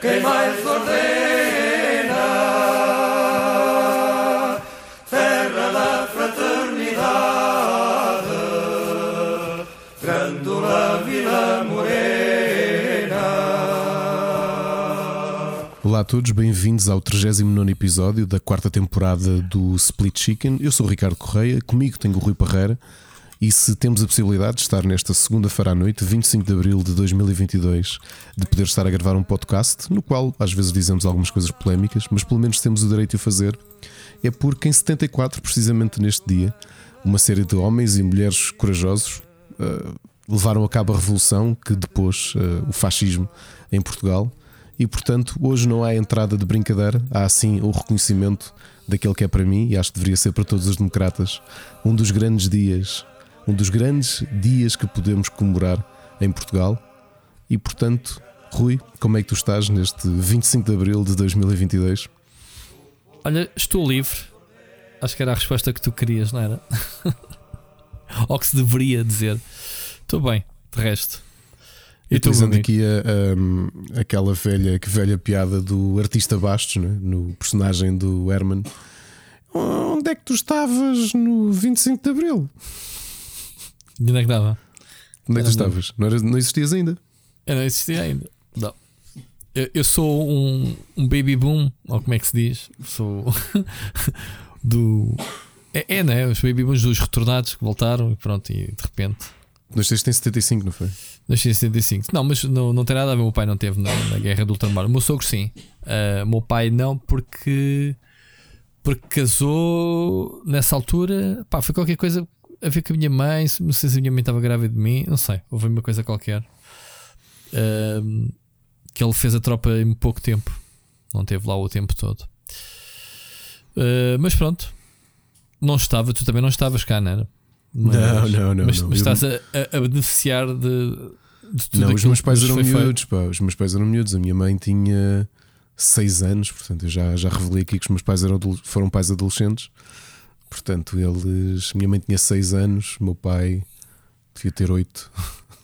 quem mais ordena. Terra da fraternidade. Grândola Vila Morena. Olá a todos, bem-vindos ao 39 episódio da quarta temporada do Split Chicken. Eu sou o Ricardo Correia, comigo tenho o Rui Parreira. E se temos a possibilidade de estar nesta segunda-feira à noite, 25 de abril de 2022, de poder estar a gravar um podcast, no qual às vezes dizemos algumas coisas polémicas, mas pelo menos temos o direito de o fazer, é porque em 74, precisamente neste dia, uma série de homens e mulheres corajosos uh, levaram a cabo a revolução que depôs uh, o fascismo em Portugal. E portanto, hoje não há entrada de brincadeira, há sim o reconhecimento daquele que é para mim, e acho que deveria ser para todos os democratas, um dos grandes dias um dos grandes dias que podemos comemorar em Portugal. E portanto, Rui, como é que tu estás neste 25 de abril de 2022? Olha, estou livre. Acho que era a resposta que tu querias, não era? Ou que se deveria dizer. Estou bem, de resto. E Utilizando aqui a, a, aquela velha, que velha piada do artista Bastos, né? no personagem do Herman. Onde é que tu estavas no 25 de Abril? De onde é que dava? Onde é que tu estavas? Não, não existias ainda? Eu não existia ainda. Não. Eu, eu sou um, um, baby boom, ou como é que se diz? Sou do. É, é, né? Os baby booms dos retornados que voltaram e pronto, e de repente. Nasceste em 75, não foi? Nasci em 75. Não, mas não, não tem nada a ver. O meu pai não teve na, na guerra do ultramar. O meu sogro sim. Uh, o meu pai não, porque. Porque casou nessa altura. Pá, foi qualquer coisa a ver com a minha mãe, não sei se a minha mãe estava grávida de mim, não sei, houve uma coisa qualquer. Que ele fez a tropa em pouco tempo, não teve lá o tempo todo. Uh, mas pronto, não estava, tu também não estavas cá, não era? Mas, não, não, não. Mas, não. mas estás a, a, beneficiar de, de tudo Não, os meus pais eram miúdos, pá, os meus pais eram miúdos. A minha mãe tinha 6 anos, portanto eu já, já revelei aqui que os meus pais eram, foram pais adolescentes. Portanto, eles. Minha mãe tinha 6 anos, meu pai devia ter 8.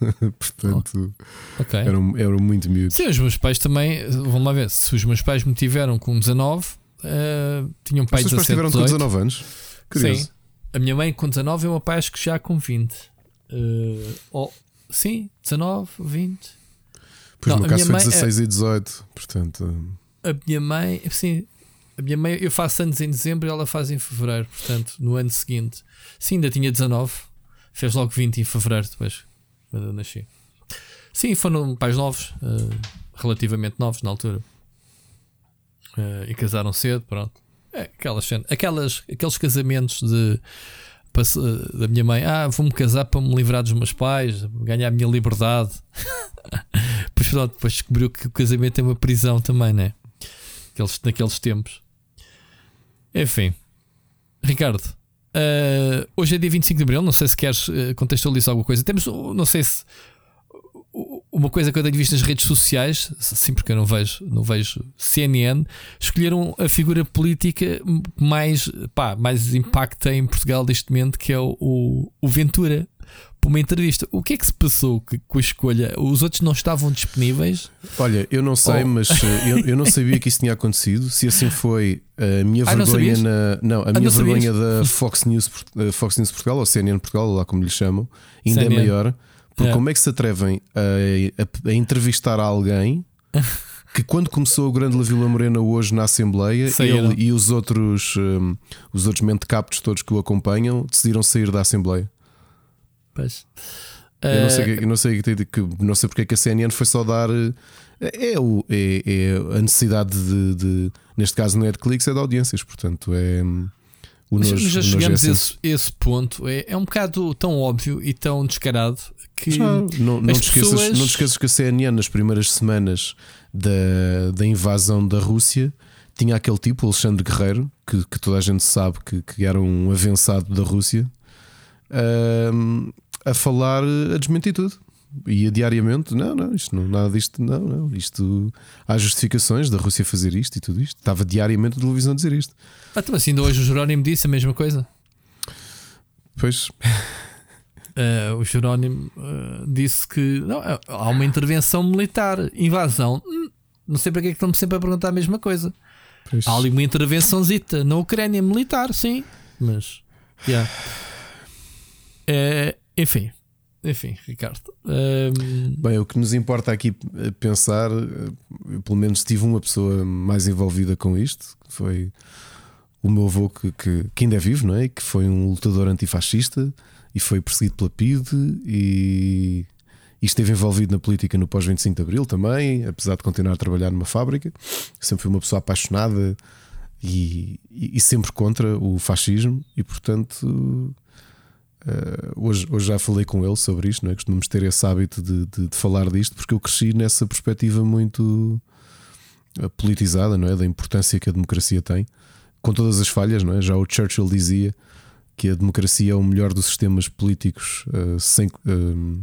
Portanto, oh, okay. eram, eram muito miúdos. Sim, os meus pais também. Vamos lá ver. Se os meus pais me tiveram com 19, uh, tinham pai de 17 pais tiveram 18. com 19 anos? Curioso. Sim. A minha mãe com 19 e o meu pai acho que já com 20. Uh, oh, sim, 19, 20. Pois no caso foi 16 é... e 18. Portanto. A minha mãe, sim, minha mãe, eu faço anos em dezembro e ela faz em fevereiro, portanto, no ano seguinte. Sim, ainda tinha 19, fez logo 20 em fevereiro depois, quando eu nasci. Sim, foram pais novos, uh, relativamente novos na altura. Uh, e casaram cedo, pronto. É, aquelas, aquelas, aqueles casamentos de da minha mãe, ah, vou-me casar para me livrar dos meus pais, ganhar a minha liberdade. pois depois descobriu que o casamento é uma prisão também, né? Aqueles, naqueles tempos. Enfim, Ricardo, uh, hoje é dia 25 de abril. Não sei se queres uh, contextualizar alguma coisa. Temos, não sei se uma coisa que eu tenho visto nas redes sociais, sim, porque eu não vejo, não vejo CNN, escolheram a figura política mais, pá, mais impacta em Portugal neste momento, que é o, o, o Ventura para uma entrevista. O que é que se passou com a escolha? Os outros não estavam disponíveis? Olha, eu não sei, oh. mas eh, eu, eu, não sabia que isso tinha acontecido. Se assim foi, a minha ah, vergonha não na. Não, a ah, minha não vergonha da Fox News, eh, Fox News Portugal, ou CNN Portugal, lá como lhe chamam, ainda CNN. é maior. Porque é. como é que se atrevem a, a, a entrevistar alguém que quando começou o Grande La Vila Morena hoje na Assembleia, ele e os outros, um, os outros mentecaptos todos que o acompanham decidiram sair da Assembleia. Pois. Eu não sei, eu não sei, não sei porque é que a CNN foi só dar. É, o, é, é a necessidade de, de, Neste caso, não é de cliques, é de audiências. Portanto, é. O mas, nojo, já chegamos a esse, esse, ponto. É, é um bocado tão óbvio e tão descarado que. Já, não, não, te esqueças, pessoas... não te esqueças que a CNN, nas primeiras semanas, da, da invasão da Rússia, tinha aquele tipo, Alexandre Guerreiro, que, que toda a gente sabe que, que era um avançado da Rússia, uh, a falar, a desmentir tudo. Ia diariamente, não, não, isto não, nada disto, não, não, isto há justificações da Rússia fazer isto e tudo isto. Estava diariamente na televisão a dizer isto. Ah, então assim, ainda hoje o Jerónimo disse a mesma coisa. Pois. Uh, o Jerónimo uh, disse que não, há uma intervenção militar, invasão. Hum, não sei para que é que estão sempre a perguntar a mesma coisa. Pois. Há ali uma intervençãozita na Ucrânia militar, sim, mas. Yeah. Uh, enfim, enfim, Ricardo. Um... Bem, o que nos importa aqui pensar, eu, pelo menos tive uma pessoa mais envolvida com isto, que foi o meu avô, que, que, que ainda é vivo, não é? Que foi um lutador antifascista e foi perseguido pela PIDE e, e esteve envolvido na política no pós-25 de Abril também, apesar de continuar a trabalhar numa fábrica. Sempre foi uma pessoa apaixonada e, e, e sempre contra o fascismo e, portanto. Uh, hoje, hoje já falei com ele sobre isto, não é? Costumamos ter esse hábito de, de, de falar disto porque eu cresci nessa perspectiva muito eh, politizada, não é? Da importância que a democracia tem, com todas as falhas, não é? Já o Churchill dizia que a democracia é o melhor dos sistemas políticos, uh, sem, uh,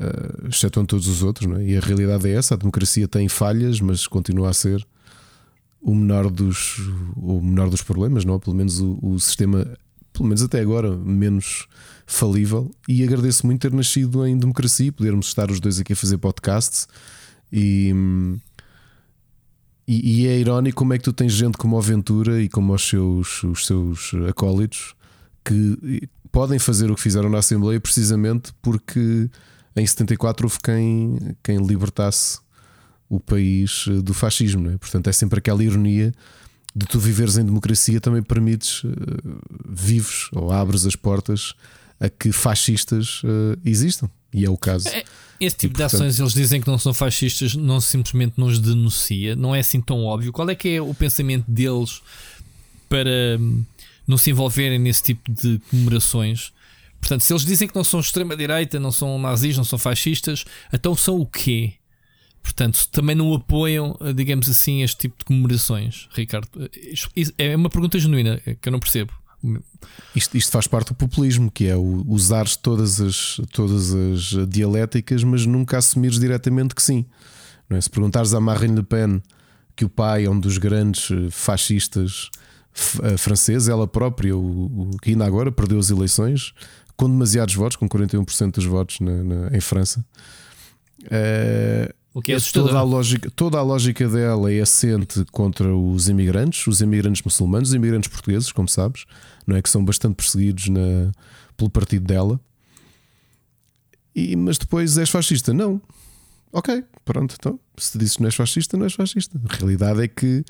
uh, todos os outros, não é? e a realidade é essa: a democracia tem falhas, mas continua a ser o menor dos, o menor dos problemas, não é? pelo menos o, o sistema, pelo menos até agora, menos falível. E agradeço muito ter nascido em democracia, podermos estar os dois aqui a fazer podcasts e. E, e, é irónico como é que tu tens gente como a Aventura e como os seus, os seus acólitos que podem fazer o que fizeram na Assembleia precisamente porque em 74 houve quem, quem libertasse o país do fascismo. É? Portanto, é sempre aquela ironia de tu viveres em democracia também permites uh, vives ou abres as portas a que fascistas uh, existam. E é o caso. É, esse tipo e, de ações, eles dizem que não são fascistas, não simplesmente nos denuncia, não é assim tão óbvio. Qual é que é o pensamento deles para hum, não se envolverem nesse tipo de comemorações? Portanto, se eles dizem que não são extrema-direita, não são nazis, não são fascistas, então são o quê? Portanto, também não apoiam, digamos assim, este tipo de comemorações, Ricardo? É uma pergunta genuína que eu não percebo. Isto, isto, faz parte do populismo, que é o, usares todas as, todas as dialéticas, mas nunca assumires diretamente que sim. Não é? Se perguntares a Marine Le Pen que o pai é um dos grandes eh, fascistas eh, franceses, ela própria, o, o, que ainda agora perdeu as eleições com demasiados votos, com 41% dos votos na, na, em França. Uh, o que é toda a lógica Toda a lógica dela é assente contra os imigrantes, os imigrantes muçulmanos, os imigrantes portugueses, como sabes, não é que são bastante perseguidos na, pelo partido dela. E, mas depois és fascista? Não. Ok, pronto, então se dizes que não és fascista, não és fascista. A realidade é que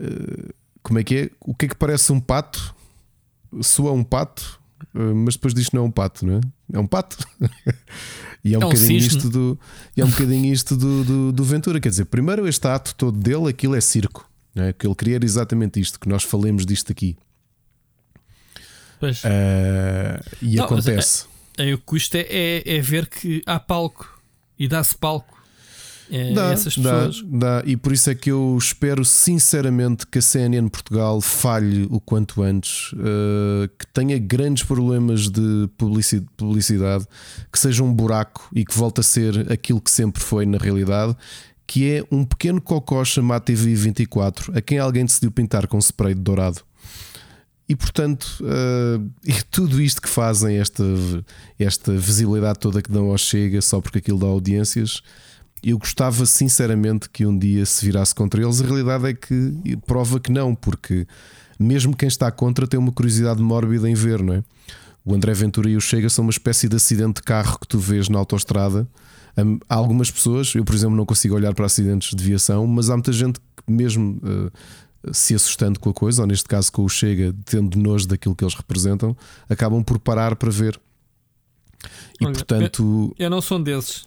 uh, como é que é? O que é que parece um pato? Soa um pato, mas depois que não é um pato, não é? É um pato. E é um, é um bocadinho isto do, é um bocadinho isto do, do, do, Ventura. Quer dizer, primeiro este ato todo dele, aquilo é circo. Não é? Que ele queria exatamente isto, que nós falemos disto aqui. Pois. Uh, e não, acontece. É, é, o que custa é, é, é ver que há palco e dá-se palco é, dá, essas pessoas. Dá, dá, e por isso é que eu espero sinceramente que a CNN Portugal falhe o quanto antes, uh, que tenha grandes problemas de publicidade, que seja um buraco e que volte a ser aquilo que sempre foi na realidade. Que é um pequeno cocó chamado TV24, a quem alguém decidiu pintar com spray de dourado. E portanto, uh, e tudo isto que fazem, esta, esta visibilidade toda que dão ao Chega, só porque aquilo dá audiências, eu gostava sinceramente que um dia se virasse contra eles. A realidade é que prova que não, porque mesmo quem está contra tem uma curiosidade mórbida em ver, não é? O André Ventura e o Chega são uma espécie de acidente de carro que tu vês na autoestrada. Há algumas pessoas, eu por exemplo não consigo olhar para acidentes de viação, mas há muita gente que mesmo uh, se assustando com a coisa, ou neste caso com o Chega, tendo nojo daquilo que eles representam, acabam por parar para ver. E Olha, portanto. Eu, eu não sou desses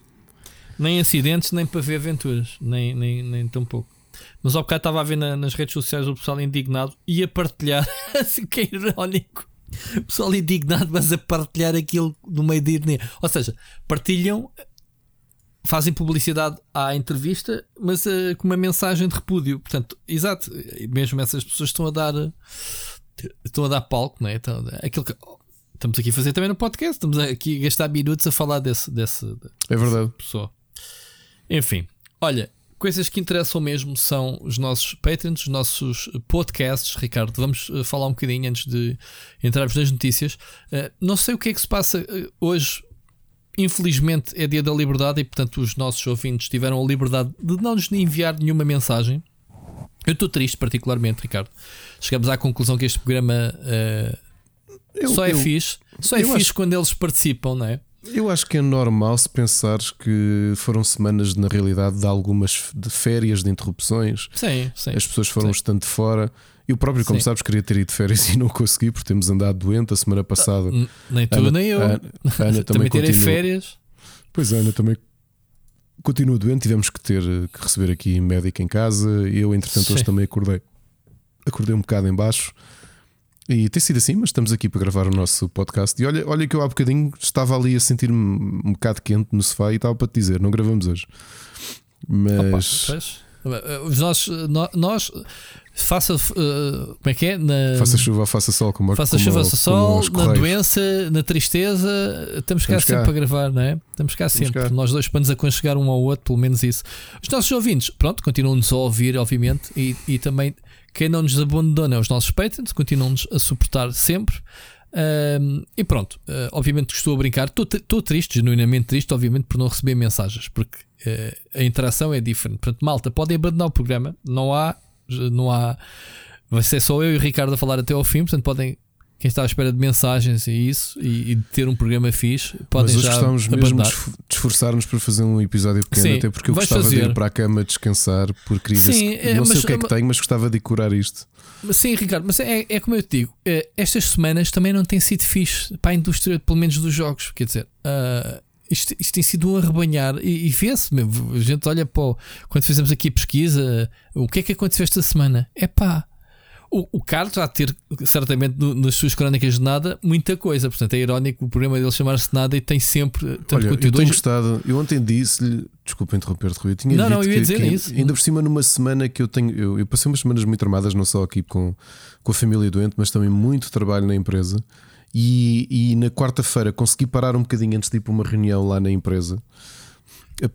nem acidentes, nem para ver aventuras, nem, nem, nem tão pouco. Mas ao bocado estava a ver na, nas redes sociais o pessoal indignado e a partilhar, assim que é irónico. O pessoal indignado, mas a partilhar aquilo no meio de ironia. Ou seja, partilham fazem publicidade à entrevista, mas uh, com uma mensagem de repúdio. Portanto, exato, mesmo essas pessoas estão a dar estão a dar palco, não é? Então, aquilo que estamos aqui a fazer também no podcast, estamos aqui a gastar minutos a falar desse, desse é verdade. pessoa. Enfim, olha, coisas que interessam mesmo são os nossos patrons, os nossos podcasts. Ricardo, vamos uh, falar um bocadinho antes de entrarmos nas notícias. Uh, não sei o que é que se passa uh, hoje. Infelizmente é dia da liberdade e, portanto, os nossos ouvintes tiveram a liberdade de não nos enviar nenhuma mensagem. Eu estou triste, particularmente, Ricardo. Chegamos à conclusão que este programa eu, só é eu, fixe. Só é fixe acho... quando eles participam, não é? Eu acho que é normal se pensares que foram semanas, na realidade, de algumas de férias, de interrupções. Sim, sim. As pessoas foram sim. estando fora. Eu próprio, como sim. sabes, queria ter ido de férias e não consegui porque temos andado doente a semana passada. Uh, nem tu, Ana, nem eu. Ana, Ana também, também férias. Pois Ana também continua doente. Tivemos que ter que receber aqui médico em casa. Eu, entretanto, sim. hoje também acordei. Acordei um bocado em baixo. E tem sido assim, mas estamos aqui para gravar o nosso podcast. E olha, olha que eu há bocadinho estava ali a sentir-me um bocado quente no sofá e estava para te dizer, não gravamos hoje. Mas. Opa, nossos, nós, faça uh, como é que é? Na, faça chuva, faça sol, como faça como, chuva, faça sol, na doença, na tristeza, estamos cá estamos sempre para gravar, não é? Estamos cá estamos sempre, cá. nós dois para nos aconchegar um ao outro, pelo menos isso. Os nossos ouvintes, pronto, continuam-nos a ouvir, obviamente, e, e também quem não nos abandona é os nossos patrons, continuam-nos a suportar sempre. E pronto, uh, obviamente estou a brincar, estou triste, genuinamente triste, obviamente, por não receber mensagens, porque uh, a interação é diferente. Portanto, malta, podem abandonar o programa, não há, não há, vai ser só eu e o Ricardo a falar até ao fim, portanto, podem quem está à espera de mensagens e isso e, e de ter um programa fixe, podem Mas já gostávamos mesmo de esforçar-nos para fazer um episódio pequeno, Sim, até porque eu gostava fazer. de ir para a cama descansar, porque queria Sim, ver se, não sei o que é que tenho, mas gostava de curar isto. Sim, Ricardo, mas é, é como eu te digo, é, estas semanas também não têm sido fixe para a indústria, pelo menos dos jogos. Quer dizer, uh, isto, isto, tem sido um arrebanhar e, e vê-se mesmo. A gente olha para o, quando fizemos aqui pesquisa, o que é que aconteceu esta semana? É pá o, o Carlos vai ter, certamente, no, nas suas crónicas de nada, muita coisa. Portanto, é irónico o programa dele chamar-se Nada e tem sempre tanto Olha, conteúdo. Eu tenho gostado, eu ontem disse-lhe, desculpa interromper-te, Rui, eu tinha não, não, eu ia que, dizer que, isso. Ainda por cima, numa semana que eu tenho, eu, eu passei umas semanas muito armadas, não só aqui com, com a família doente, mas também muito trabalho na empresa. E, e na quarta-feira consegui parar um bocadinho antes de ir para uma reunião lá na empresa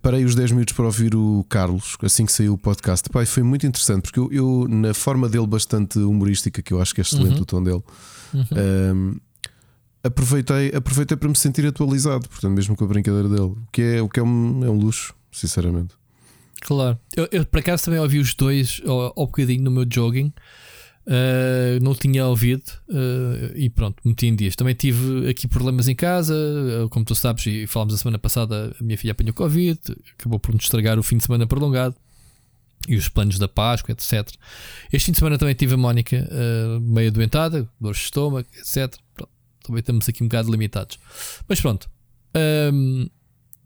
parei os 10 minutos para ouvir o Carlos assim que saiu o podcast. Pai, foi muito interessante porque eu, eu, na forma dele bastante humorística, que eu acho que é excelente uhum. o tom dele, uhum. um, aproveitei, aproveitei para me sentir atualizado, portanto, mesmo com a brincadeira dele, o que é, o que é, um, é um luxo, sinceramente. Claro, eu, eu por acaso também ouvi os dois ao, ao bocadinho no meu jogging. Uh, não tinha ouvido uh, e pronto, meti em dias. Também tive aqui problemas em casa, uh, como tu sabes, e falámos a semana passada, a minha filha apanhou Covid, acabou por nos estragar o fim de semana prolongado e os planos da Páscoa, etc. Este fim de semana também tive a Mónica meio adoentada, dores de estômago, etc. Pronto, também estamos aqui um bocado limitados. Mas pronto. Um,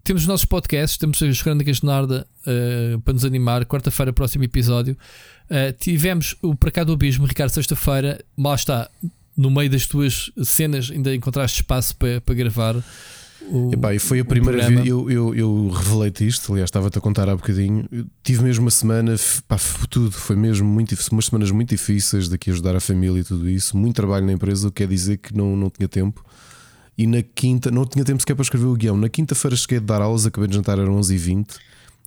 temos os nossos podcasts, temos as Crónicas de Narda para nos animar. Quarta-feira, próximo episódio. Uh, tivemos o Para Cá do Abismo, Ricardo, sexta-feira. Mal está, no meio das tuas cenas, ainda encontraste espaço para, para gravar. O, Epá, e foi a primeira vez eu, eu, eu revelei-te isto. Aliás, estava-te a contar há bocadinho. Eu tive mesmo uma semana, pá, tudo foi mesmo muito umas semanas muito difíceis daqui ajudar a família e tudo isso. Muito trabalho na empresa, o que quer dizer que não, não tinha tempo. E na quinta, não tinha tempo sequer para escrever o guião. Na quinta-feira cheguei de dar aulas, acabei de jantar, eram 11h20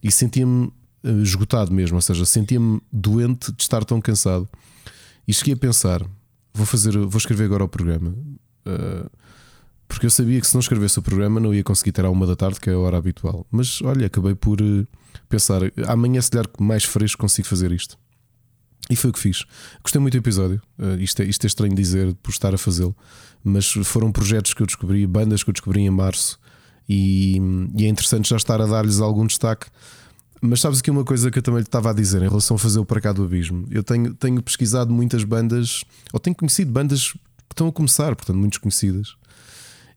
e sentia-me eh, esgotado mesmo, ou seja, sentia-me doente de estar tão cansado. E cheguei a pensar: vou fazer, vou escrever agora o programa. Uh, porque eu sabia que se não escrevesse o programa não ia conseguir ter à uma da tarde, que é a hora habitual. Mas olha, acabei por uh, pensar: amanhã, se calhar, mais fresco consigo fazer isto. E foi o que fiz. Gostei muito do episódio. Uh, isto, é, isto é estranho dizer por estar a fazê-lo, mas foram projetos que eu descobri, bandas que eu descobri em março, e, e é interessante já estar a dar-lhes algum destaque mas sabes aqui uma coisa que eu também lhe estava a dizer em relação a fazer o Para Cá do Abismo. Eu tenho, tenho pesquisado muitas bandas, ou tenho conhecido bandas que estão a começar, portanto, muito desconhecidas.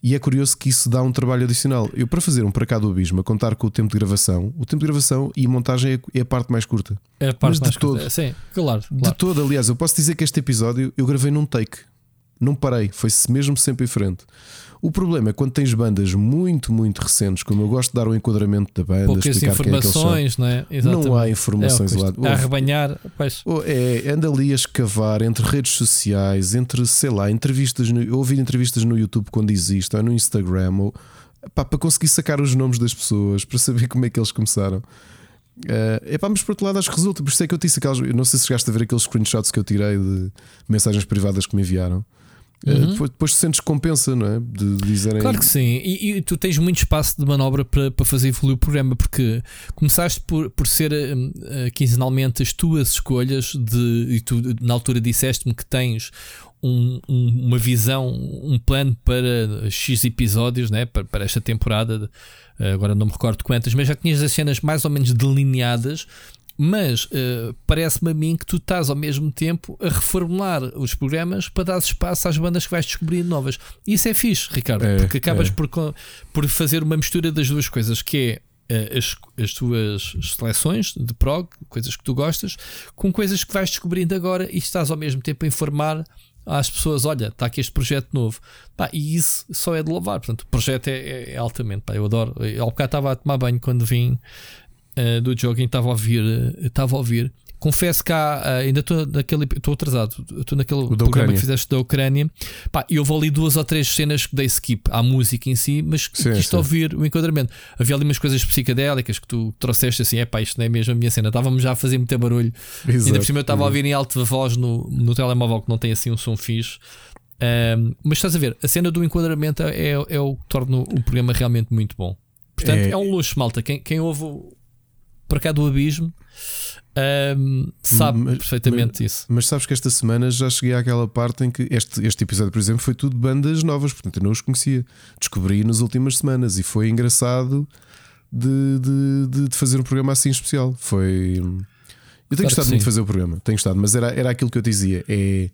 E é curioso que isso dá um trabalho adicional. Eu, para fazer um Para Cá do Abismo, a contar com o tempo de gravação, o tempo de gravação e montagem é, é a parte mais curta. É a parte Mas mais de todo. Curta. Sim, claro, claro. De todo, aliás, eu posso dizer que este episódio eu gravei num take. Não parei, foi mesmo sempre em frente. O problema é quando tens bandas muito, muito recentes, como eu gosto de dar o enquadramento da banda, Poucas explicar informações, quem é que não é? Não há informações é, lá. A arrebanhar, pois. É, anda ali a escavar entre redes sociais, entre, sei lá, entrevistas, no, ouvir entrevistas no YouTube quando existe, ou no Instagram, ou, pá, para conseguir sacar os nomes das pessoas, para saber como é que eles começaram. Uh, epá, mas por outro lado, acho que resulta. Por isso é que eu disse aquelas. Eu não sei se chegaste a ver aqueles screenshots que eu tirei de mensagens privadas que me enviaram. Eh, uhum. depois, depois sentes compensa, não é? De, de dizerem. Claro que sim, e, e, tu tens muito espaço de manobra para, para fazer evoluir o programa, porque começaste por, por ser uh, quinzenalmente as tuas escolhas, de, e tu na altura disseste-me que tens um, um, uma visão, um plano para X episódios, né? para, para esta temporada. Agora não me recordo quantas, mas já tinhas as cenas mais ou menos delineadas mas uh, parece-me a mim que tu estás ao mesmo tempo a reformular os programas para dar espaço às bandas que vais descobrir novas. Isso é fixe, Ricardo, é, porque acabas é. por, por fazer uma mistura das duas coisas, que é uh, as, as tuas seleções de prog, coisas que tu gostas, com coisas que vais descobrindo agora e estás ao mesmo tempo a informar às pessoas: olha, está aqui este projeto novo. Pá, e isso só é de louvar. Portanto, o projeto é, é, é altamente. Pá, eu adoro. Eu, ao bocado estava a tomar banho quando vim uh, do jogging estava a ouvir, uh, estava a ouvir. Confesso que há, uh, ainda estou naquele, estou atrasado, estou naquele programa Ucrânia. que fizeste da Ucrânia. Pá, eu vou ali duas ou três cenas que dei skip à música em si, mas sim, quis sim. ouvir o enquadramento. Havia ali umas coisas psicadélicas que tu trouxeste assim, é pá, isto não é mesmo a minha cena. Estávamos já a fazer muito barulho. Exato, ainda por cima eu estava a ouvir em alta voz no, no telemóvel que não tem assim um som fixe. Um, mas estás a ver, a cena do enquadramento é, é o que torna o programa realmente muito bom. Portanto, é, é um luxo, malta. Quem, quem ouve para cá do abismo, um, sabe mas, perfeitamente mas, isso. Mas sabes que esta semana já cheguei àquela parte em que este, este episódio, por exemplo, foi tudo bandas novas, portanto eu não os conhecia. Descobri nas últimas semanas e foi engraçado de, de, de fazer um programa assim especial. Foi. Eu tenho claro gostado muito de fazer o programa, tenho gostado, mas era, era aquilo que eu dizia: é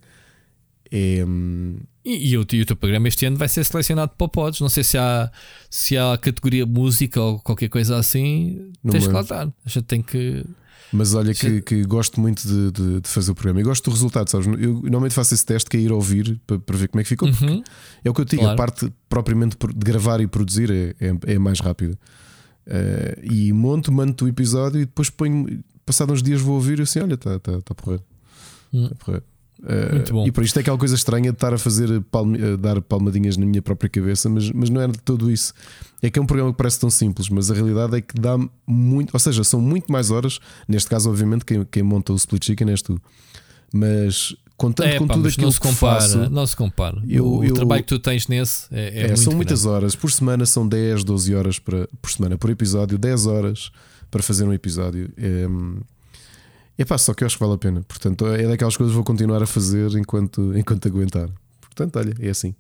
é, hum, e, e, o, e, o, teu programa este ano vai ser selecionado para pods. Não sei se há, se há categoria música ou qualquer coisa assim. Não tens que lá estar. A gente tem que. Mas olha que, que, gosto muito de, de, de, fazer o programa e gosto do resultado, sabes? Eu normalmente faço esse teste que é ir ouvir para, para ver como é que ficou. Uhum. É o que eu digo, claro. a parte propriamente de gravar e produzir é, é, é mais rápida. Uh, e monto, mando o episódio e depois ponho. Passados uns dias vou ouvir e assim: olha, está tá, tá porreiro. Hum. Tá porreiro. Muito bom. E por isto é aquela coisa estranha de estar a fazer palme, a dar palmadinhas na minha própria cabeça, mas, mas não é de tudo isso. É que é um programa que parece tão simples, mas a realidade é que dá muito, ou seja, são muito mais horas. Neste caso, obviamente, quem, quem monta o split chicken és tu, mas contando é, com pá, tudo aquilo não se compara, que faço, não se compara. Eu, o, eu, trabalho que tu tens nesse é, é, é São muitas horas por semana, são 10, 12 horas para, por semana por episódio, 10 horas para fazer um episódio. É, é pá, só que eu acho que vale a pena. Portanto, é daquelas coisas que vou continuar a fazer enquanto, enquanto aguentar. Portanto, olha, é assim.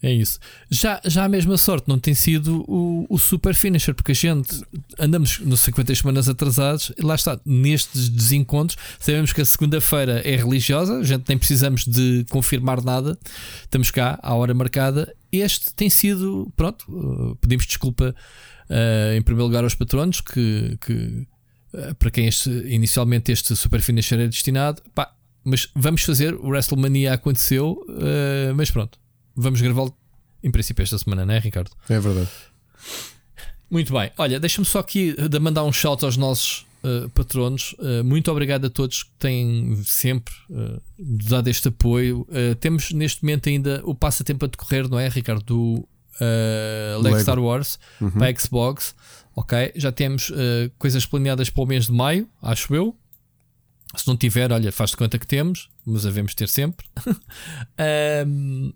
É isso. Já, já a mesma sorte não tem sido o, o super finisher, porque a gente andamos nos 50 semanas atrasados e lá está, nestes desencontros, sabemos que a segunda-feira é religiosa, a gente nem precisamos de confirmar nada, estamos cá à hora marcada. Este tem sido, pronto, uh, pedimos desculpa uh, em primeiro lugar aos patronos que, que eh, para quem este, inicialmente este Super Finisher é destinado. Pá, mas vamos fazer. O WrestleMania aconteceu, uh, mas pronto, vamos gravá-lo em princípio esta semana, não é, Ricardo? É verdade. Muito bem. Olha, deixa-me só aqui de mandar um shout aos nossos uh, patronos. Uh, muito obrigado a todos que têm sempre dado este apoio. temos neste momento ainda o passatempo a decorrer, não é, Ricardo? Do uh, Lego Star Wars uhum. para Xbox. Ok, já temos uh, coisas planeadas para o mês de maio, acho eu. Se não tiver, olha, faz de conta que temos, mas devemos ter sempre. um,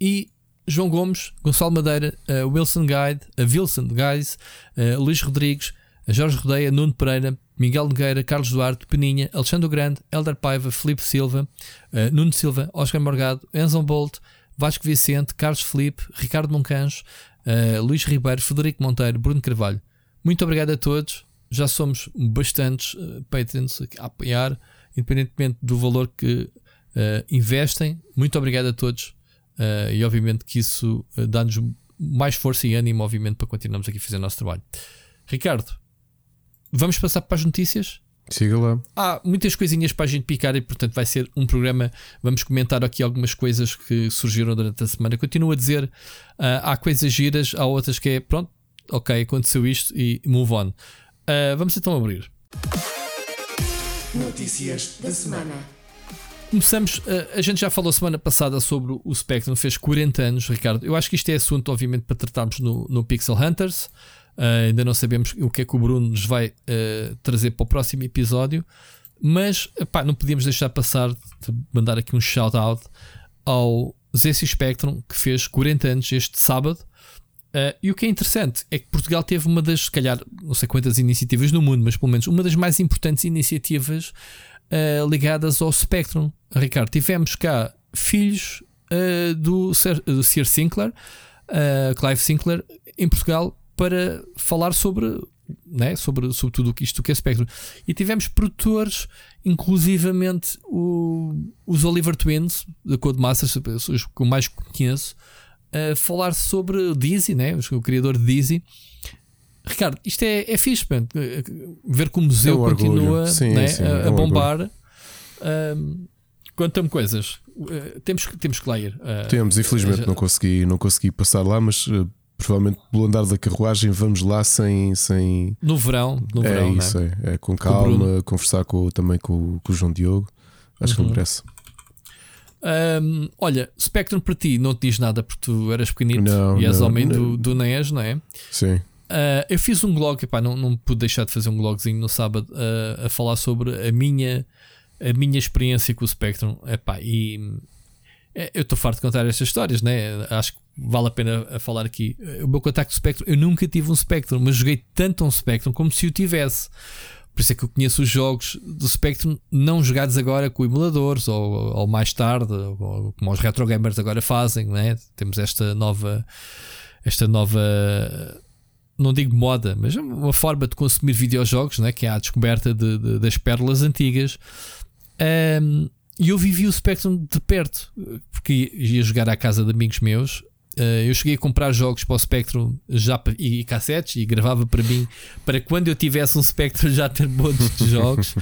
e João Gomes, Gonçalo Madeira, uh, Wilson Guide, uh, Wilson Guys, uh, Luís Rodrigues, Jorge Rodeia, Nuno Pereira, Miguel Nogueira, Carlos Duarte, Peninha, Alexandre Grande, Elder Paiva, Felipe Silva, Nuno Silva, Oscar Morgado, Enzo Bolt, Vasco Vicente, Carlos Felipe, Ricardo Moncanjo, uh, Luís Ribeiro, Frederico Monteiro, Bruno Carvalho. Muito obrigado a todos. Já somos bastantes uh, patrons a apoiar, independentemente do valor que uh, investem. Muito obrigado a todos. Uh, e obviamente que isso dá-nos mais força e ânimo, obviamente, para continuarmos aqui a fazer o nosso trabalho. Ricardo, vamos passar para as notícias? Siga lá. Há muitas coisinhas para a gente picar e, portanto, vai ser um programa. Vamos comentar aqui algumas coisas que surgiram durante a semana. Continuo a dizer: uh, há coisas giras, há outras que é pronto, ok, aconteceu isto e move on. Uh, vamos então abrir. Notícias da semana. Começamos, a, a gente já falou semana passada sobre o Spectrum, fez 40 anos, Ricardo. Eu acho que isto é assunto, obviamente, para tratarmos no, no Pixel Hunters. Uh, ainda não sabemos o que é que o Bruno nos vai uh, trazer para o próximo episódio, mas epá, não podíamos deixar passar de mandar aqui um shout-out ao ZC Spectrum, que fez 40 anos este sábado. Uh, e o que é interessante é que Portugal teve uma das, se calhar, não sei quantas iniciativas no mundo, mas pelo menos uma das mais importantes iniciativas ligadas ao Spectrum. Ricardo, tivemos cá filhos do, Sir, do Sir Sinclair, Clive Sinclair, em Portugal, para falar sobre, né, sobre, sobre tudo o que isto que é Spectrum. E tivemos produtores, inclusivamente o, os Oliver Twins, da Codemasters, os que eu mais conheço, a falar sobre Dizzy, né, o criador de Dizzy. Ricardo, isto é, é fixe, man. ver que o museu É continua. Sim, né, sim, a, é bombar. Um, Conta-me coisas. Uh, temos, que- temos que lá ir. Uh, Temos, infelizmente já- não consegui, não consegui passar lá, mas eh, provavelmente pelo andar da carruagem vamos lá sem. sem... No verão, no é verão, né? isso, é, é com o calma, Bruno. conversar com, também com, com o João Diogo. Acho Uhum. que merece. Um, olha, Spectrum para ti não te diz nada porque tu eras pequenito Não, e és não, homem não. do, do NES, não é? Sim. Uh, eu fiz um blog, epá, não, não pude deixar de fazer um blogzinho no sábado uh, a falar sobre a minha, a minha experiência com o Spectrum. Epá, e é, eu estou farto de contar estas histórias, né? acho que vale a pena a falar aqui. O meu contacto o Spectrum, eu nunca tive um Spectrum, mas joguei tanto um Spectrum como se o tivesse. Por isso é que eu conheço os jogos do Spectrum não jogados agora com emuladores ou, ou mais tarde, ou, como os retro gamers agora fazem, né? Temos esta nova, esta nova, não digo moda, mas uma forma de consumir videojogos, né? Que é a descoberta de- de- das pérolas antigas. Um, e eu vivi o Spectrum de perto, porque ia jogar à casa de amigos meus. Uh, eu cheguei a comprar jogos para o Spectrum já e, e cassetes e gravava para mim para quando eu tivesse um Spectrum já ter montes de jogos.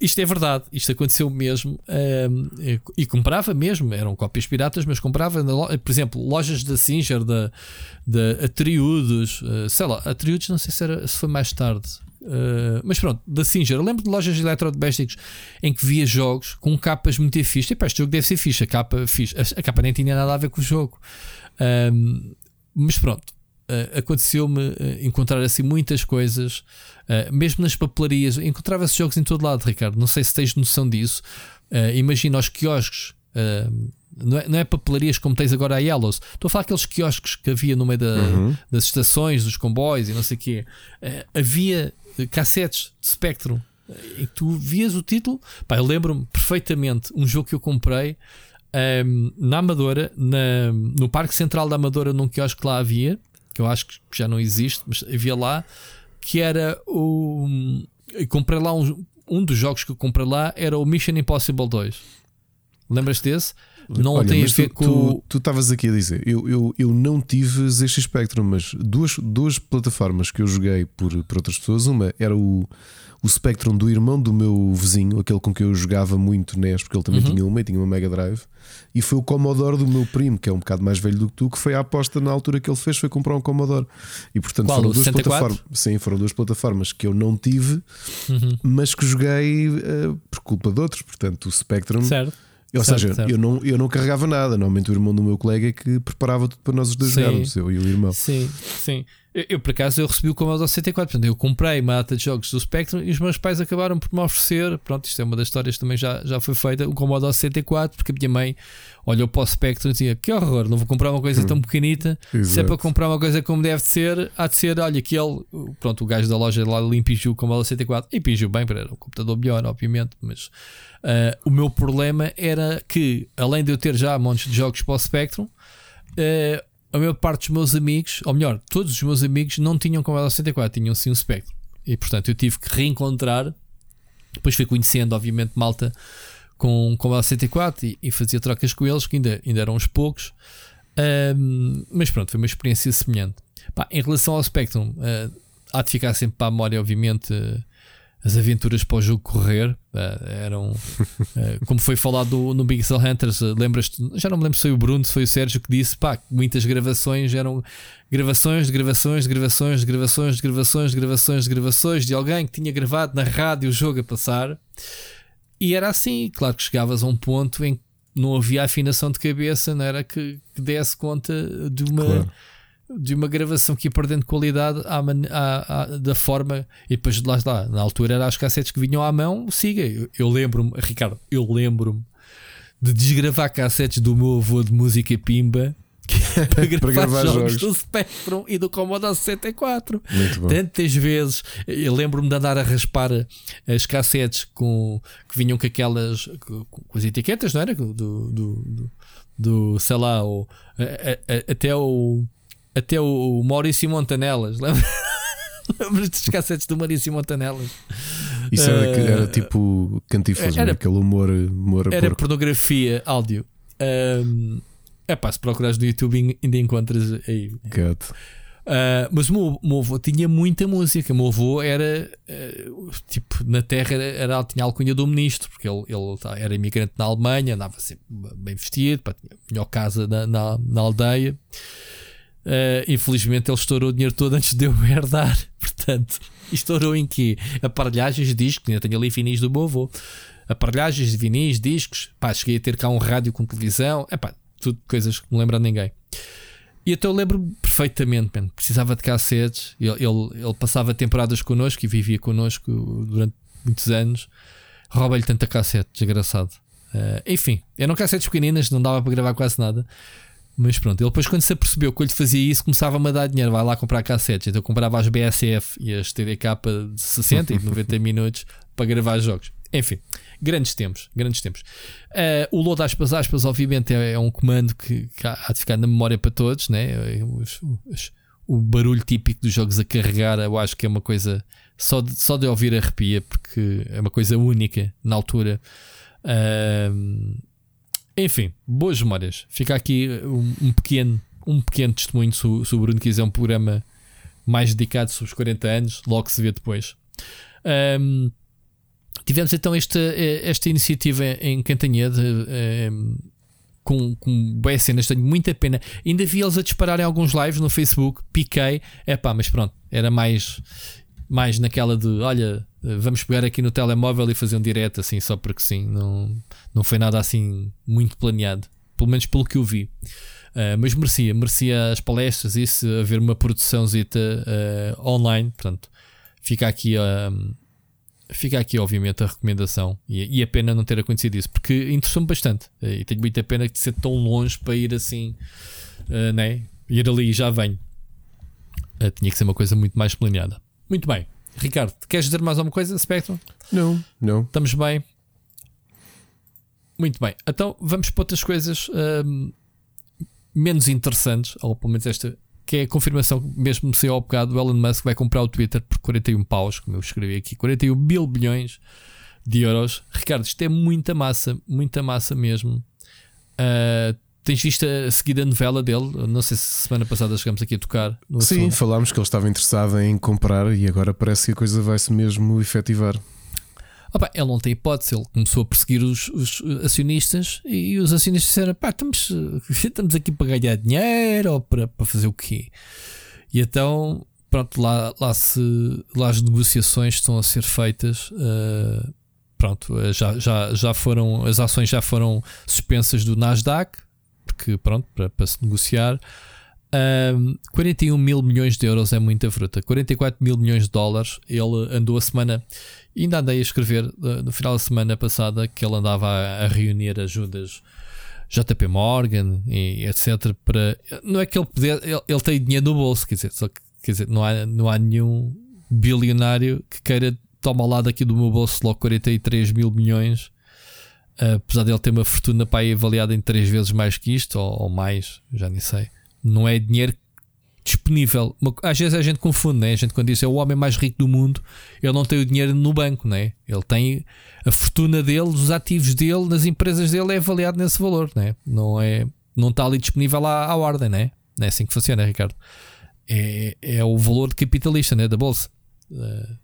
isto é verdade, isto aconteceu mesmo. um, e- comprava mesmo, eram cópias piratas, mas comprava, na lo- por exemplo, lojas da Singer, da, da Atriudos, uh, sei lá, Atriudos não sei se, era, se foi mais tarde. Uh, mas pronto, da Singer, lembro de lojas de eletrodomésticos em que via jogos com capas muito fixe. Epá, este jogo deve ser fixe, a capa, fixe. A, capa nem tinha nada a ver com o jogo. Mas pronto, uh, aconteceu-me uh, encontrar assim muitas coisas, mesmo nas papelarias. Encontrava-se jogos em todo lado, Ricardo. Não sei se tens noção disso. Imagina os quiosques. uh, não é, não é papelarias como tens agora a Yellows. Estou a falar aqueles quiosques que havia no meio da- Uhum. das estações, dos comboios e não sei o quê. Uh, havia uh, cassetes de Spectrum em que tu vias o título. Pá, eu lembro-me perfeitamente um jogo que eu comprei um, na Amadora, na- no Parque Central da Amadora, num quiosque que lá havia, que eu acho que já não existe, mas havia lá, que era o. eu comprei lá um, um dos jogos que eu comprei lá era o Mission Impossible 2. Lembras desse? Não Olha, tem a ver tu- com. tu- Tu estavas aqui a dizer, eu, eu, eu não tive ZX Spectrum, mas duas, duas plataformas que eu joguei por, por outras pessoas. Uma era o, o Spectrum do irmão do meu vizinho, aquele com quem eu jogava muito NES, porque ele também Uhum. tinha uma e tinha uma Mega Drive. E foi o Commodore do meu primo, que é um bocado mais velho do que tu, que foi a aposta na altura que ele fez, foi comprar um Commodore. E portanto Qual, foram duas 64? plataformas. Sim, foram duas plataformas que eu não tive, Uhum. mas que joguei eh, por culpa de outros. Portanto, o Spectrum. Certo. Ou Certo, seja, certo. Eu, não, eu não carregava nada. Normalmente o irmão do meu colega é que preparava tudo para nós os dois Sim. jogarmos, eu e o irmão. Sim, sim. Eu, eu, por acaso eu recebi o Commodore 64, portanto eu comprei uma data de jogos do Spectrum e os meus pais acabaram por me oferecer. Pronto, isto é uma das histórias que também já, já foi feita. O Commodore 64, porque a minha mãe olhou para o Spectrum e dizia: Que horror, não vou comprar uma coisa tão pequenita. Se é Exato. para comprar uma coisa como deve ser, há de ser, olha, aquele. Pronto, o gajo da loja lá ali impingiu o Commodore 64 e impingiu bem, para era um computador melhor, obviamente, mas. Ah, o meu problema era que, além de eu ter já montes de jogos para o Spectrum, eh, a maior parte dos meus amigos, ou melhor, todos os meus amigos não tinham Commodore 64, tinham sim um Spectrum. E portanto eu tive que reencontrar. Depois fui conhecendo, obviamente, malta com Commodore 64 e, e fazia trocas com eles, que ainda, ainda eram uns poucos. Mas pronto, foi uma experiência semelhante. Pá, em relação ao Spectrum, ah, há de ficar sempre para a memória, obviamente, as aventuras para o jogo correr. Uh, eram uh, como foi falado no Big Cell Hunters. Uh, Lembras-te? Já não me lembro se foi o Bruno, se foi o Sérgio que disse pá, muitas gravações eram gravações de gravações de gravações de gravações de gravações de gravações de gravações de alguém que tinha gravado na rádio o jogo a passar. E era assim, claro que chegavas a um ponto em que não havia afinação de cabeça, não era que, que desse conta de uma. Claro de uma gravação que ia perdendo qualidade à, à, à, da forma. E depois lá está, na altura eram as cassetes que vinham à mão, siga. Eu, eu lembro-me, Ricardo, eu lembro-me de desgravar cassetes do meu avô de música pimba. para gravar, para gravar jogos, jogos, do Spectrum e do Commodore 64 tantas vezes eu lembro-me de andar a raspar as cassetes com, que vinham com aquelas com, com as etiquetas, não era? Do, do, do, do sei lá, o, a, a, até o até o Maurício Montanelas. Lembras dos cassetes do Maurício Montanelas? Isso era, uh, era tipo cantifas, era, aquele humor, humor Era porco. pornografia áudio. Um, é pá, se procurares no YouTube ainda encontras aí. God. Uh, mas o meu, meu avô tinha muita música. O meu avô era uh, tipo na terra, era, tinha a alcunha do ministro, porque ele, ele tá, era imigrante na Alemanha, andava sempre bem vestido, pá, tinha melhor casa na, na, na aldeia. Uh, infelizmente ele estourou o dinheiro todo antes de eu herdar. Portanto, estourou em quê? Aparelhagens discos, ainda tenho ali finis do meu avô. Aparelhagens vinis, discos. Pá, cheguei a ter cá um rádio com televisão. É pá, tudo coisas que não lembram ninguém. E então eu lembro perfeitamente, man, precisava de cassetes. Ele, ele, ele, passava temporadas connosco e vivia connosco durante muitos anos. Rouba-lhe tanta cassete, desgraçado. Uh, enfim, eram cassetes pequeninas, não dava para gravar quase nada. Mas pronto, ele depois quando se apercebeu que eu lhe fazia isso, começava-me a dar dinheiro, vai lá comprar cassetes. Então eu comprava as BSF e as TDK de 60 e 90 minutos para gravar jogos. Enfim, grandes tempos, grandes tempos. Uh, o load aspas aspas, obviamente, é, é um comando que, que, há de ficar na memória para todos, né? Os, os, o barulho típico dos jogos a carregar, eu acho que é uma coisa só de, só de ouvir arrepia, porque é uma coisa única na altura. Uh, enfim, boas memórias. Fica aqui um, um pequeno, um pequeno testemunho se o, se o Bruno quiser um programa mais dedicado sobre os 40 anos, logo se vê depois. Um, tivemos então esta, esta iniciativa em Cantanhede um, com, com boas cenas, tenho muita pena. Ainda vi eles a dispararem alguns lives no Facebook, piquei, é pá, mas pronto, era mais, mais naquela de olha, vamos pegar aqui no telemóvel e fazer um direto assim, só porque sim. Não, não foi nada assim muito planeado, pelo menos pelo que eu vi. Uh, mas merecia, merecia as palestras, isso, haver uma produção zita uh, online. Portanto, fica aqui, uh, fica aqui, obviamente, a recomendação e, e a pena não ter acontecido isso, porque interessou-me bastante. e tenho muita pena de ser tão longe para ir assim, né? ir ali e já venho. tinha que ser uma coisa muito mais planeada. Muito bem. Ricardo, queres dizer mais alguma coisa, Spectrum? Não, não. Estamos bem. Muito bem. Então vamos para outras coisas um, menos interessantes, ou pelo menos esta, que é a confirmação, mesmo se ao bocado, o Elon Musk vai comprar o Twitter por 41 paus, como eu escrevi aqui, 41 mil bilhões de euros. Ricardo, isto é muita massa, muita massa mesmo. Uh, Tens visto a seguida novela dele? Não sei se semana passada chegamos aqui a tocar. Sim, assunto. falámos que ele estava interessado em comprar e agora parece que a coisa vai-se mesmo efetivar. Ele não tem hipótese, ele começou a perseguir os, os acionistas e os acionistas disseram: pá, estamos, estamos aqui para ganhar dinheiro ou para, para fazer o quê? E então, pronto, lá, lá, se, lá as negociações estão a ser feitas. Uh, pronto, já, já, já foram, as ações já foram suspensas do Nasdaq porque pronto, para, para se negociar. Um, 41 mil milhões de euros é muita fruta. 44 mil milhões de dólares. Ele andou a semana, ainda andei a escrever uh, no final da semana passada que ele andava a, a reunir ajudas JP Morgan e etc. Para, não é que ele, poder, ele, ele tem dinheiro no bolso, quer dizer, só que, quer dizer, não, há, não há nenhum bilionário que queira tomar lá daqui do meu bolso logo 43 mil milhões apesar dele ter uma fortuna para avaliada em três vezes mais que isto, ou, ou mais, já nem sei, não é dinheiro disponível. Às vezes a gente confunde, né? a gente quando diz é o homem mais rico do mundo, ele não tem o dinheiro no banco, né? ele tem a fortuna dele, os ativos dele, nas empresas dele é avaliado nesse valor, né? não, é, não está ali disponível à, à ordem, né? não é assim que funciona, Ricardo. É, é o valor capitalista né? da bolsa. Uh,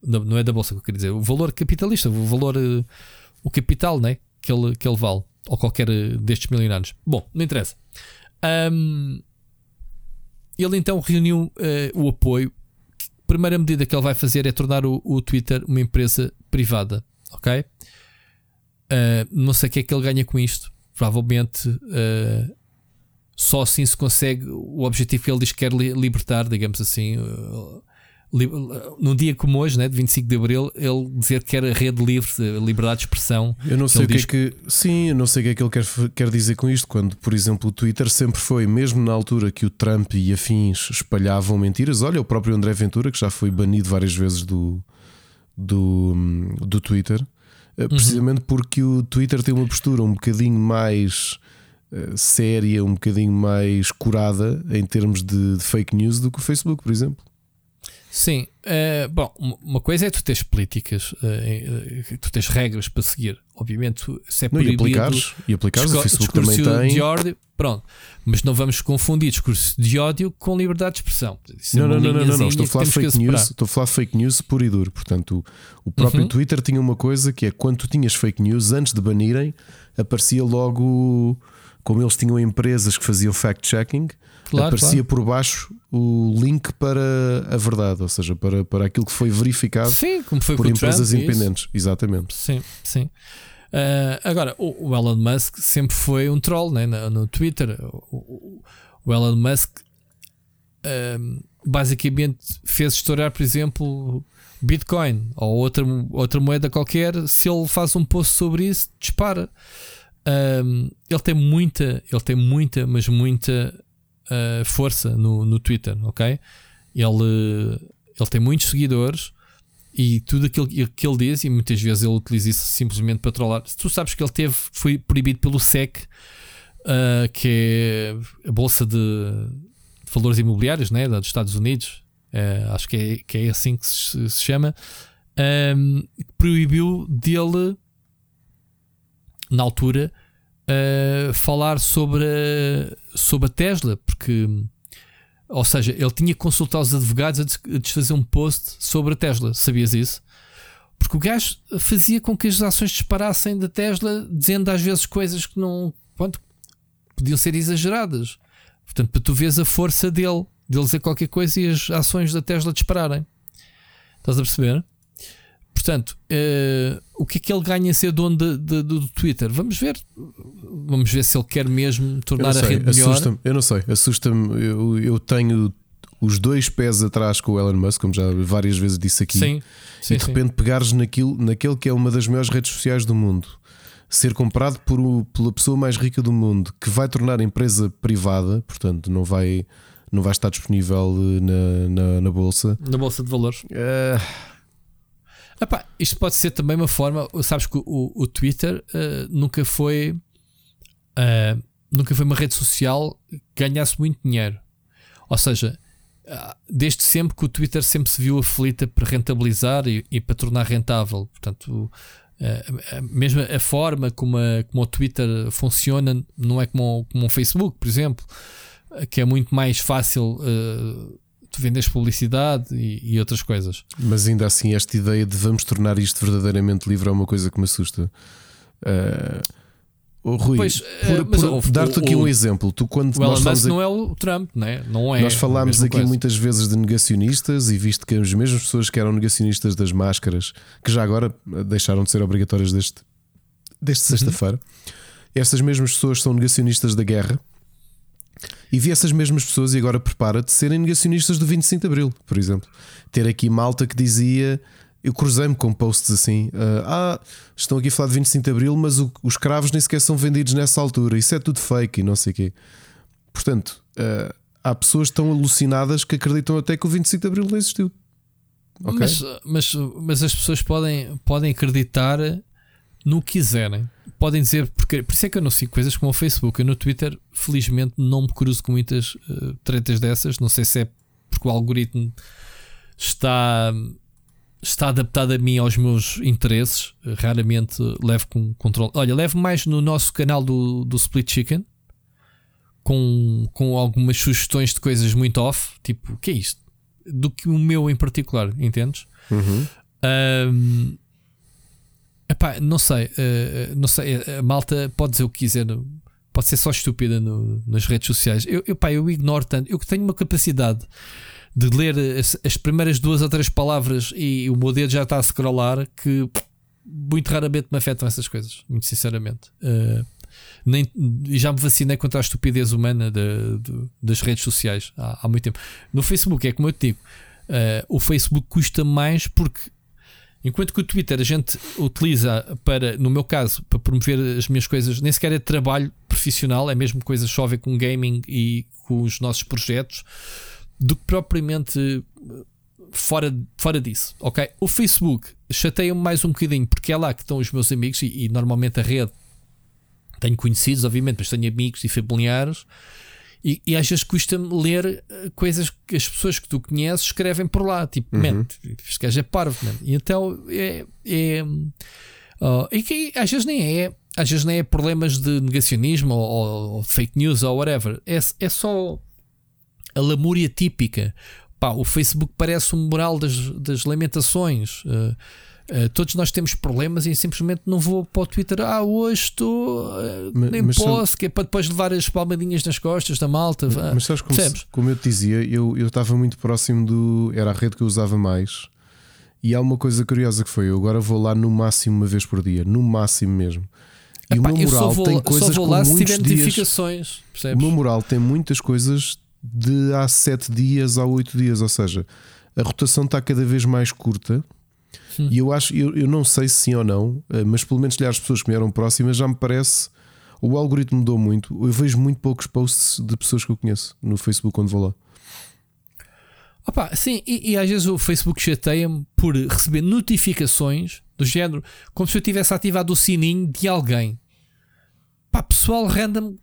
não é da bolsa que eu quero dizer, o valor capitalista, o valor, uh, o capital né, que, ele, que ele vale, ou qualquer uh, destes milionários. Bom, não interessa. Um, ele então reuniu uh, o apoio. A primeira medida que ele vai fazer é tornar o, o Twitter uma empresa privada. Ok? não sei o que é que ele ganha com isto. Provavelmente só assim se consegue o objetivo que ele diz que quer libertar, digamos assim, num dia como hoje, né, de 25 de Abril, ele dizer que era rede livre, liberdade de expressão. Eu não sei o que é que. Sim, eu não sei o que é que ele quer, quer dizer com isto, quando, por exemplo, o Twitter sempre foi, mesmo na altura que o Trump e afins espalhavam mentiras. Olha, o próprio André Ventura, que já foi banido várias vezes do, do, do Twitter, eh, uhum. precisamente uhum. porque o Twitter tem uma postura um bocadinho mais uh, séria, um bocadinho mais curada em termos de, de fake news do que o Facebook, por exemplo. Sim, uh, bom, uma coisa é tu tens políticas, uh, tu tens regras para seguir. Obviamente, se é proibido. E aplicares, e aplicares o Facebook também tem. De ódio, pronto, mas não vamos confundir discurso de ódio com liberdade de expressão. Não, é não, não, não, não, não, estou a falar fake news, estou a falar fake news puro e duro. Portanto, o, o próprio uhum. Twitter tinha uma coisa que é quando tu tinhas fake news, antes de banirem, aparecia logo, como eles tinham empresas que faziam fact-checking claro, aparecia claro. por baixo o link para a verdade, ou seja, para, para aquilo que foi verificado sim, como foi por empresas Trump, independentes. Isso. Exatamente. Sim, sim. Uh, agora, o, o, Elon Musk sempre foi um troll né, no, no Twitter. O, o, Elon Musk uh, basicamente fez estourar, por exemplo, Bitcoin ou outra, outra moeda qualquer. Se ele faz um post sobre isso, dispara. Um, ele tem muita, ele tem muita, mas muita uh, força no, no Twitter, ok? Ele, ele tem muitos seguidores e tudo aquilo que ele diz, e muitas vezes ele utiliza isso simplesmente para trollar. Tu sabes que ele teve, foi proibido pelo SEC, uh, que é a Bolsa de, Valores Imobiliários né, dos Estados Unidos, uh, acho que é, que é assim que se, se chama, um, proibiu dele, na altura, uh, falar sobre a, sobre a Tesla, porque, ou seja, ele tinha que consultar os advogados a desfazer um post sobre a Tesla. Sabias isso? Porque o gajo fazia com que as ações disparassem da Tesla, dizendo às vezes coisas que não pronto, podiam ser exageradas. Portanto, para tu veres a força dele, de ele dizer qualquer coisa e as ações da Tesla dispararem. Estás a perceber? Portanto, uh, o que é que ele ganha a ser dono de, de, do Twitter? Vamos ver. Vamos ver se ele quer mesmo tornar sei, a rede melhor. Eu não sei, assusta-me. Eu, eu, tenho os dois pés atrás com o Elon Musk, como já várias vezes disse aqui. Sim, sim, e de repente sim. pegares naquilo, naquele que é uma das maiores redes sociais do mundo, ser comprado por pela pessoa mais rica do mundo, que vai tornar a empresa privada, portanto, não vai, não vai estar disponível eh, na, na, na bolsa. Na bolsa de valores. Uh, Epá, isto pode ser também uma forma. Sabes que o, o Twitter uh, nunca foi. Uh, nunca foi uma rede social que ganhasse muito dinheiro. Ou seja, uh, desde sempre que o Twitter sempre se viu aflita para rentabilizar e, e para tornar rentável. Portanto, mesmo a forma como, a, como o Twitter funciona não é como, como o Facebook, por exemplo, que é muito mais fácil tu vendes publicidade e, e, outras coisas. Mas ainda assim, esta ideia de vamos tornar isto verdadeiramente livre é uma coisa que me assusta. Uh, oh, Rui, pois, por, uh, por dar-te aqui o, um exemplo, tu quando o nós falamos não é o Trump, né? não é? Nós falámos aqui coisa. muitas vezes de negacionistas e visto que as mesmas pessoas que eram negacionistas das máscaras, que já agora deixaram de ser obrigatórias desde, desde uhum. sexta-feira, estas mesmas pessoas são negacionistas da guerra e vi essas mesmas pessoas, e agora prepara-te, serem negacionistas do 25 de Abril, por exemplo. Ter aqui malta que dizia. Eu cruzei-me com posts assim: uh, Ah, estão aqui a falar de 25 de Abril, mas os cravos nem sequer são vendidos nessa altura. Isso é tudo fake e não sei o quê. Portanto, uh, há pessoas tão alucinadas que acreditam até que o 25 de Abril não existiu. Okay? Mas, mas, mas as pessoas podem, podem acreditar no que quiserem podem dizer, porque por isso é que eu não sigo coisas como o Facebook. Eu no Twitter, felizmente, não me cruzo com muitas uh, tretas dessas. Não sei se é porque o algoritmo está, está adaptado a mim, aos meus interesses. Raramente levo com controle. Olha, levo mais no nosso canal do, do Split Chicken com, com algumas sugestões de coisas muito off, tipo, o que é isto? Do que o meu em particular, entendes? Uhum. Um, epá, não sei, uh, não sei. A malta pode dizer o que quiser, pode ser só estúpida no, nas redes sociais. Eu, eu, pá, eu ignoro tanto. Eu tenho uma capacidade de ler as, as, primeiras duas ou três palavras e o meu dedo já está a scrollar que muito raramente me afetam essas coisas, muito sinceramente. Uh, nem, já me vacinei contra a estupidez humana de, de, das redes sociais há, há, muito tempo. No Facebook, é como eu te digo, uh, o Facebook custa mais porque enquanto que o Twitter a gente utiliza para, no meu caso, para promover as minhas coisas, nem sequer é trabalho profissional, é mesmo coisas só a ver com gaming e com os nossos projetos, do que propriamente fora, fora disso, ok? O Facebook chateia-me mais um bocadinho porque é lá que estão os meus amigos e, e normalmente a rede tenho conhecidos, obviamente, mas tenho amigos e familiares. E, e às vezes custa-me ler eh, coisas que as pessoas que tu conheces escrevem por lá, tipo, uhum. man, este gajo é parvo, man. E então é. é uh, e que às vezes nem é, às vezes nem é problemas de negacionismo ou, ou, ou fake news ou whatever, é, é só a lamúria típica. Pá, o Facebook parece um mural das, das lamentações. Uh, Uh, todos nós temos problemas e simplesmente não vou para o Twitter. Ah, hoje estou. Uh, nem mas posso, que é para depois levar as palmadinhas nas costas da malta. Mas, mas sabes como, como eu te dizia, eu, eu estava muito próximo do. Era a rede que eu usava mais. E há uma coisa curiosa que foi: eu agora vou lá no máximo uma vez por dia, no máximo mesmo. E Epá, o meu moral vou, tem coisas só vou lá com se tiver notificações. Percebes? O meu moral tem muitas coisas de há 7 dias a 8 dias, ou seja, a rotação está cada vez mais curta Hum. E eu acho, eu, eu não sei se sim ou não, eh, mas pelo menos as pessoas que me eram próximas já me parece. O algoritmo mudou muito. Eu vejo muito poucos posts de pessoas que eu conheço no Facebook quando vou lá. Opa, sim, e, e às vezes o Facebook chateia-me por receber notificações do género, como se eu tivesse ativado o sininho de alguém. Pá, pessoal random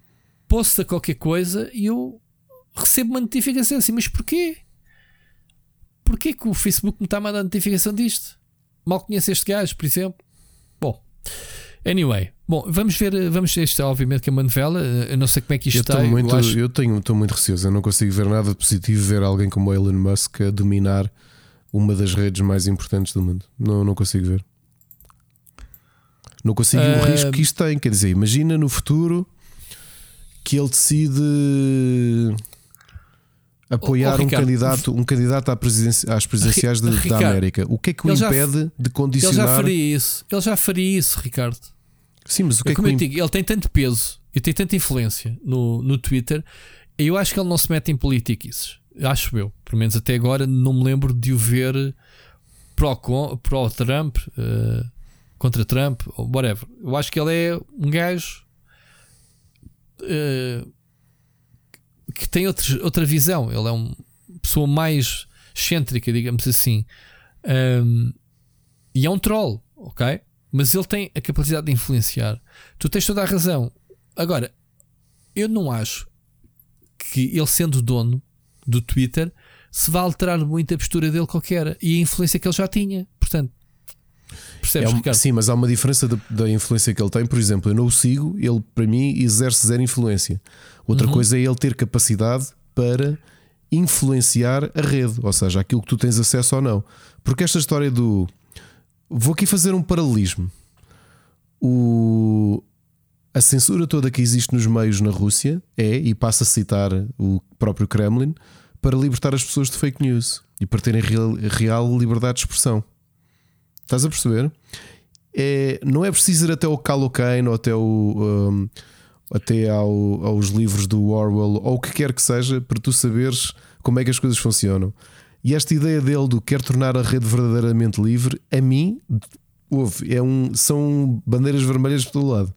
posta qualquer coisa e eu recebo uma notificação assim, mas porquê? Porquê que o Facebook me está a mandar notificação disto? Mal conheço este gajo, por exemplo. Bom, anyway, bom, vamos ver. Vamos este, obviamente, que é uma novela. Eu não sei como é que isto eu está. Muito, eu, acho... eu tenho, estou muito receoso. Eu não consigo ver nada de positivo ver alguém como Elon Musk a dominar uma das redes mais importantes do mundo. Não, não consigo ver. Não consigo uh... o risco que isto tem. Quer dizer, imagina no futuro que ele decide apoiar oh, oh, um candidato, um candidato às presidenciais de, Ricardo, da América. O que é que o impede de condicionar? Ele já faria isso. Ele já faria isso, Ricardo. Sim, mas o que é, é como que eu digo, ele tem tanto peso e tem tanta influência no, no Twitter. Eu acho que ele não se mete em politiquices. Acho eu. Pelo menos até agora não me lembro de o ver pró-Trump, uh, contra Trump, whatever. Eu acho que ele é um gajo. Uh, que tem outro, outra visão. Ele é uma pessoa mais excêntrica, digamos assim. Um, e é um troll, ok? Mas ele tem a capacidade de influenciar. Tu tens toda a razão. Agora, eu não acho que ele sendo dono do Twitter se vai alterar muito a postura dele qualquer e a influência que ele já tinha. Portanto, percebes, é um, Sim, mas há uma diferença da influência que ele tem. Por exemplo, eu não o sigo, ele para mim exerce zero influência. Outra uhum. coisa é ele ter capacidade para influenciar a rede, ou seja, aquilo que tu tens acesso ou não. Porque esta história do. Vou aqui fazer um paralelismo. O... A censura toda que existe nos meios na Rússia é, e passa a citar o próprio Kremlin, para libertar as pessoas de fake news e para terem real, real liberdade de expressão. Estás a perceber? É, não é preciso ir até o Calocaine ou até o. Um, até ao, aos livros do Orwell ou o que quer que seja para tu saberes como é que as coisas funcionam. E esta ideia dele do quer tornar a rede verdadeiramente livre, a mim, houve, é um, são bandeiras vermelhas por todo lado.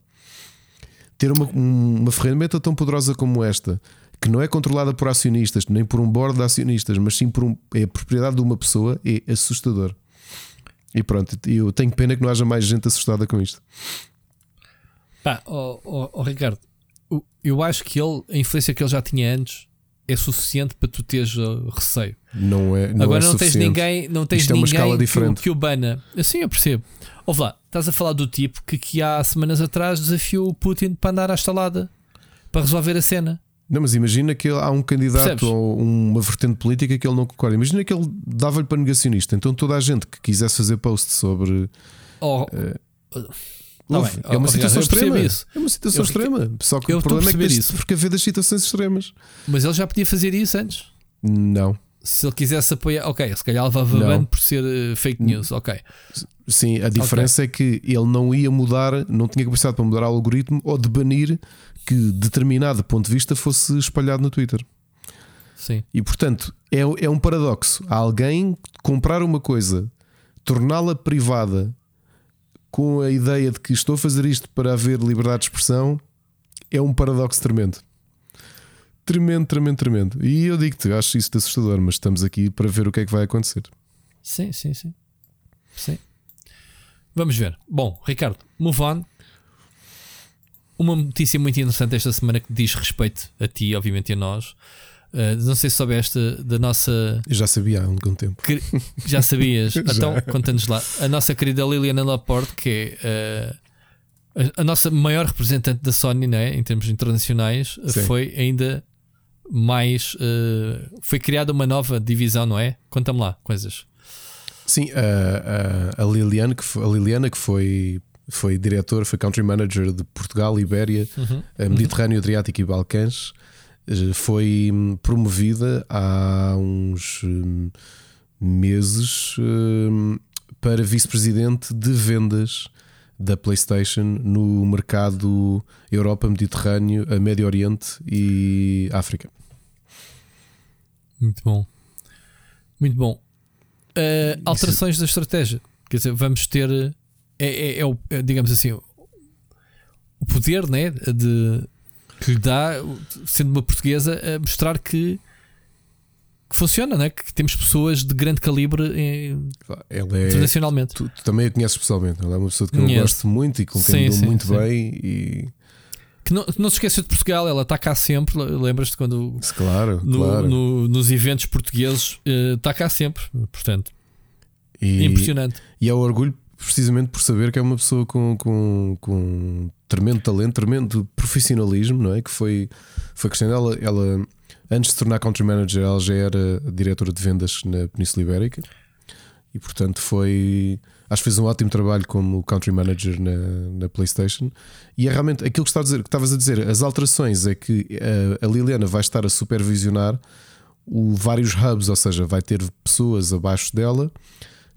Ter uma, uma ferramenta tão poderosa como esta, que não é controlada por acionistas, nem por um board de acionistas, mas sim por um, é a propriedade de uma pessoa, é assustador. E pronto, eu tenho pena que não haja mais gente assustada com isto. Pá, oh, oh, oh, Ricardo, eu acho que ele, a influência que ele já tinha antes é suficiente para tu teres uh, receio. Não é. Não Agora é não tens ninguém, não tens Isto ninguém é uma escala diferente. Que, que o bana. Assim eu percebo. Ouve lá, estás a falar do tipo que, que há semanas atrás desafiou o Putin para andar à estalada para resolver a cena. Não, mas imagina que há um candidato Percebes? ou uma vertente política que ele não concorda. Imagina que ele dava-lhe para negacionista. Então toda a gente que quisesse fazer post sobre. Oh, Tá Ouve, bem, é uma oh, situação extrema. isso. É uma situação Eu- extrema. Só que eu o problema é que isso. de precaver das situações extremas. mas ele já podia fazer isso antes. Não. Se ele quisesse apoiar, ok, se calhar levava Não. ban por ser eh, fake news, ok. Sim, a diferença é que ele não ia mudar, não tinha capacidade para mudar o algoritmo ou de banir que determinado ponto de vista fosse espalhado no Twitter. Sim. E portanto, é, é um paradoxo. Há alguém comprar uma coisa, torná-la privada com a ideia de que estou a fazer isto para haver liberdade de expressão, é um paradoxo tremendo. Tremendo, tremendo, tremendo. E eu digo-te, acho isso assustador, mas estamos aqui para ver o que é que vai acontecer. Sim, sim, sim. Sim. Vamos ver. Bom, Ricardo, move on. Uma notícia muito interessante esta semana que diz respeito a ti, obviamente, e a nós. Uh, não sei se soubeste da nossa. Eu já sabia há algum tempo. queri- Já sabias? então, conta-nos lá. A nossa querida Liliana Laporte, que é uh, a, a nossa maior representante da Sony né, em termos internacionais, uh, Sim. foi ainda mais. uh, foi criada uma nova divisão, não é? Conta-me lá coisas. Sim, a, a, a Liliana, que foi, a Liliana, que foi, foi diretor, foi country manager de Portugal, Ibéria, a Mediterrâneo, Adriático e Balcãs, eh, foi hum, promovida há uns hum, meses hum, para vice-presidente de vendas da PlayStation no mercado Europa, Mediterrâneo, a Médio Oriente e África. Muito bom. Muito bom. Uh, alterações da estratégia. Quer dizer, vamos ter. É, é- é o, é, digamos assim, o poder né, de, que lhe dá, sendo uma portuguesa, a mostrar que, que funciona, né? que temos pessoas de grande calibre em- Ela é, internacionalmente. Tu, tu também a conheces pessoalmente. Ela é uma pessoa de quem eu gosto muito e com quem Sim, me dou sim, muito sim. bem. E Que não, não se esqueceu de Portugal, ela está cá sempre. Lembras-te quando claro, no- claro. no- nos eventos portugueses uh, está cá sempre. Portanto, e, impressionante. e é o orgulho precisamente por saber que é uma pessoa com, com, com tremendo talento, tremendo profissionalismo, não é? Que foi, foi crescendo. Ela, ela, antes de se tornar country manager, ela já era diretora de vendas na Península Ibérica e, portanto, foi. Acho que fez um ótimo trabalho como country manager na, na PlayStation. E é realmente aquilo que, está a dizer, que estavas a dizer: as alterações é que a, a Liliana vai estar a supervisionar o, vários hubs, ou seja, vai ter pessoas abaixo dela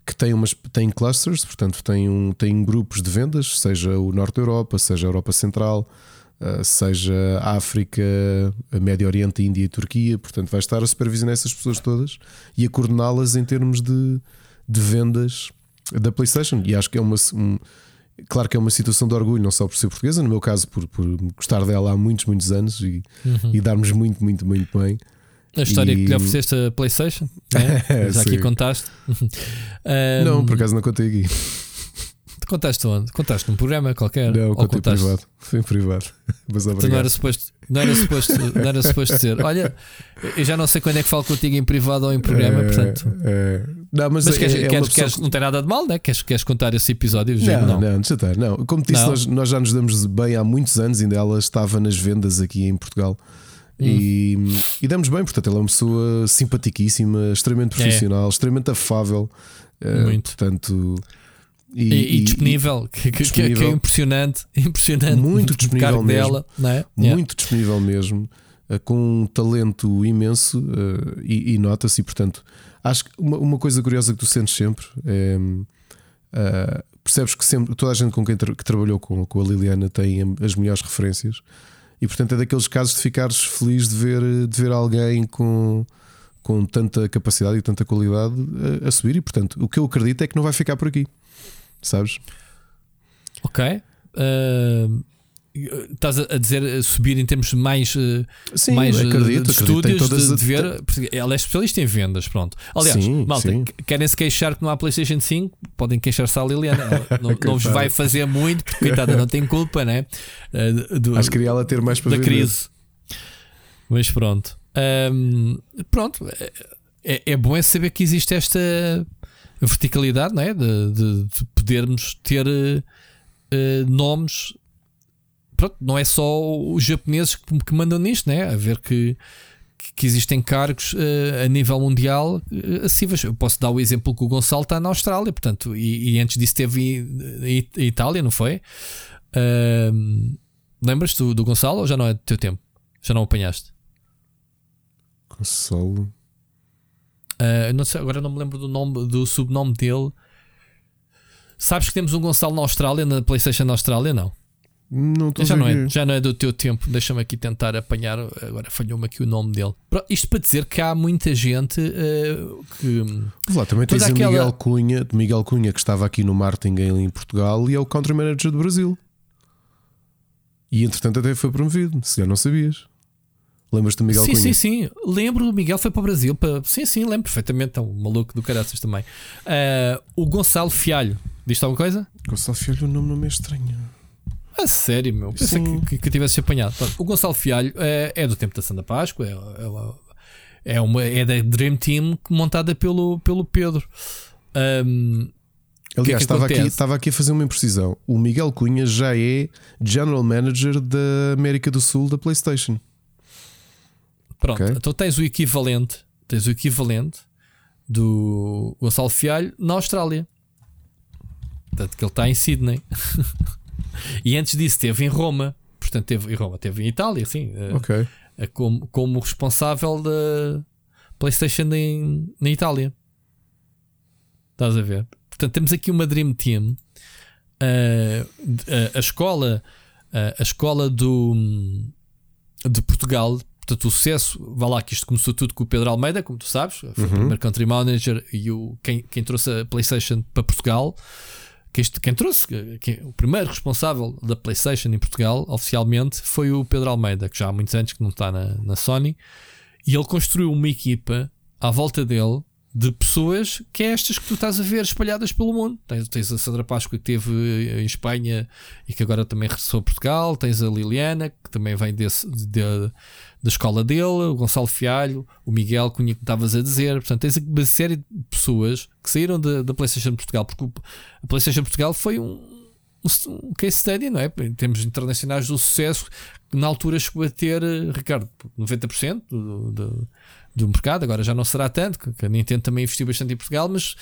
que têm, umas, têm clusters, portanto, têm, um, têm grupos de vendas, seja o Norte da Europa, seja a Europa Central, uh, seja a África, a Médio Oriente, a Índia e a Turquia. Portanto, vai estar a supervisionar essas pessoas todas e a coordená-las em termos de, de vendas da PlayStation. E acho que é uma. um- Claro que é uma situação de orgulho, não só por ser portuguesa, no meu caso, por, por gostar dela há muitos, muitos anos e, e darmos muito, muito, muito bem. A história que E- lhe ofereceste a PlayStation, né? já aqui contaste. Ahm, Não, por acaso não contei aqui. Contaste onde? Contaste num programa qualquer? Não, ou contei contaste? privado. Foi em privado. Mas Então não era suposto, não era suposto, não era suposto dizer. Olha, eu já não sei quando é que falo contigo em privado ou em programa, É, portanto. é. Não, mas, Mas é, queres, é queres- queres- não tem nada de mal, né? Queres, queres contar esse episódio? Não, não. não, estar. Não, como te disse, Não? nós, nós já nos damos bem há muitos anos, ainda ela estava nas vendas aqui em Portugal. Hum. E, e damos bem, portanto, ela é uma pessoa simpaticíssima, extremamente profissional, extremamente afável. eh, Muito. Portanto, e, E, e disponível, que, que- que- é disponível. impressionante, impressionante. Muito disponível mesmo. dela, não é? muito disponível mesmo, eh, com um talento imenso eh, e, nota-se. E, portanto, acho que uma, uma coisa curiosa que tu sentes sempre é. percebes que sempre toda a gente com quem tra- que trabalhou com, com a Liliana tem as melhores referências, e portanto é daqueles casos de ficares feliz de ver, de ver alguém com, com tanta capacidade e tanta qualidade a, a subir. E portanto, o que eu acredito é que não vai ficar por aqui, sabes? Ok. Ah, estás a dizer a subir em termos mais, eh, Sim, mais eh, acredito, de estúdios todas de, de ver. Ela é especialista em vendas, pronto. Aliás, Sim, malta, sim. que- querem se queixar que não há PlayStation 5, podem queixar-se à Liliana. Ela não, não vos vai fazer muito, porque coitada, não tem culpa, né? Eh, do- Acho que queria ela ter mais para da vender. crise. Mas pronto. Pronto. É, é bom é saber que existe esta verticalidade, não é? De, de- de podermos ter eh, eh, nomes pronto, não é só os japoneses que, que mandam nisto, né? A ver que, que existem cargos uh, a nível mundial uh, acessíveis. Eu posso dar o exemplo que o Gonçalo está na Austrália, portanto, e, e antes disso teve a Itália, não foi? Uh, Lembras-te do, do, Gonçalo ou já não é do teu tempo? Já não o apanhaste? Gonçalo. Uh, não sei, agora não me lembro do nome do subnome dele. Sabes que temos um Gonçalo na Austrália, na PlayStation na Austrália? Não. Não já, não é, já não é do teu tempo. Deixa-me aqui tentar apanhar. Agora falhou-me aqui o nome dele. Isto para dizer que há muita gente uh, que. Lá, também tens aquela... o Miguel Cunha, Miguel Cunha, que estava aqui no Martin em Portugal e é o Country Manager do Brasil. E entretanto até foi promovido, se já não sabias. Lembras-te do Miguel sim, Cunha? Sim, sim, Lembro, o Miguel foi para o Brasil. Para... Sim, sim, lembro perfeitamente. É um maluco do caraças também. Uh, o Gonçalo Fialho, diz-te alguma coisa? Gonçalo Fialho, o nome não é estranho. A sério, meu. Pensei que, que, que tivesse apanhado. o Gonçalo Fialho é, é, do tempo da Santa Páscoa. É, é, é, uma, é da Dream Team montada pelo, pelo Pedro. Um, Aliás, que é que estava, aqui, estava aqui a fazer uma imprecisão. O Miguel Cunha já é General Manager da América do Sul da PlayStation. Pronto, okay. então tens o equivalente, tens o equivalente do Gonçalo Fialho na Austrália. Portanto, que ele está em Sydney. e antes disso teve em Roma. Portanto, teve em Roma, teve em Itália, sim. Eh, ok. Uh, como, como responsável da PlayStation em, na Itália. Estás a ver? Portanto, temos aqui uma Dream Team. Uh, a, a, escola, uh, a escola do, de Portugal, portanto, o sucesso, vá lá que isto começou tudo com o Pedro Almeida, como tu sabes, foi uhum. o primeiro country manager e o, quem, quem trouxe a PlayStation para Portugal. Quem, quem trouxe, quem, o primeiro responsável da PlayStation em Portugal, oficialmente, foi o Pedro Almeida, que já há muitos anos que não está na, na Sony, e ele construiu uma equipa à volta dele de pessoas que é estas que tu estás a ver espalhadas pelo mundo. Tens, tens a Sandra Páscoa que teve em Espanha e que agora também regressou a Portugal. Tens a Liliana, que também vem desse, de, da escola dele, o Gonçalo Fialho, o Miguel Cunha que estavas a dizer. Portanto, tens uma série de pessoas que saíram da, da PlayStation Portugal, porque a PlayStation Portugal foi um, um case study, não é? Em termos internacionais do sucesso, que na altura chegou a ter, Ricardo, 90% do, do do mercado, agora já não será tanto, que a Nintendo também investiu bastante em Portugal, mas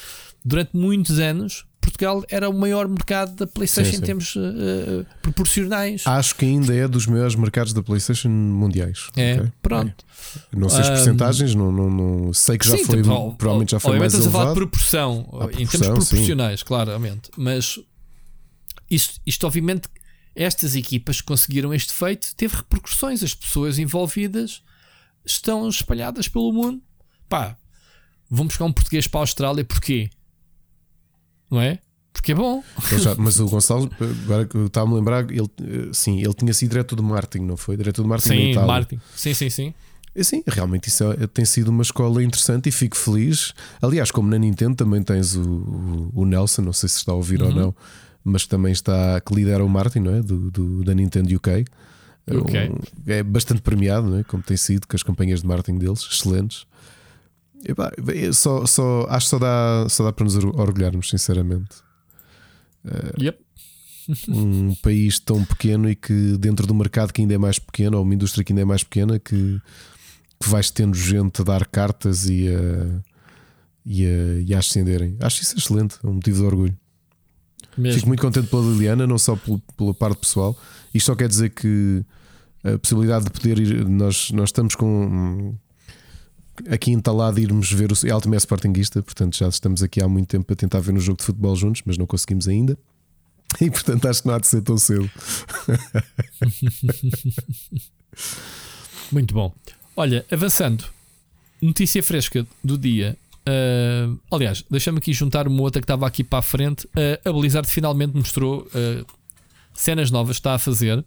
durante muitos anos Portugal era o maior mercado da PlayStation sim, sim. em termos uh, proporcionais. Acho que ainda é dos maiores mercados da PlayStation mundiais. É, okay? pronto. É. Não sei as porcentagens, um, não, não, não, sei que já sim, foi, provavelmente já foi mais elevado. a falar de proporção, proporção, em termos proporcionais, claramente. Mas isto, isto, obviamente, estas equipas que conseguiram este feito teve repercussões. As pessoas envolvidas estão espalhadas pelo mundo. Pá, vão buscar um português para a Austrália, porquê? Não é? Porque é bom. Mas o Gonçalo, agora que estava-me a lembrar, ele, sim, ele tinha sido diretor de marketing, não foi? Diretor de marketing sim, marketing. Sim, sim, sim. Sim, realmente isso é, tem sido uma escola interessante e fico feliz. Aliás, como na Nintendo também tens o, o Nelson, não sei se está a ouvir uhum. ou não, mas também está que lidera o marketing, não é? Do, do da Nintendo UK. Okay. Um, é bastante premiado, é? como tem sido com as campanhas de marketing deles, excelentes. E, só, só, acho que só dá, só dá para nos orgulharmos, sinceramente. Uh, yep. um país tão pequeno e que dentro do mercado que ainda é mais pequeno, ou uma indústria que ainda é mais pequena, que, que vais tendo gente a dar cartas e a, e a, e a ascenderem. Acho isso excelente, é um motivo de orgulho. Mesmo. Fico muito contente pela Liliana, não só pela, pela parte pessoal. Isto só quer dizer que a possibilidade de poder ir, nós, nós estamos com aqui entalado irmos ver o ela também é Sportingista, portanto já estamos aqui há muito tempo a tentar ver um jogo de futebol juntos, mas não conseguimos ainda. E portanto acho que não há de ser tão cedo. muito bom. Olha, avançando, notícia fresca do dia. Uh, aliás, deixa-me aqui juntar uma outra que estava aqui para a frente. Uh, a Blizzard finalmente mostrou uh, cenas novas, está a fazer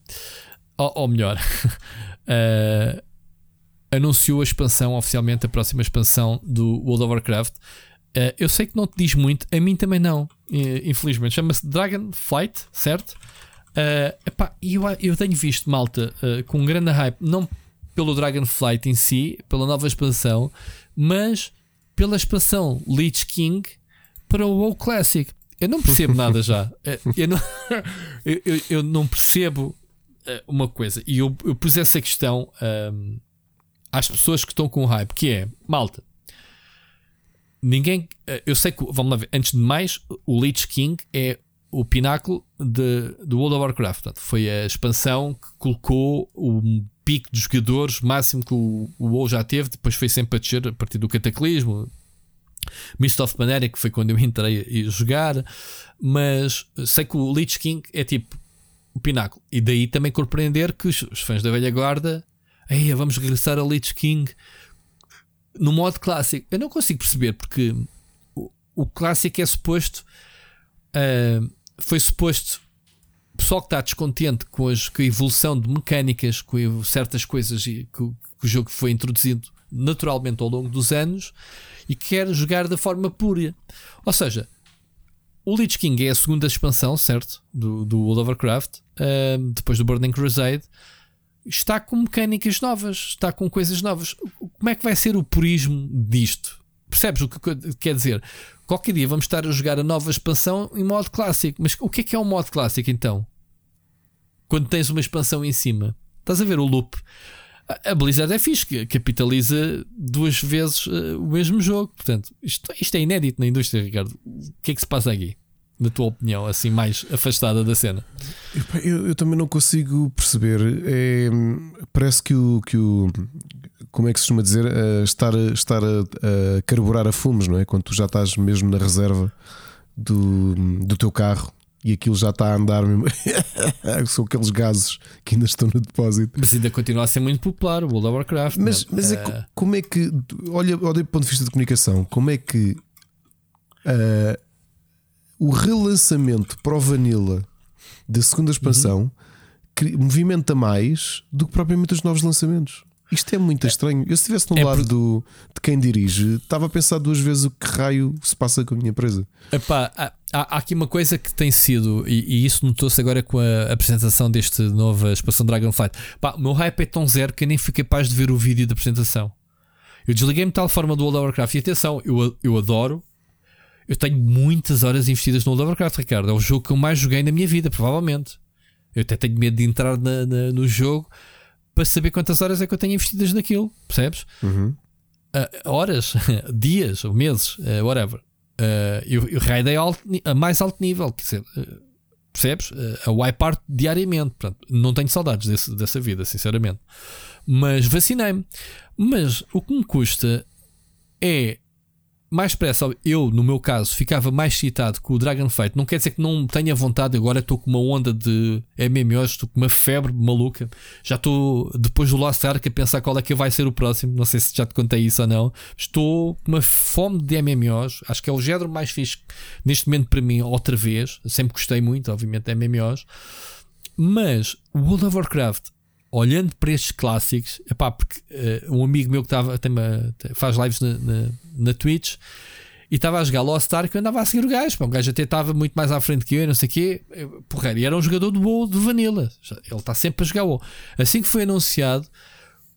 ou, ou melhor, anunciou a expansão oficialmente, a próxima expansão do World of Warcraft. Eu sei que não te diz muito, a mim também não, infelizmente. Chama-se Dragonflight, certo? Epá, eu, eu tenho visto malta com grande hype, não pelo Dragonflight em si, pela nova expansão, mas pela expansão Lich King para o WoW Classic. Eu não percebo nada já. Eu não, eu, eu, eu não percebo uh, uma coisa, e eu, eu pus essa questão um, às pessoas que estão com hype, que é, malta, ninguém, uh, eu sei que, vamos lá ver, antes de mais, o Lich King é o pináculo de, do World of Warcraft. Portanto, foi a expansão que colocou o pico de jogadores máximo que o, o WoW já teve, depois foi sempre a descer a partir do Cataclismo, Mist of Panera, que foi quando eu entrei a jogar, mas sei que o Lich King é tipo o pináculo. E daí também compreender que os, os fãs da velha guarda, Ei, vamos regressar a Lich King no modo clássico. Eu não consigo perceber porque o, o clássico é suposto. Uh, foi suposto. Pessoal que está descontente com, as, com a evolução de mecânicas, com certas coisas que, que o jogo foi introduzido naturalmente ao longo dos anos e quer jogar da forma pura. Ou seja, o Lich King é a segunda expansão, certo? Do, do World of Warcraft, depois do Burning Crusade. Está com mecânicas novas, está com coisas novas. Como é que vai ser o purismo disto? Percebes o que quer dizer? Qualquer dia vamos estar a jogar a nova expansão em modo clássico. Mas o que é que é o modo clássico então? Quando tens uma expansão em cima, estás a ver o loop. A Blizzard é fixe, que capitaliza duas vezes uh, o mesmo jogo. Portanto, isto, isto é inédito na indústria, Ricardo. O que é que se passa aqui? Na tua opinião, assim, mais afastada da cena? Eu, eu também não consigo perceber. É, parece que o, que o. Como é que se costuma dizer? Uh, estar, estar a, a carburar a fumos, não é? Quando tu já estás mesmo na reserva do, do teu carro e aquilo já está a andar mesmo. São aqueles gases que ainda estão no depósito. Mas ainda continua a ser muito popular o World of Warcraft. Mas, mas é, uh... como é que, olha, olha do ponto de vista de comunicação, como é que uh, o relançamento para o Vanilla da segunda expansão uhum. movimenta mais do que propriamente os novos lançamentos? Isto é muito é, estranho. Eu, se estivesse no é lado do, de quem dirige, estava a pensar duas vezes o que raio se passa com a minha empresa. Epá, há, há aqui uma coisa que tem sido, e, e isso notou-se agora com a apresentação deste nova expansão Dragonflight. Pá, o meu hype é tão zero que eu nem fui capaz de ver o vídeo da apresentação. Eu desliguei-me de tal forma do World of Warcraft. E atenção, eu, eu adoro. Eu tenho muitas horas investidas no World of Warcraft, Ricardo. É o jogo que eu mais joguei na minha vida, provavelmente. Eu até tenho medo de entrar na, na, no jogo para saber quantas horas é que eu tenho investidas naquilo, percebes? Uhum. Uh, horas, dias ou meses, uh, whatever. Uh, eu, eu raidei a mais alto nível, quer dizer, uh, percebes? Uh, a wipeout diariamente. Portanto, não tenho saudades desse, dessa vida, sinceramente. Mas vacinei-me. Mas o que me custa é mais depressa, eu, no meu caso, ficava mais excitado com o Dragonfight. Não quer dizer que não tenha vontade, agora estou com uma onda de MMOs, estou com uma febre maluca. Já estou, depois do Lost Ark, a pensar qual é que vai ser o próximo. Não sei se já te contei isso ou não. Estou com uma fome de MMOs. Acho que é o género mais fixe neste momento para mim, outra vez. Sempre gostei muito, obviamente, de MMOs. Mas o World of Warcraft olhando para estes clássicos, epá, porque uh, um amigo meu que tava, tem uma, faz lives na, na, na Twitch e estava a jogar Lost Ark, eu andava a seguir o gajo. Pá, o gajo até estava muito mais à frente que eu, não sei o quê. Porra, e era um jogador do WoW de Vanilla. Ele está sempre a jogar WoW. Assim que foi anunciado,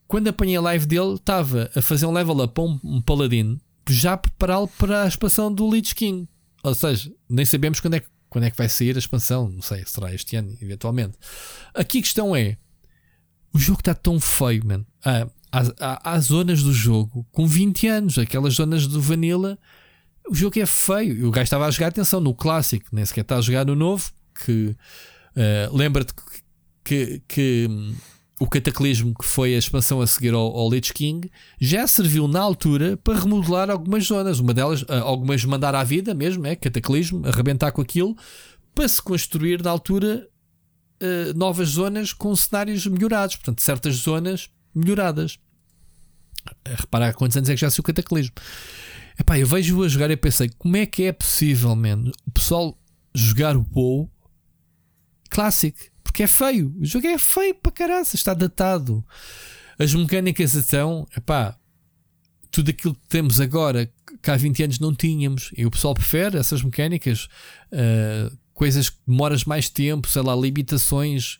quando apanhei a live dele, estava a fazer um level up a um, um paladino, já a prepará-lo para a expansão do Lich King. Ou seja, nem sabemos quando é, quando é que vai sair a expansão. Não sei, será este ano, eventualmente. Aqui a questão é o jogo está tão feio, mano. Ah, há, há, há, zonas do jogo com 20 anos, aquelas zonas do Vanilla. O jogo é feio. E o gajo estava a jogar, atenção, no clássico, nem sequer está a jogar no novo. Que uh, lembra-te que, que, que um, o Cataclismo, que foi a expansão a seguir ao, ao Lich King, já serviu na altura para remodelar algumas zonas. Uma delas, uh, algumas mandar à vida mesmo, é Cataclismo, arrebentar com aquilo, para se construir na altura uh, novas zonas com cenários melhorados, portanto, certas zonas melhoradas. A reparar quantos anos é que já se o cataclismo. Epá, eu vejo-o a jogar e pensei, como é que é possível, man, o pessoal jogar o WoW clássico? Porque é feio. O jogo é feio para caraça, está datado. As mecânicas então, epá, tudo aquilo que temos agora que há 20 anos não tínhamos. E o pessoal prefere essas mecânicas. Uh, coisas que demoras mais tempo, sei lá, limitações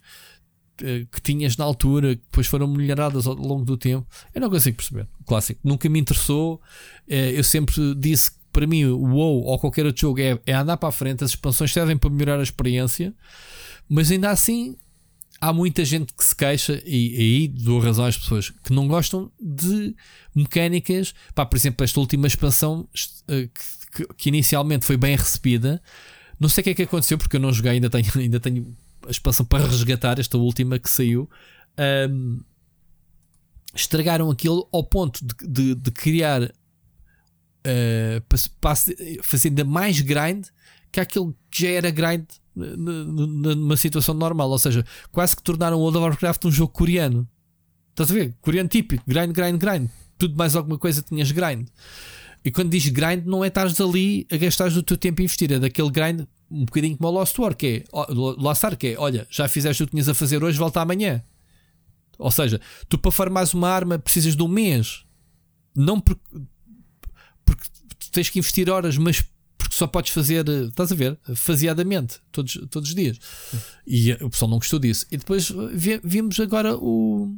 uh, que tinhas na altura, que depois foram melhoradas ao longo do tempo. Eu não consigo perceber. O clássico nunca me interessou. Uh, eu sempre disse que para mim o WoW ou qualquer outro jogo é, é andar para a frente. As expansões servem para melhorar a experiência, mas ainda assim há muita gente que se queixa, e aí dou razão às pessoas que não gostam de mecânicas. Pá, por exemplo, esta última expansão que, que, que, inicialmente foi bem recebida. Não sei o que é que aconteceu, porque eu não joguei, ainda tenho, ainda tenho a expansão para resgatar, esta última que saiu. Um, estragaram aquilo ao ponto de, de, de criar uh, para, para fazer ainda mais grind que aquilo que já era grind numa situação normal. Ou seja, quase que tornaram o World of Warcraft um jogo coreano. Estás a ver? Coreano típico, grind, grind, grind. Tudo mais alguma coisa tinhas grind. E quando diz grind, não é estares ali a gastar o teu tempo a investir, é daquele grind um bocadinho como o Lost War, que é, Lost Ark, que é, olha, já fizeste o que tinhas a fazer hoje, volta amanhã. Ou seja, tu para farmares uma arma precisas de um mês. Não porque, porque tens que investir horas, mas porque só podes fazer, estás a ver, faseadamente, todos, todos os dias. E o pessoal não gostou disso. E depois vimos agora o,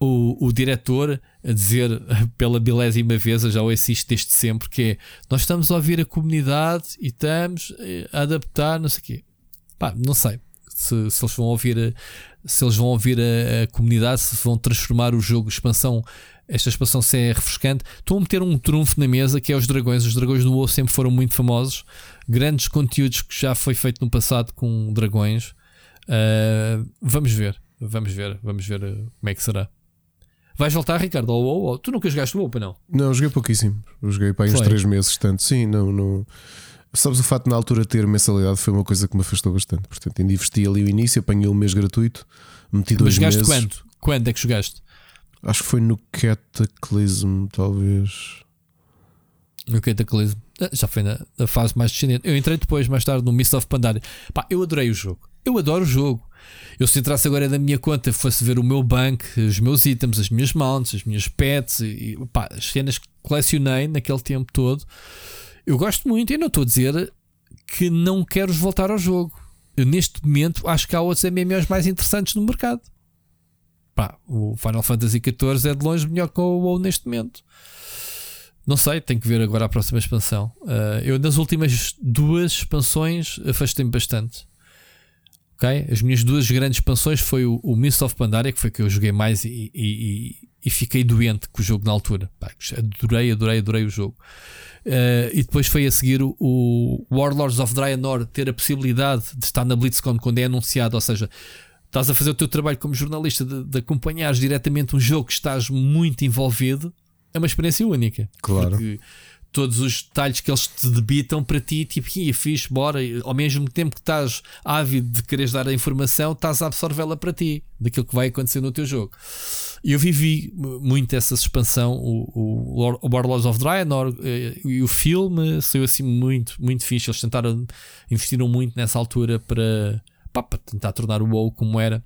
o, o diretor a dizer pela bilésima vez, já o assisto desde sempre, que é nós estamos a ouvir a comunidade e estamos eh, a adaptar, não sei o quê. Pá, não sei se, se eles vão ouvir se eles vão ouvir a, a, comunidade, se vão transformar o jogo expansão esta expansão se é refrescante. Estão a meter um trunfo na mesa que é os dragões. Os dragões do WoW sempre foram muito famosos. Grandes conteúdos que já foi feito no passado com dragões. Uh, vamos ver, vamos ver, vamos ver uh, como é que será. Vais voltar, Ricardo, ao WoW? Tu nunca jogaste WoW, para não? Não, joguei pouquíssimo. Eu joguei para aí uns 3 meses, tanto. Sim, não, não. Sabes, o facto de na altura ter mensalidade foi uma coisa que me afastou bastante. Portanto, ainda investi ali o início, apanhei um mês gratuito, meti dois Mas jogaste meses. quando? Quando é que jogaste? Acho que foi no Cataclysm, talvez. No Cataclysm. Ah, já foi na, na fase mais descendente. Eu entrei depois, mais tarde, no Mist of Pandaria. Pá, eu adorei o jogo. Eu adoro o jogo. Eu se entrasse agora da minha conta, fosse ver o meu banco, os meus itens, as minhas mounts, as minhas pets, e, pá, as cenas que colecionei naquele tempo todo. Eu gosto muito e não estou a dizer que não quero voltar ao jogo. Eu, neste momento, acho que há outros MMOs mais interessantes no mercado. Pá, o Final Fantasy XIV é de longe melhor que o WoW neste momento. Não sei, tenho que ver agora a próxima expansão. Uh, eu, nas últimas duas expansões, afastei-me bastante. Okay? As minhas duas grandes expansões foi o, o Mist of Pandaria, que foi que eu joguei mais e, e, e fiquei doente com o jogo na altura. Pá, adorei, adorei, adorei o jogo. Uh, e depois foi a seguir o, o Warlords of Draenor ter a possibilidade de estar na BlitzCon quando é anunciado, ou seja, estás a fazer o teu trabalho como jornalista de, de acompanhares diretamente um jogo que estás muito envolvido, é uma experiência única. Claro. Porque todos os detalhes que eles te debitam para ti, tipo, ia fixe, bora. Ao mesmo tempo que estás ávido de quereres dar a informação, estás a absorvê-la para ti, daquilo que vai acontecer no teu jogo. Eu vivi muito essa expansão, o, o, o Warlords of Draenor eh, e o filme saiu assim muito, muito fixe. Eles tentaram, investiram muito nessa altura para pá, para tentar tornar o WoW como era.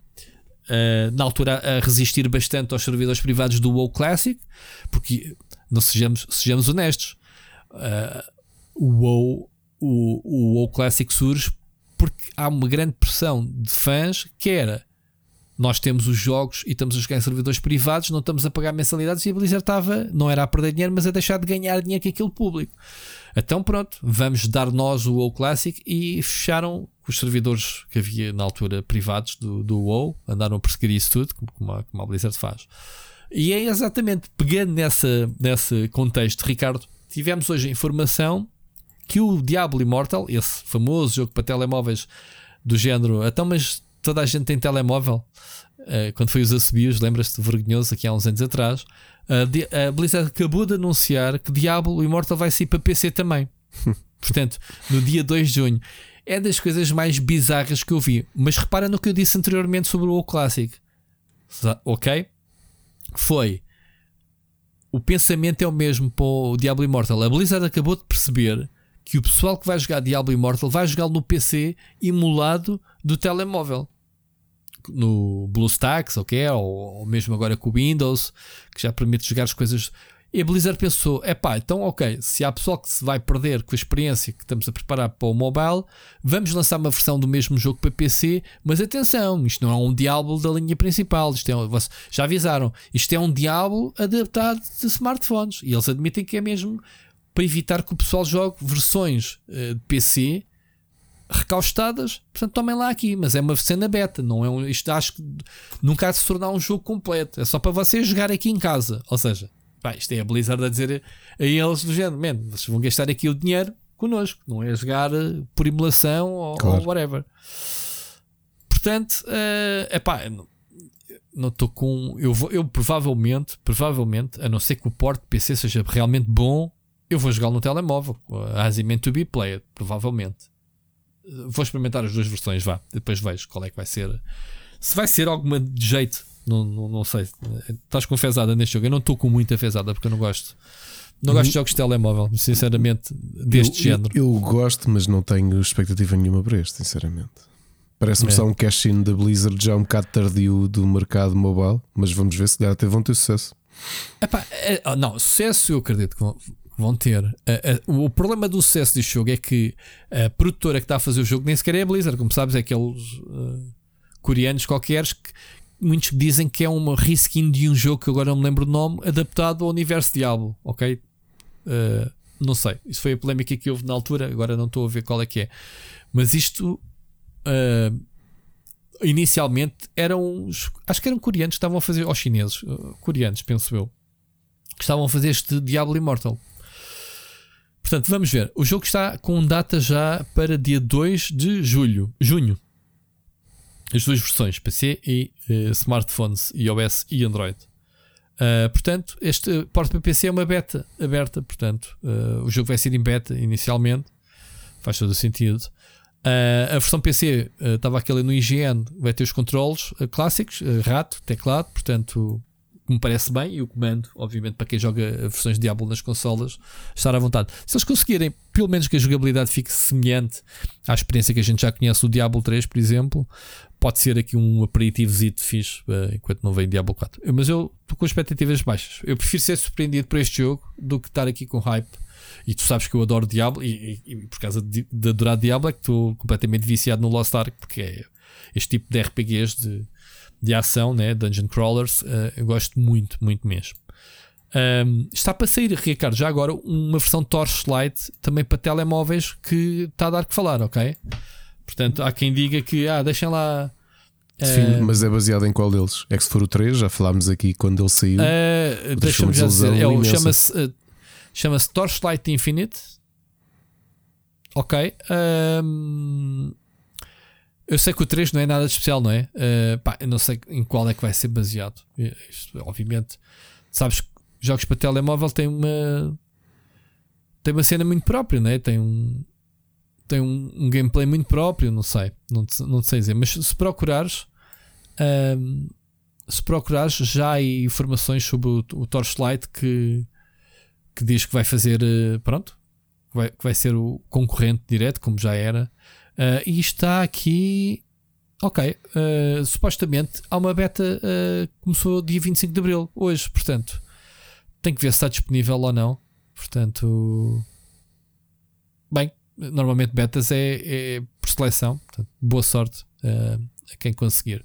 Uh, na altura a resistir bastante aos servidores privados do WoW Classic, porque não sejamos, sejamos honestos, o WoW, o, o WoW Classic surge porque há uma grande pressão de fãs que era nós temos os jogos e estamos a jogar em servidores privados, não estamos a pagar mensalidades e a Blizzard estava, não era a perder dinheiro, mas a deixar de ganhar dinheiro com aquele público. Então pronto, vamos dar nós o WoW Classic e fecharam os servidores que havia na altura privados do, do WoW, andaram a perseguir isso tudo, como a, como a Blizzard faz. E é exatamente pegando nessa, nesse contexto, Ricardo, tivemos hoje a informação que o Diablo Immortal, esse famoso jogo para telemóveis do género, então, mas toda a gente tem telemóvel. Uh, quando foi os assobios, lembras-te vergonhoso aqui há uns anos atrás. Uh, a Blizzard acabou de anunciar que Diablo Immortal vai sair para PC também. Portanto, no dia 2 de junho é das coisas mais bizarras que eu vi. Mas repara no que eu disse anteriormente sobre o WoW Classic. Ok? Foi. O pensamento é o mesmo para o Diablo Immortal. A Blizzard acabou de perceber que o pessoal que vai jogar Diablo Immortal vai jogar no PC emulado do telemóvel. No BlueStacks? Ou, ou mesmo agora com o Windows, que já permite jogar as coisas e a Blizzard pensou: é pá, então ok, se há pessoal que se vai perder com a experiência que estamos a preparar para o mobile, vamos lançar uma versão do mesmo jogo para PC, mas atenção, isto não é um Diablo da linha principal, isto é, já avisaram, isto é um Diablo adaptado de smartphones. E eles admitem que é mesmo para evitar que o pessoal jogue versões uh, de PC recaustadas, portanto tomem lá aqui, mas é uma cena beta, não é um, isto acho que nunca há de se tornar um jogo completo, é só para vocês jogar aqui em casa, ou seja, pá, isto é a Blizzard a dizer a eles do género, man, vocês vão gastar aqui o dinheiro connosco, não é jogar eh, por emulação ou, claro. ou whatever. Portanto, é uh, pá, não estou com. Eu, vou, eu provavelmente, provavelmente, a não ser que o porte PC seja realmente bom, eu vou jogar no telemóvel. As meant to be played, provavelmente. Vou experimentar as duas versões, vá. Depois vejo qual é que vai ser. Se vai ser alguma de jeito, não, não, não sei. Estás com fezada neste jogo. Eu não estou com muita fezada porque eu não gosto. Não gosto de jogos de telemóvel, sinceramente, deste eu, género. Eu, eu, gosto, mas não tenho expectativa nenhuma para este, sinceramente. Parece-me é. só um cash-in da Blizzard já um bocado tardio do mercado mobile, mas vamos ver se dá até vão ter sucesso. Epá, é, oh, não, sucesso eu acredito que vão, ter. Uh, uh, o problema do sucesso deste jogo é que a produtora que está a fazer o jogo nem sequer é a Blizzard, como sabes, é aqueles coreanos qualquer que muitos dizem que é uma reskin de um jogo que agora não me lembro o nome, adaptado ao universo Diablo, ok? Uh, não sei, isso foi a polémica que houve na altura, agora não estou a ver qual é que é. Mas isto uh, inicialmente eram acho que eram coreanos que estavam a fazer, ou chineses, uh, coreanos, penso eu, que estavam a fazer este Diablo Immortal. Portanto, vamos ver. O jogo está com data já para dia 2 de julho, junho. As duas versões, PC e uh, smartphones, iOS e Android. Uh, portanto, este porte para PC é uma beta aberta. Portanto, uh, o jogo vai ser em beta inicialmente. Faz todo o sentido. Uh, a versão PC estava aqui no IGN, vai ter os controles clássicos, rato, teclado, portanto, me parece bem. E o comando, obviamente, para quem joga versões de Diablo nas consolas, estar à vontade. Se eles conseguirem, pelo menos que a jogabilidade fique semelhante à experiência que a gente já conhece do Diablo 3, por exemplo, pode ser aqui um aperitivozinho fixe uh, enquanto não vem Diablo 4. Mas eu estou com expectativas baixas. Eu prefiro ser surpreendido por este jogo do que estar aqui com hype. E tu sabes que eu adoro Diablo, e, e, e por causa de, de, adorar Diablo é que estou completamente viciado no Lost Ark, porque é este tipo de RPGs de, de ação, né? Dungeon Crawlers, uh, eu gosto muito, muito mesmo. Um, está para sair, Ricardo, já agora uma versão Torchlight também para telemóveis que está a dar que falar, ok? Portanto, há quem diga que, ah, deixem lá. Sim, uh, mas é baseado em qual deles? É que se for o 3, já falámos aqui quando ele saiu. Uh, Deixa-me já dizer, é, chama-se uh, chama Torchlight Infinite. Ok. eu sei que o 3 não é nada de especial, não é? Uh, pá, eu não sei em qual é que vai ser baseado. Isto, obviamente, sabes que jogos para telemóvel têm uma. Tem uma cena muito própria, não é? Tem um tem um, um, gameplay muito próprio, não sei, não, não sei dizer, mas se procurares, um, se procurares, já há informações sobre o, o Torchlight que, que diz que vai fazer, uh, pronto, que vai, que vai ser o concorrente direto, como já era, uh, e está aqui. Ok, uh, supostamente há uma beta começou dia 25 de Abril, hoje, portanto, tem que ver se está disponível ou não. Portanto, bem, normalmente betas é, é por seleção. Portanto, boa sorte uh, a quem conseguir.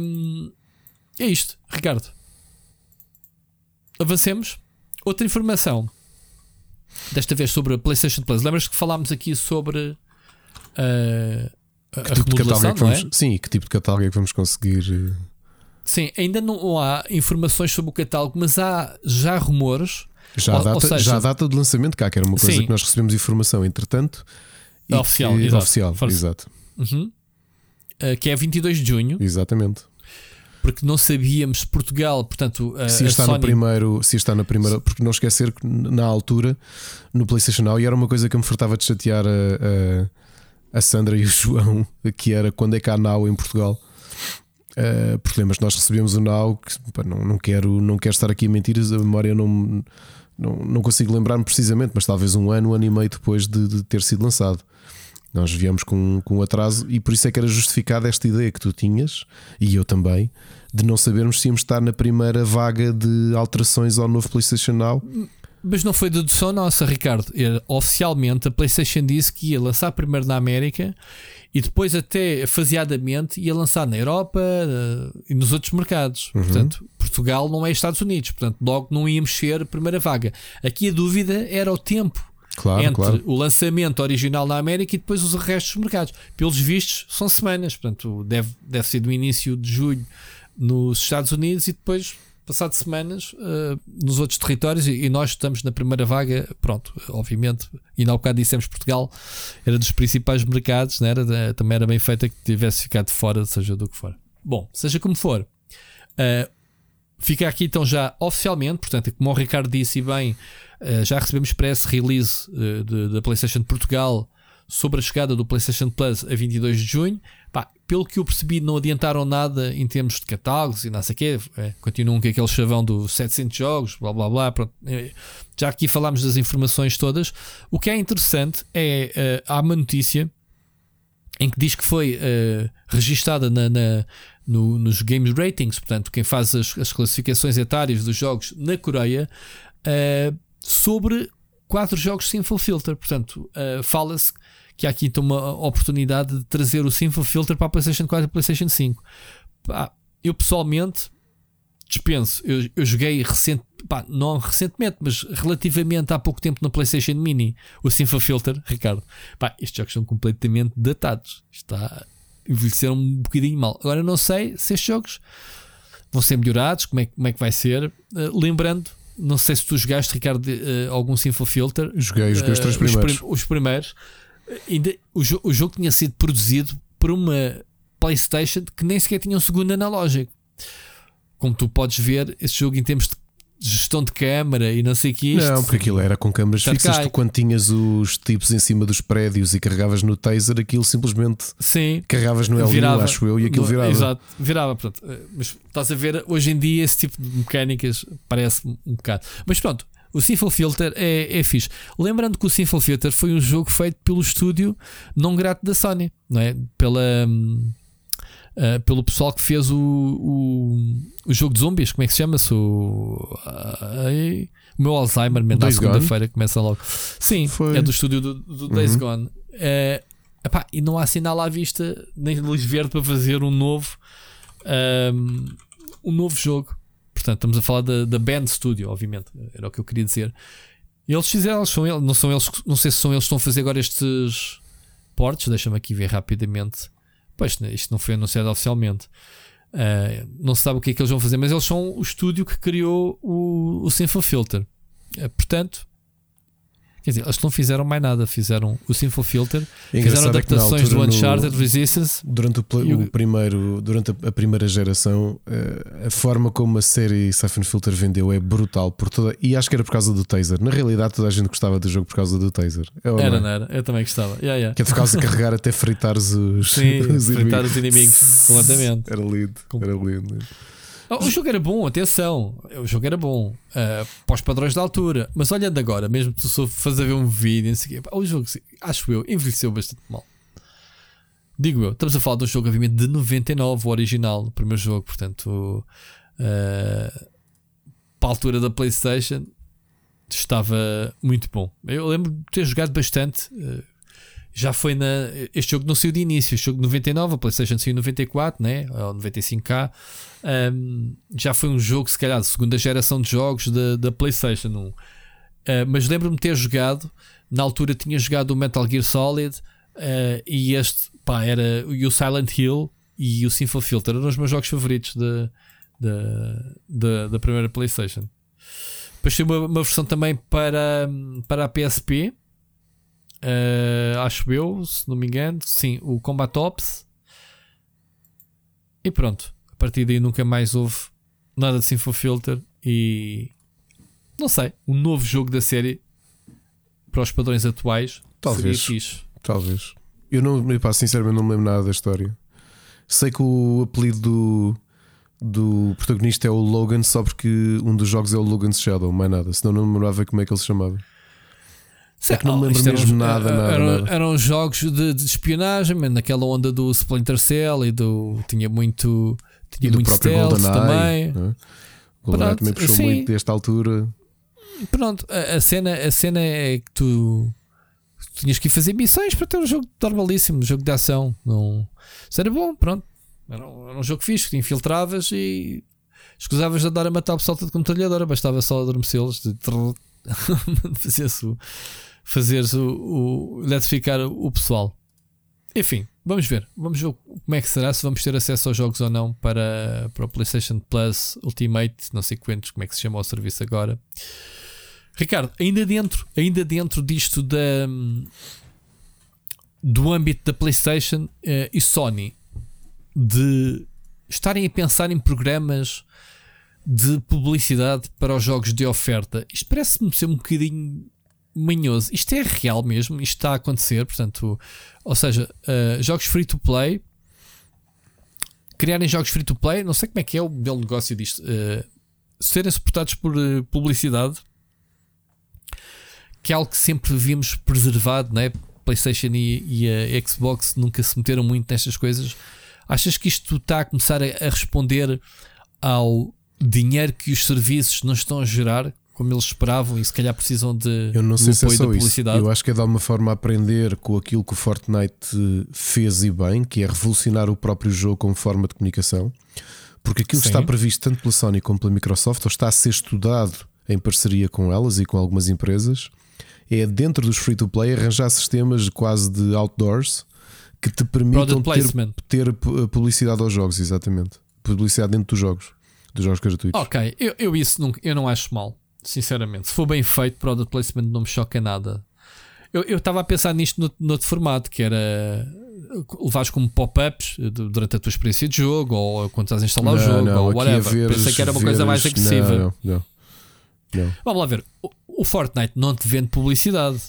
Um, é isto, Ricardo. Avancemos. Outra informação. Desta vez sobre a PlayStation Plus. Lembras que falámos aqui sobre uh, a que tipo de é vamos, é? Sim, que tipo de catálogo é que vamos conseguir? Eh? Sim, ainda não há informações sobre o catálogo, mas há já rumores já a, data, seja, já a data de lançamento cá, que era uma coisa sim. que nós recebemos informação entretanto. Oficial, que, exato. oficial exato. Uhum. Uh, que é 22 de junho. Exatamente. Porque não sabíamos Portugal, portanto, uh, se está Sony... no primeiro, se está na primeira, porque não esquecer que na altura no PlayStation Now, e era uma coisa que me fartava de chatear a, a, a Sandra e o João, que era quando é que há Now em Portugal. Uh, porque lembras, nós recebemos o Now, que pá, não, não, quero, não quero estar aqui a mentiras, a memória não, não, não consigo lembrar-me precisamente, mas talvez um ano, um ano e meio depois de, de ter sido lançado. Nós viemos com, com atraso e por isso é que era justificada esta ideia que tu tinhas, e eu também, de não sabermos se íamos estar na primeira vaga de alterações ao novo PlayStation Now. Mas não foi dedução nossa, Ricardo. Oficialmente a PlayStation disse que ia lançar primeiro na América e depois, até faseadamente, ia lançar na Europa uh, e nos outros mercados. Uhum. Portanto, Portugal não é Estados Unidos, portanto, logo não íamos ser a primeira vaga. Aqui a dúvida era o tempo Claro, entre claro. o lançamento original na América e depois os restos dos mercados. Pelos vistos, são semanas, portanto, deve, deve ser do início de julho nos Estados Unidos e depois, passado semanas, uh, nos outros territórios. E, e, nós estamos na primeira vaga, pronto, obviamente. E na bocado dissemos Portugal era dos principais mercados, né? era, também era bem feita que tivesse ficado fora, seja do que for. Bom, seja como for. Uh, fica aqui então já oficialmente, portanto, como o Ricardo disse bem, uh, já recebemos press release da PlayStation de Portugal sobre a chegada do PlayStation Plus a 22 de junho. Pá, pelo que eu percebi, não adiantaram nada em termos de catálogos e não sei o quê. É, continuam com aquele chavão dos 700 jogos, blá blá blá. Pronto. É, já aqui falámos das informações todas. O que é interessante é uh, há uma notícia em que diz que foi uh, registada na, na no, nos Games Ratings, portanto, quem faz as, as classificações etárias dos jogos na Coreia, uh, sobre quatro jogos sem full filter. Portanto, uh, fala-se que há aqui então uma oportunidade de trazer o Simple Filter para a PlayStation 4 e a PlayStation 5. Pá, eu pessoalmente dispenso. Eu, eu joguei recente, pá, não recentemente, mas relativamente há pouco tempo no PlayStation Mini o Simple Filter, Ricardo. Pá, estes jogos são completamente datados. Está envelheceram um bocadinho mal. Agora não sei se estes jogos vão ser melhorados, como é, como é que vai ser. Uh, lembrando, não sei se tu jogaste, Ricardo, uh, algum Simple Filter. Joguei, joguei os três uh, primeiros. Os, prim os primeiros. Ainda, o, jo o jogo tinha sido produzido por uma PlayStation que nem sequer tinha um segundo analógico. Como tu podes ver, esse jogo em termos de gestão de câmara e não sei o que isto. Não, porque aquilo era com câmaras fixas. Tu, quando tinhas os tipos em cima dos prédios e carregavas no taser, aquilo simplesmente Sim, carregavas no L1, virava, acho eu, e aquilo no, virava. Exato, virava. Pronto. Eh, mas estás a ver, hoje em dia, esse tipo de mecânicas parece um bocado. Mas pronto. O Simple Filter é, é fixe. Lembrando que o Simple Filter foi um jogo feito pelo estúdio não grato da Sony, não é? Pela. Uh, pelo pessoal que fez o, o, o, jogo de zombies, como é que se chama-se? O, uh, o meu Alzheimer, na segunda-feira começa logo. Sim, Foi. é do estúdio do, do Days uhum. Gone. Uh, epá, e não há sinal à vista, nem luz verde para fazer um novo, um, um novo jogo. Portanto, estamos a falar da, da Band Studio, obviamente, era o que eu queria dizer. Eles fizeram, são eles, não são eles, não sei se são eles que estão a fazer agora estes portes, deixa-me aqui ver rapidamente. Pois, isto não foi anunciado oficialmente. Uh, não se sabe o que é que eles vão fazer, mas eles são o estúdio que criou o, o Filter. Uh, portanto, Quer dizer, eles não fizeram mais nada, fizeram o Simple Filter, fizeram é adaptações do Uncharted no, Resistance. Durante o, o, o, primeiro, durante a, primeira geração, uh, a forma como a série Siphon Filter vendeu é brutal por toda, e acho que era por causa do taser. Na realidade, toda a gente gostava do jogo por causa do taser. É era, não, não era? Eu também gostava. Yeah, yeah. Que é por causa de carregar até fritares os, Sim, os fritar inimigos. os inimigos completamente. Era lindo, era lindo. Oh, o jogo era bom, atenção. O jogo era bom. Uh, para os padrões da altura. Mas olhando agora, mesmo que tu fazer ver um vídeo, sei, o jogo, acho eu, envelheceu bastante mal. Digo eu, estamos a falar de um jogo, obviamente, de 99, o original, o primeiro jogo, portanto, uh, para a altura da PlayStation, estava muito bom. Eu lembro de ter jogado bastante. Uh, já foi na. Este jogo não saiu de início, este jogo de 99, a PlayStation saiu em 94, né? ou 95K. Um, já foi um jogo, se calhar, de segunda geração de jogos da, da PlayStation 1. Uh, mas lembro-me ter jogado, na altura tinha jogado o Metal Gear Solid uh, e este, pá, era e o Silent Hill e o Simple Filter, eram os meus jogos favoritos da, da, da, primeira PlayStation. Depois tem uma, uma versão também para, para a PSP Uh, acho eu, se não me engano. Sim, o Combat Ops. E pronto. A partir daí nunca mais houve nada de Sinfo Filter. E não sei, um novo jogo da série para os padrões atuais. Talvez. Talvez. Eu não, pá, sinceramente não me lembro nada da história. Sei que o apelido do, do protagonista é o Logan, só porque um dos jogos é o Logan's Shadow, mais nada. Senão não me lembrava como é que ele se chamava. É que não me lembro mesmo nada, nada, eram, nada. eram jogos de, de espionagem, naquela onda do Splinter Cell e do. Tinha muito. Tinha muito stealth também. Né? O GoldenEye também puxou sim. muito desta altura. Pronto, a, a, cena, a cena é que tu, tu tinhas que ir fazer missões para ter um jogo normalíssimo, um jogo de ação. Não, isso era bom, pronto. Era um, era um jogo fixe, te infiltravas e escusavas de andar a matar o pessoal de com metralhadora, bastava só adormecê-los, de... fazia-se fazeres o, o eletrificar o pessoal. Enfim, vamos ver. Vamos ver como é que será, se vamos ter acesso aos jogos ou não para, para o PlayStation Plus Ultimate, não sei quantos, como é que se chama o serviço agora. Ricardo, ainda dentro, ainda dentro disto da, do âmbito da PlayStation uh, e Sony, de estarem a pensar em programas de publicidade para os jogos de oferta. Isto parece-me ser um bocadinho manhoso. Isto é real mesmo, isto está a acontecer, portanto, ou seja, uh, jogos free to play, criarem jogos free to play, não sei como é que é o modelo de negócio disto, uh, serem suportados por uh, publicidade, que é algo que sempre vimos preservado, né? PlayStation e, e a Xbox nunca se meteram muito nestas coisas. Achas que isto está a começar a, a responder ao dinheiro que os serviços não estão a gerar como eles esperavam e se calhar precisam de eu não sei se é só isso. Eu acho que é de alguma forma aprender com aquilo que o Fortnite fez e bem, que é revolucionar o próprio jogo como forma de comunicação. Porque aquilo que está previsto tanto pela Sony como pela Microsoft, ou está a ser estudado em parceria com elas e com algumas empresas, é dentro dos free to play arranjar sistemas quase de outdoors que te permitam ter, ter publicidade aos jogos, exatamente. Publicidade dentro dos jogos, dos jogos gratuitos. Ok, eu, eu isso não, eu não acho mal sinceramente. Se for bem feito, product placement não me choca nada. Eu estava a pensar nisto no, no outro formato, que era levares como pop-ups durante a tua experiência de jogo, ou quando estás a instalar não, o jogo, não, ou whatever. Veres, Pensei que era uma veres, coisa mais agressiva. Não, não, Vamos lá ver. O, o Fortnite não te vende publicidade.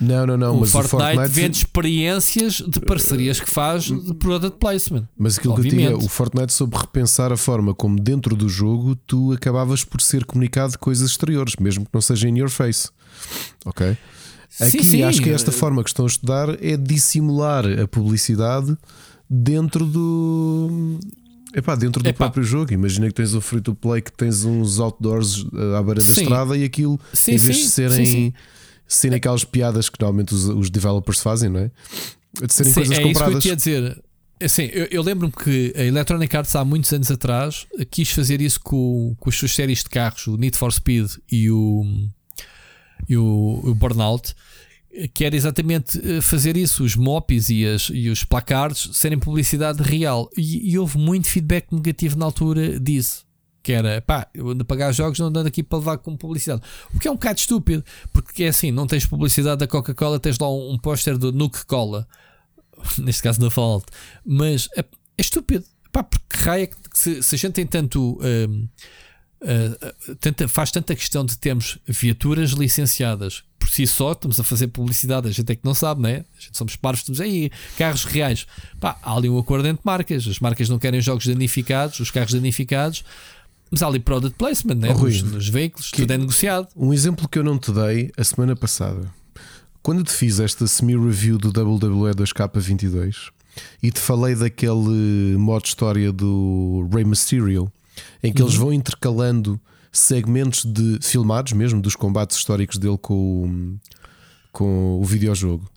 Não, não, não. O mas Fortnite, o Fortnite vende experiências de parcerias que faz de product placement. Mas aquilo obviamente. que eu tinha, o Fortnite soube repensar a forma como dentro do jogo tu acabavas por ser comunicado de coisas exteriores, mesmo que não seja in your face. Ok? Aqui sim, sim. acho que esta forma que estão a estudar é dissimular a publicidade dentro do. Epá, dentro do Epá. próprio jogo. Imagina que tens um free to play que tens uns outdoors à beira da estrada e aquilo, sim, em vez de serem serem aquelas piadas que normalmente os, os developers fazem, não é? De serem Sim, coisas é compradas. isso que eu ia dizer. Assim, eu, eu lembro-me que a Electronic Arts há muitos anos atrás quis fazer isso com, com as suas séries de carros, o Need for Speed e o, e o, o Burnout, que era exatamente eh, fazer isso, os mopes e, as, e os placards serem publicidade real. E, e houve muito feedback negativo na altura disso que era pá, eu ando a pagar jogos, não andando aqui para levar com publicidade. O que é um bocado estúpido, porque é assim: não tens publicidade da Coca-Cola, tens lá um, um póster do Nuke Cola, neste caso da Fallout, mas é, é estúpido, pá, porque raia é que se, se, a gente tem tanto. Uh, tanta, faz tanta questão de termos viaturas licenciadas por si só, estamos a fazer publicidade, a gente é que não sabe, né? A gente somos parvos, estamos aí, carros reais. Pá, há ali um acordo entre marcas, as marcas não querem jogos danificados, os carros danificados, mas há ali product placement né? Oh, nos, nos, veículos, que, tudo é negociado. Um exemplo que eu não te dei a semana passada, quando te fiz esta semi-review do WWE 2K22 e te falei daquele modo história do Rey Mysterio, em que uhum. eles vão intercalando segmentos de filmados mesmo dos combates históricos dele com, com o videojogo.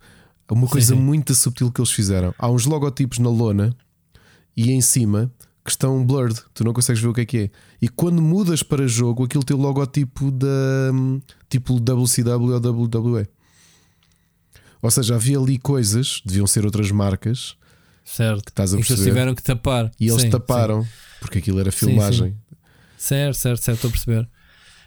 Uma coisa sim, sim. muito subtil que eles fizeram. Há uns logotipos na lona e em cima que estão blurred, tu não consegues ver o que é que é. E quando mudas para jogo, aquilo tem o logotipo da tipo WCW ou WWE. Ou seja, havia ali coisas, deviam ser outras marcas, certo? Que estás a perceber. E tiveram que tapar. E eles sim, taparam, sim. porque aquilo era filmagem. Sim, certo, certo, certo, estou a perceber.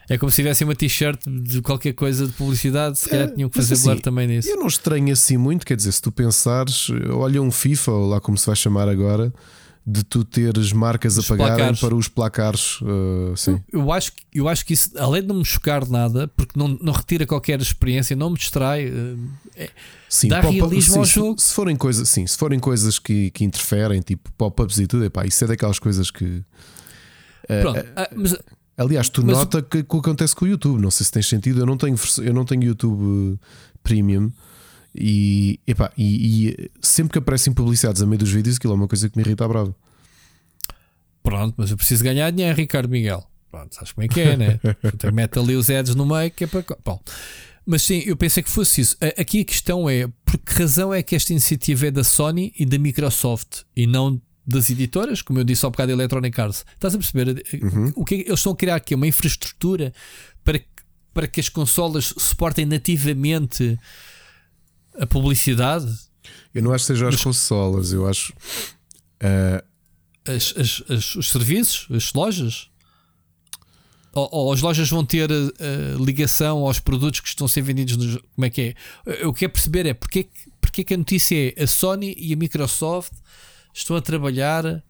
É como se tivessem uma t-shirt de qualquer coisa de publicidade, se calhar é, tinham que fazer assim, blur também nisso. Eu não estranho assim muito, quer dizer, se tu pensares, olha um FIFA, ou lá como se vai chamar agora, de tu teres marcas os a pagarem placares. para os placares. Uh, sim. Eu, acho, eu acho que isso, além de não me chocar nada, porque não, não retira qualquer experiência, não me distrai, uh, é, sim, dá realismo sim, ao jogo. Se, se, forem coisas, sim, se forem coisas que, que interferem, tipo pop-ups e tudo, epá, isso é daquelas coisas que. Uh, Pronto, mas, aliás, tu mas, nota que, que acontece com o YouTube. Não sei se tens sentido, eu não tenho, eu não tenho YouTube Premium. E, epá, e, e, sempre que aparecem publicidades a meio dos vídeos, aquilo é uma coisa que me irrita bravo. Pronto, mas eu preciso ganhar dinheiro, Ricardo Miguel. Pronto, sabes como é que é, né? mete ali os ads no meio que é para. Bom, mas sim, eu pensei que fosse isso. Aqui a questão é: por que razão é que esta iniciativa é da Sony e da Microsoft e não das editoras, como eu disse ao bocado Electronic Arts? Estás a perceber? Uhum. O que é, eles estão a criar aqui uma infraestrutura para que para que as consolas suportem nativamente a publicidade? Eu não acho que seja as Mas, consolas, eu acho. Uh... As, as, as, os serviços, as lojas? Ou, ou, as lojas vão ter uh, ligação aos produtos que estão a ser vendidos? No, como é que é? Eu quero perceber é porque, porque que a notícia é a Sony e a Microsoft estão a trabalhar uh,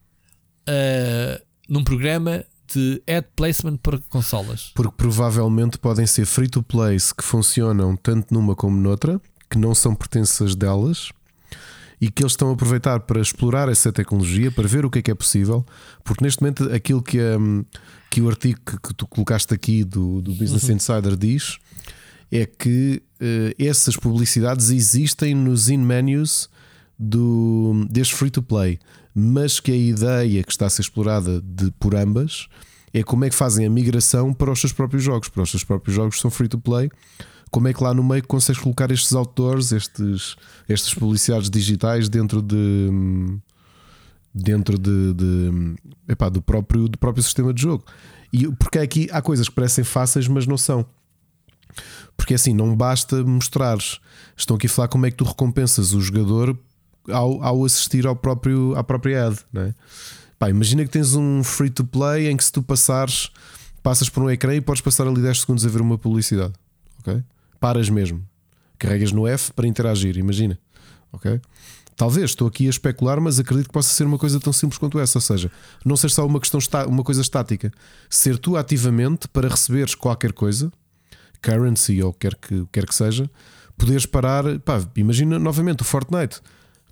num programa de ad placement para consolas. Porque provavelmente podem ser free to plays que funcionam tanto numa como noutra, que não são pertenças delas e que eles estão a aproveitar para explorar essa tecnologia, para ver o que é que é possível, porque neste momento aquilo que, um, que o artigo que, tu colocaste aqui do, do Business uhum. Insider diz é que uh, essas publicidades existem nos in-menus do, deste free to play, mas que a ideia que está a ser explorada de, por ambas é como é que fazem a migração para os seus próprios jogos, para os seus próprios jogos são free to play como é que lá no meio consegues colocar estes outdoors, estes, estas publicidades digitais dentro de dentro de, de epá, do, próprio, do próprio sistema de jogo. E porque aqui há coisas que parecem fáceis, mas não são. Porque assim, não basta mostrares. Estão aqui a falar como é que tu recompensas o jogador ao, ao assistir ao próprio, à própria ad. É? Imagina que tens um free to play em que se tu passares, passas por um ecrã e podes passar ali 10 segundos a ver uma publicidade. Ok? Paras mesmo. Carregas no F para interagir, imagina. Ok? Talvez estou aqui a especular, mas acredito que possa ser uma coisa tão simples quanto essa. Ou seja, não ser só uma questão, uma coisa estática. Ser tu ativamente para receberes qualquer coisa, currency ou quer que, quer que seja, poderes parar. Pá, imagina novamente o Fortnite.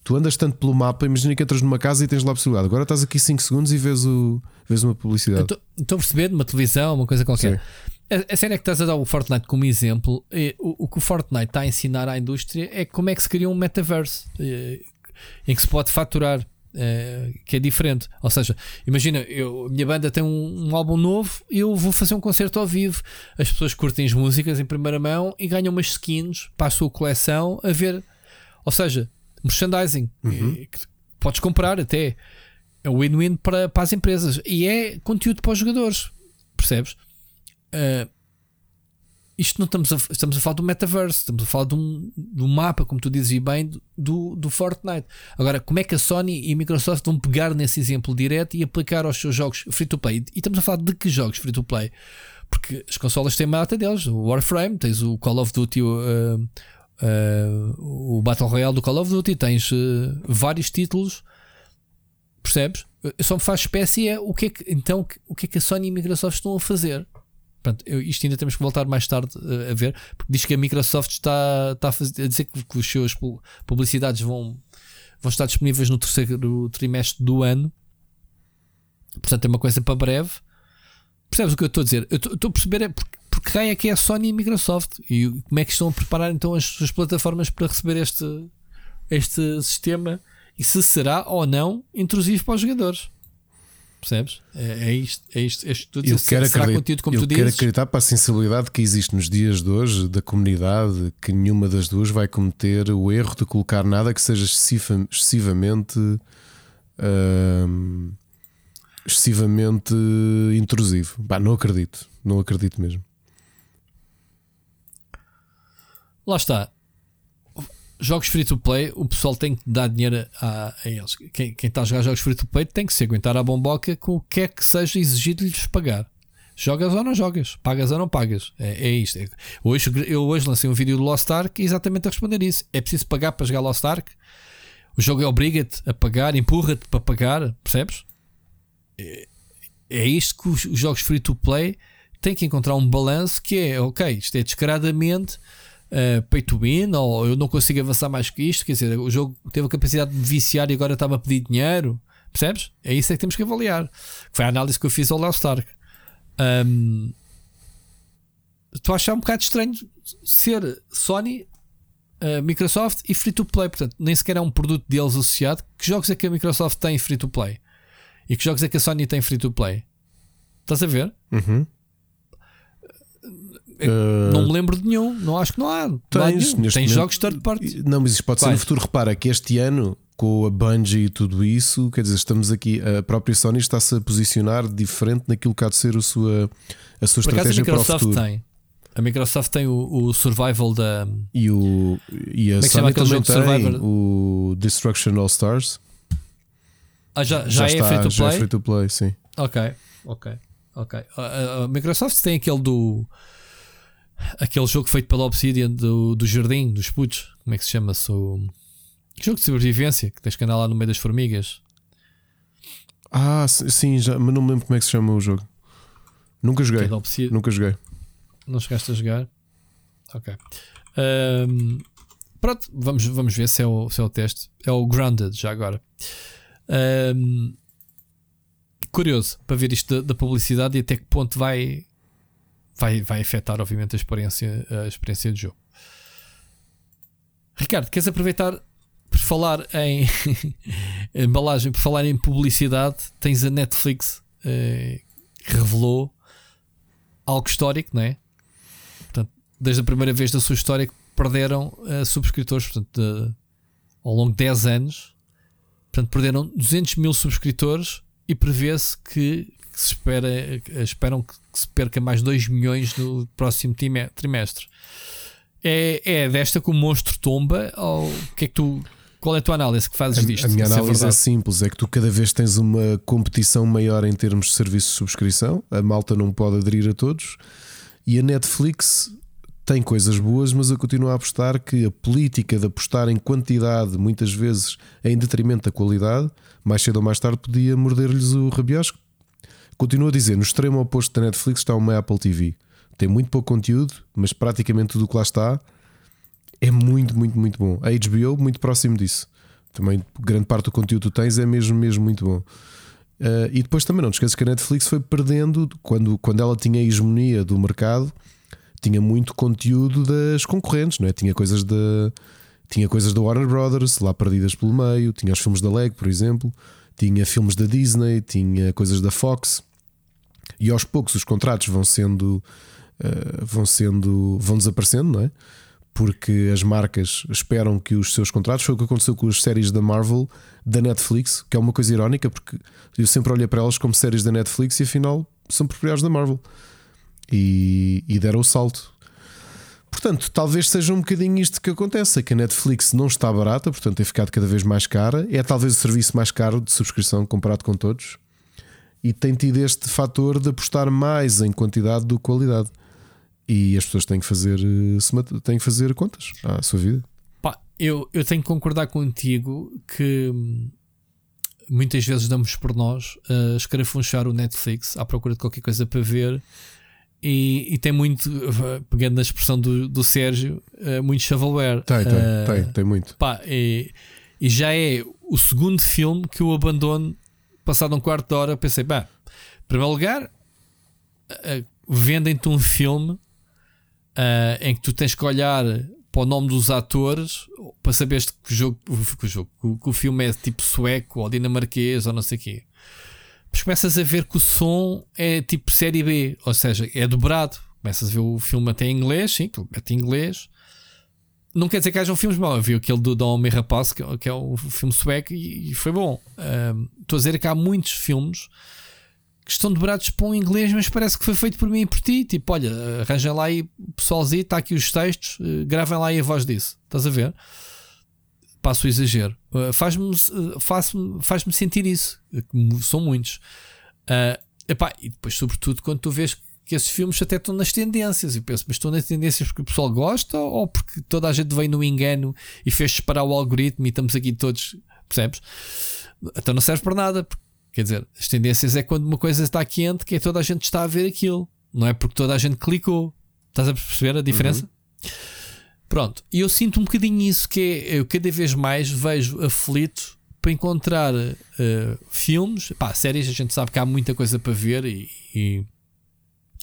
Tu andas tanto pelo mapa, imagina que entras numa casa e tens lá a possibilidade. Agora estás aqui 5 segundos e vês, o, vês uma publicidade. Estou a perceber, uma televisão, uma coisa qualquer. Sim. A, a cena é que estás a dar o Fortnite como exemplo. E, o, o, que o Fortnite está a ensinar à indústria é como é que se cria um metaverse e, em que se pode faturar. É, que é diferente, ou seja, imagina, eu, a minha banda tem um, um, álbum novo e eu vou fazer um concerto ao vivo. As pessoas curtem as músicas em primeira mão e ganham umas skins para a sua coleção a ver, ou seja, merchandising uhum. que podes comprar até. É win-win para, para as empresas e é conteúdo para os jogadores, percebes? Uh, isto não estamos a, estamos a falar do metaverse, estamos a falar de um, de um mapa, como tu dizes bem, do, do Fortnite. Agora, como é que a Sony e a Microsoft vão pegar nesse exemplo direto e aplicar aos seus jogos free to play? E estamos a falar de que jogos free to play? Porque as consolas têm mata deles, o Warframe, tens o Call of Duty, uh, uh, o Battle Royale do Call of Duty, tens uh, vários títulos, percebes? Só me faz espécie é o que é que, então, o que é que a Sony e a Microsoft estão a fazer Pronto, eu, isto ainda temos que voltar mais tarde uh, a ver, porque diz que a Microsoft está, está a, fazer, a dizer que, que os seus publicidades vão, vão estar disponíveis no terceiro trimestre do ano. Portanto, é uma coisa para breve. Percebes o que eu estou a dizer? Eu estou a perceber é porque, porque raio é que é a Sony e a Microsoft e como é que estão a preparar então as suas plataformas para receber este, este sistema e se será ou não intrusivo para os jogadores. Percebes? É, é isto, é isto, é isto eu quero acreditar, como eu tu quero acreditar para a sensibilidade que existe nos dias de hoje da comunidade que nenhuma das duas vai cometer o erro de colocar nada que seja excessivamente uh, excessivamente intrusivo. Bah, não acredito, não acredito mesmo. Lá está jogos free to play, o pessoal tem que dar dinheiro a, a eles. Quem, quem está a jogar jogos free to play tem que se aguentar a bomboca com o que é que seja exigido-lhes pagar. Jogas ou não jogas, pagas ou não pagas. É, é isto. É. Hoje, eu hoje lancei um vídeo do Lost Ark exatamente a responder isso. É preciso pagar para jogar Lost Ark? O jogo obriga-te a pagar, empurra-te para pagar, percebes? É, é isto que os, os jogos free to play têm que encontrar um balanço que é, ok, isto é descaradamente uh, pay to win, ou eu não consigo avançar mais que isto. Quer dizer, o jogo teve a capacidade de viciar e agora estava a pedir dinheiro. Percebes? É isso é que temos que avaliar. Foi a análise que eu fiz ao Leo Stark. Um, estou um bocado estranho ser Sony, uh, Microsoft e free to play. Portanto, nem sequer é um produto deles associado. Que jogos é que a Microsoft tem free to play? E que jogos é que a Sony tem free to play? Estás a ver? Uhum. Uh, não me lembro de nenhum, não acho que não há. Tens, não há Tem jogos third party. Não, mas isso pode ser no futuro. Repara que este ano, com a Bungie e tudo isso, quer dizer, estamos aqui. A própria Sony está-se a posicionar diferente naquilo que há de ser a sua, a sua estratégia para o futuro. Tem. A Microsoft tem o, o Survival da. E, o, e a é Sony também tem Survivor? o Destruction All Stars. Ah, já, já, é está, free to já é play? free to play, sim. Ok, ok, ok. A, a- a Microsoft tem aquele do. Aquele jogo feito pela Obsidian do, do Jardim, dos putos. Como é que se chama-se? O jogo de sobrevivência que tens que andar lá no meio das formigas. Ah, sim, já, mas não me lembro como é que se chama o jogo. Nunca Que joguei. é. Nunca joguei. Não chegaste a jogar? Ok. Ahm, pronto, vamos, vamos ver se é, o, se é o teste. É o Grounded, já agora. Ahm, curioso para ver isto da, da publicidade e até que ponto vai, vai, vai afetar, obviamente, a experiência, a experiência de jogo. Ricardo, queres aproveitar por falar em embalagem, por falar em publicidade? Tens a Netflix eh, que revelou algo histórico, não é? Portanto, desde a primeira vez da sua história que perderam eh, subscritores, portanto, de- ao longo de 10 anos, portanto, perderam 200 mil subscritores e prevê-se que, que se espera, esperam que, que se perca mais 2 milhões no próximo trimestre. É, é desta que o monstro tomba? Ou que é que tu, qual é a tua análise que fazes A, disto? a minha é análise é, verdade? simples: é que tu cada vez tens uma competição maior em termos de serviço de subscrição. A malta não pode aderir a todos. E a Netflix tem coisas boas, mas eu continuo a apostar que a política de apostar em quantidade, muitas vezes em detrimento da qualidade, mais cedo ou mais tarde podia morder-lhes o rabiosco. Continuo a dizer: no extremo oposto da Netflix está uma Apple TV. Tem muito pouco conteúdo, mas praticamente tudo o que lá está é muito, muito, muito bom. A HBO, muito próximo disso. Também grande parte do conteúdo que tens é mesmo, mesmo muito bom. Uh, e depois também não te esqueças que a Netflix foi perdendo quando, quando ela tinha a hegemonia do mercado, tinha muito conteúdo das concorrentes, não é? Tinha coisas da tinha coisas da Warner Brothers lá perdidas pelo meio, tinha os filmes da Lego, por exemplo, tinha filmes da Disney, tinha coisas da Fox. E aos poucos os contratos vão sendo uh, vão sendo vão desaparecendo, não é? porque as marcas esperam que os seus contratos foi o que aconteceu com as séries da Marvel da Netflix, que é uma coisa irónica porque eu sempre olhei para elas como séries da Netflix e afinal são propriedades da Marvel e, e deram o salto. Portanto, talvez seja um bocadinho isto que acontece: é que a Netflix não está barata, portanto tem ficado cada vez mais cara. É talvez o serviço mais caro de subscrição comparado com todos, e tem tido este fator de apostar mais em quantidade do que qualidade. E as pessoas têm que fazer, eh, têm que fazer contas à sua vida. Pá, eu, eu tenho que concordar contigo que hum, muitas vezes damos por nós a escarafunchar o Netflix à procura de qualquer coisa para ver e, e tem muito, uh, pegando na expressão do, do Sérgio, uh, muito shovelware. Tem, tem, tem, tem muito. Pá, e, e já é o segundo filme que eu abandono passado um quarto de hora. Pensei, pá, em primeiro lugar, uh, vendem-te um filme uh, em que tu tens que olhar para o nome dos atores para saberes que o jogo, que o, jogo, que o, filme é tipo sueco ou dinamarquês ou não sei o quê. Mas começas a ver que o som é tipo série B, ou seja, é dobrado. Começas a ver o filme até em inglês, sim, mete em inglês. Não quer dizer que hajam filmes maus. Eu vi aquele do Dom e Rapaz, que, que é um filme sueco, e, e foi bom. Estou a dizer que há muitos filmes que estão dobrados para um inglês, mas parece que foi feito por mim e por ti. Tipo, olha, arranjem lá aí, pessoalzinho, está aqui os textos, eh, gravem lá aí a voz disso. Estás a ver? Passo o exagero. Uh, Faz-me uh, faz-me faz-me sentir isso. uh, que São muitos. Uh, epá, e depois, sobretudo, quando tu vês que esses filmes até estão nas tendências. E penso, mas estão nas tendências porque o pessoal gosta ou porque toda a gente veio no engano e fez disparar o algoritmo e estamos aqui todos, percebes? Então não serve para nada. Quer dizer, as tendências é quando uma coisa está quente que é toda a gente está a ver aquilo. Não é porque toda a gente clicou. Estás a perceber a diferença? Pronto, e eu sinto um bocadinho isso que é, eu cada vez mais vejo aflito para encontrar uh, filmes, pá, séries, a gente sabe que há muita coisa para ver e, e,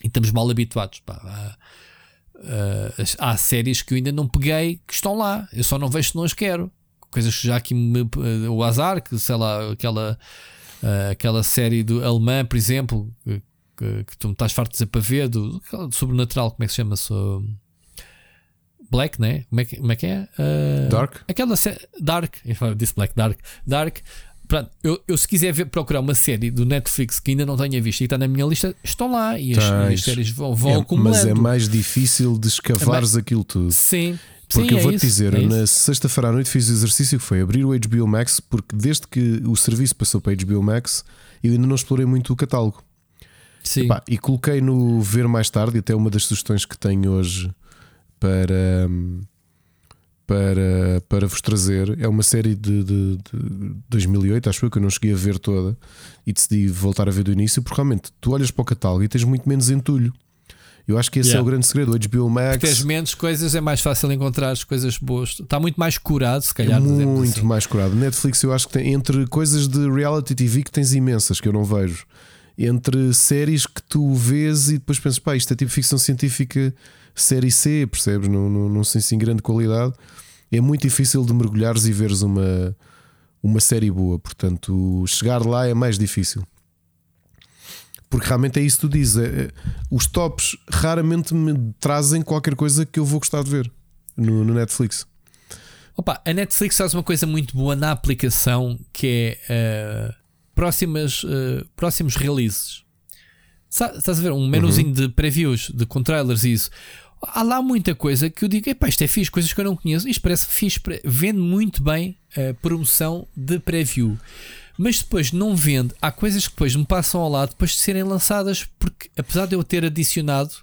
e estamos mal habituados. Pá, há, há séries que eu ainda não peguei que estão lá, eu só não vejo se não as quero. Coisas que já aqui me, uh, o azar, que sei lá, aquela, uh, aquela série do alemã, por exemplo, que, que, que tu me estás farto de dizer para ver, do, do sobrenatural, como é que se chama? So, Black, né? Como é que, como é, que é? Uh, Dark? Aquela Dark, eu disse Black, Dark, Dark. Pronto, eu, eu, se quiser ver, procurar uma série do Netflix que ainda não tenha visto e está na minha lista, estão lá e as, as séries vão, vão é, acumulando. Mas é mais difícil de escavares É aquilo tudo. Sim. Porque sim, eu é vou-te isso, dizer, é na sexta-feira à noite fiz o exercício que foi abrir o HBO Max, porque desde que o serviço passou para HBO Max, eu ainda não explorei muito o catálogo. Sim. Epá, e coloquei no ver mais tarde, até uma das sugestões que tenho hoje para, para, para vos trazer é uma série de, de, de 2008, acho eu que eu não cheguei a ver toda e decidi voltar a ver do início, porque realmente tu olhas para o catálogo e tens muito menos entulho. Eu acho que esse Yeah. é o grande segredo. O HBO Max Tens menos coisas, é mais fácil encontrar as coisas boas. Está muito mais curado, se é calhar. dizemos muito assim. mais curado. Netflix, eu acho que tem entre coisas de reality TV que tens imensas que eu não vejo, entre séries que tu vês e depois pensas, pá, isto é tipo ficção científica série C, percebes? Não, não, não sei se em grande qualidade. É muito difícil de mergulhares e veres uma, uma série boa, portanto, chegar lá é mais difícil. Porque realmente é isso que tu dizes. é- é- os tops raramente me trazem qualquer coisa que eu vou gostar de ver no, no Netflix. Opa, a Netflix faz uma coisa muito boa na aplicação que é eh, próximas, eh, próximos releases. Sa- Estás a ver? Um menuzinho de previews, de com trailers e isso. Há lá muita coisa que eu digo, isto é fixe, coisas que eu não conheço. Isto parece fixe, vende muito bem a promoção de preview. Mas depois não vende. Há coisas que depois me passam ao lado depois de serem lançadas, porque apesar de eu ter adicionado,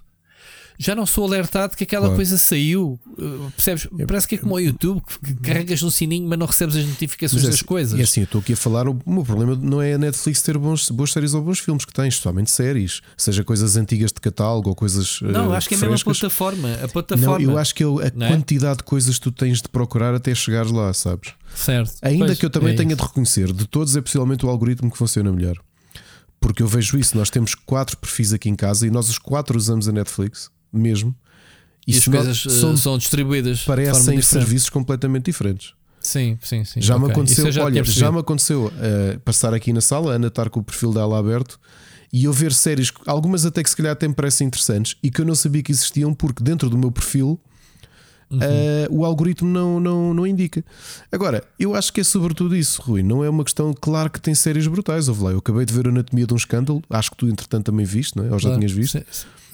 já não sou alertado que aquela Claro. coisa saiu. Uh, Percebes? Parece que é como o YouTube, que que carregas no sininho, mas não recebes as notificações é das assim- coisas. E assim, eu estou aqui a falar, o meu problema não é a Netflix ter bons, boas séries ou bons filmes que tens, especialmente séries, seja coisas antigas de catálogo ou coisas. não, eh, acho que é mesmo a plataforma. A Não, plataforma. eu acho que eu- a Não é? quantidade de coisas que tu tens de procurar até chegares lá, sabes? Certo. Ainda Pois, que eu também é tenha isso. de reconhecer, de todos é possivelmente o algoritmo que funciona melhor. Porque eu vejo isso, nós temos quatro perfis aqui em casa e nós os quatro usamos a Netflix, mesmo. E as se nós- coisas uh, são- são distribuídas parecem serviços completamente diferentes. Sim, sim, sim. Já me ok. aconteceu, já olha, já me aconteceu eh, passar aqui na sala, a Ana estar com o perfil dela aberto e eu ver séries, algumas até que se calhar até me parecem interessantes e que eu não sabia que existiam porque dentro do meu perfil Uhum. eh, o algoritmo não, não, não indica. Agora, eu acho que é sobretudo isso, Rui. Não é uma questão, claro que tem séries brutais. Ouve lá, eu acabei de ver a Anatomia de um Escândalo, acho que tu entretanto também viste, não é? ou já Claro. tinhas visto.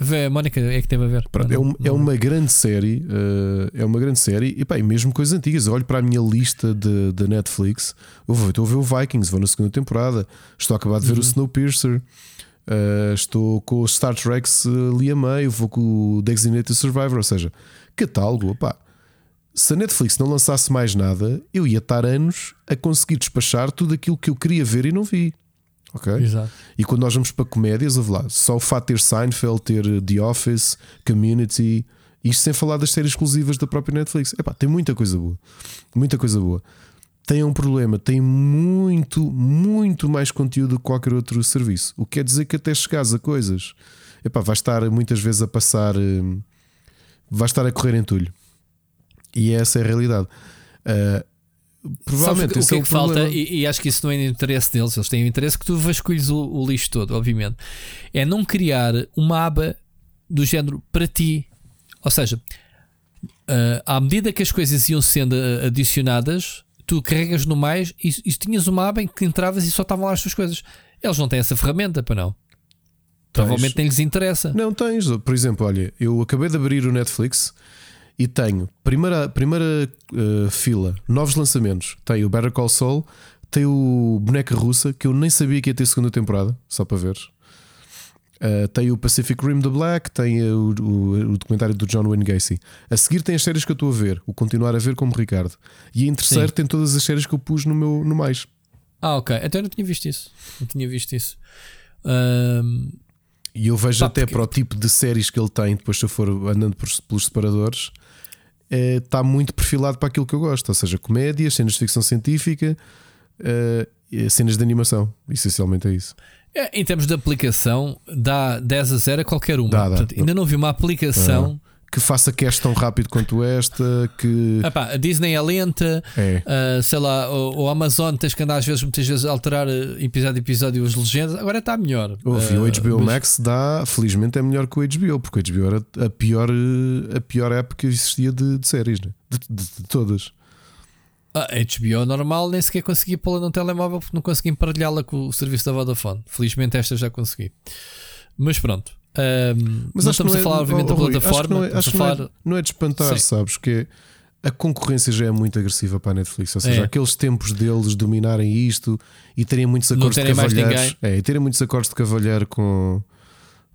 Vê, a Mónica é que teve a ver. Pronto, é, um- é uma grande série, eh, é uma grande série, e, pá, e mesmo coisas antigas. Eu olho para a minha lista de, de Netflix, eu vou, estou a ver o Vikings, vou na segunda temporada, estou a acabar de ver o Snowpiercer, eh, estou com o Star Trek ali a meio, vou com o Designated Survivor, ou seja, catálogo, pá. Se a Netflix não lançasse mais nada, eu ia estar anos a conseguir despachar tudo aquilo que eu queria ver e não vi. Ok? Exato. E quando nós vamos para comédias, ouve lá, só o fato de ter Seinfeld, ter The Office, Community, isto sem falar das séries exclusivas da própria Netflix. Epá, tem muita coisa boa. Muita coisa boa. Tem um problema, tem muito, muito mais conteúdo que qualquer outro serviço. O que quer dizer que até chegares a coisas, epá, vais estar muitas vezes a passar, hum, vais estar a correr entulho. E essa é a realidade. Ah, provavelmente Sabe o que é que falta, e, e acho que isso não é interesse deles, eles têm o interesse que tu vasculhes o, o lixo todo, obviamente. É não criar uma aba do género para ti. Ou seja, ah, à medida que as coisas iam sendo ah, adicionadas, tu carregas no mais e, e tinhas uma aba em que entravas e só estavam lá as tuas coisas. Eles não têm essa ferramenta, para não. Provavelmente nem lhes interessa. Não tens, por exemplo, olha, eu acabei de abrir o Netflix e tenho primeira, primeira eh, fila, novos lançamentos. Tem o Better Call Saul, tem o Boneca Russa, que eu nem sabia que ia ter segunda temporada, só para ver. Eh, tem o Pacific Rim The Black, tem o, o- o documentário do John Wayne Gacy. A seguir tem as séries que eu estou a ver, o continuar a ver como Ricardo. E em terceiro Sim. tem todas as séries que eu pus no meu no mais. Ah, ok. Então eu não tinha visto isso. Não tinha visto isso. Ahm, E eu vejo Pá, até porque- para o tipo de séries que ele tem, depois se eu for andando pelos separadores, eh, está muito perfilado para aquilo que eu gosto, ou seja, comédias, cenas de ficção científica, e cenas de animação. Essencialmente é isso. É, Em termos de aplicação, dá 10 a 0 a qualquer uma. Dá, dá. Portanto, ainda não vi uma aplicação. Que faça cash tão rápido quanto esta, que Epá, a Disney é lenta, é. ah, sei lá, o, o Amazon tens que andar às vezes, muitas vezes, a alterar eh, episódio a episódio as legendas. Agora está melhor. Ouvi, o Ah, HBO mas- Max dá, felizmente é melhor que o HBO, porque o HBO era a pior, a pior app que existia de, de séries, né? de, de- de todas. A HBO normal nem sequer consegui pô-la no telemóvel porque não consegui emparelhá-la com o serviço da Vodafone. Felizmente esta já consegui. Mas pronto. Um, Mas que estamos a falar, é, obviamente, oh, da Rui, plataforma. Não é, acho que não é- falar- não é de espantar, Sim. sabes? Que a concorrência já é muito agressiva para a Netflix. Ou seja, É. aqueles tempos deles dominarem isto e terem muitos acordos de cavalheiros. É, e terem muitos acordos de cavalheiro com,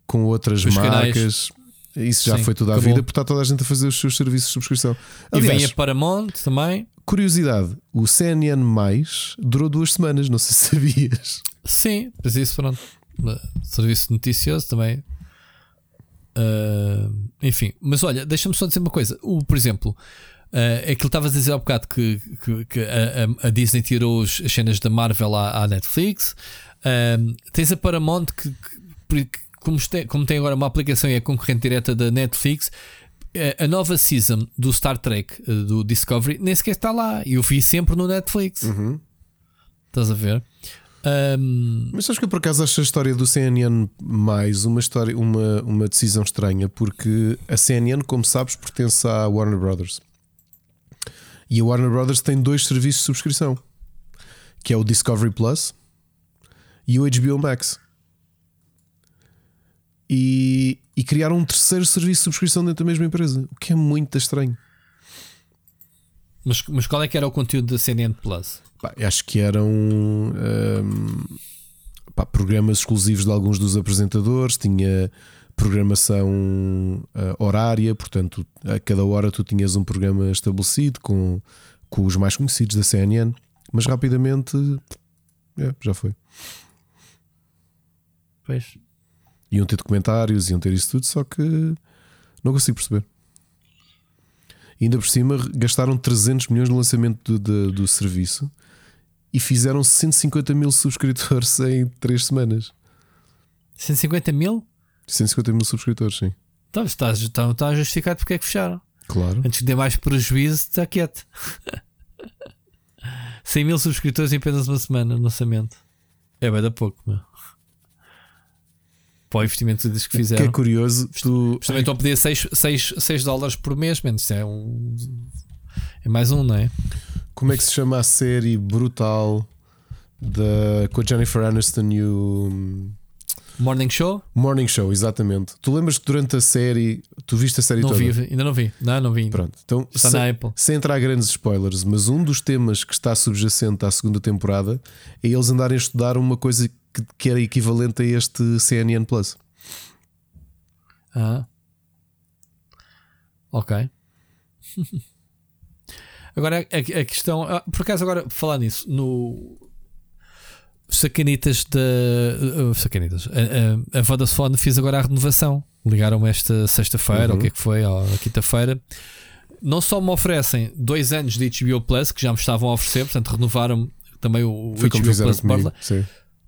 com outras Os canais. marcas. Isso já Sim, foi toda a vida, porque está toda a gente a fazer os seus serviços de subscrição. E vem Aliás, a Paramount também. curiosidade: o CNN mais durou duas semanas, não sei se sabias. Sim, mas isso pronto. Serviço noticioso também. Ah, enfim, mas olha, deixa-me só dizer uma coisa. O, por exemplo, ah, aquilo que estavas a dizer há bocado que, que, que a, a- Disney tirou as cenas da Marvel à, à Netflix. Ah, tens a Paramount que, que- como, tem, como tem agora uma aplicação e é concorrente direta da Netflix. A nova season do Star Trek do Discovery nem sequer está lá. E eu vi sempre no Netflix. Estás a ver? Ahm, Mas sabes que eu por acaso acho a história do CNN mais uma história, uma, uma decisão estranha, porque a CNN, como sabes, pertence à Warner Brothers. E a Warner Brothers tem dois serviços de subscrição, que é o Discovery Plus e o HBO Max. E, e criaram um terceiro serviço de subscrição dentro da mesma empresa, o que é muito estranho. Mas, mas qual é que era o conteúdo da CNN Plus? Pá, acho que eram hum, pá, programas exclusivos de alguns dos apresentadores, tinha programação ah, horária, portanto, a cada hora tu tinhas um programa estabelecido com, com os mais conhecidos da CNN, mas rapidamente é, já foi. Pois. Iam ter documentários, iam ter isso tudo, só que não consigo perceber. E ainda por cima gastaram 300 milhões no lançamento do, do, do serviço e fizeram 150 mil subscritores em 3 semanas. 150 mil? 150 mil subscritores, sim. Então está, está, está justificado porque é que fecharam. Claro. Antes de ter mais prejuízo, está quieto. 100 mil subscritores em apenas uma semana no lançamento. É bem da pouco, meu. Para o investimento que O que fizeram. é curioso, tu. Também estão a pedir 6, 6, 6 dólares por mês, menos. É um. É mais um, não é? Como é que se chama a série brutal da, com a Jennifer Aniston e o Morning Show? Morning Show? Exatamente. Tu lembras que durante a série, tu viste a série Não toda? vi, ainda não vi. Não, não vi. ainda. Pronto, então Está sem, na Apple. sem entrar grandes spoilers, mas um dos temas que está subjacente à segunda temporada é eles andarem a estudar uma coisa que, que era equivalente a este CNN Plus. Ah. Ok. agora a, a questão. ah, Por acaso, agora falar nisso, no. Sacanitas da. uh, sacanitas. A, a, a Vodafone fez agora a renovação. Ligaram-me esta sexta-feira, Uhum. ou o que é que foi, ou quinta-feira. Não só me oferecem dois anos de HBO Plus, que já me estavam a oferecer, portanto renovaram também o, o Foi HBO Plus comigo.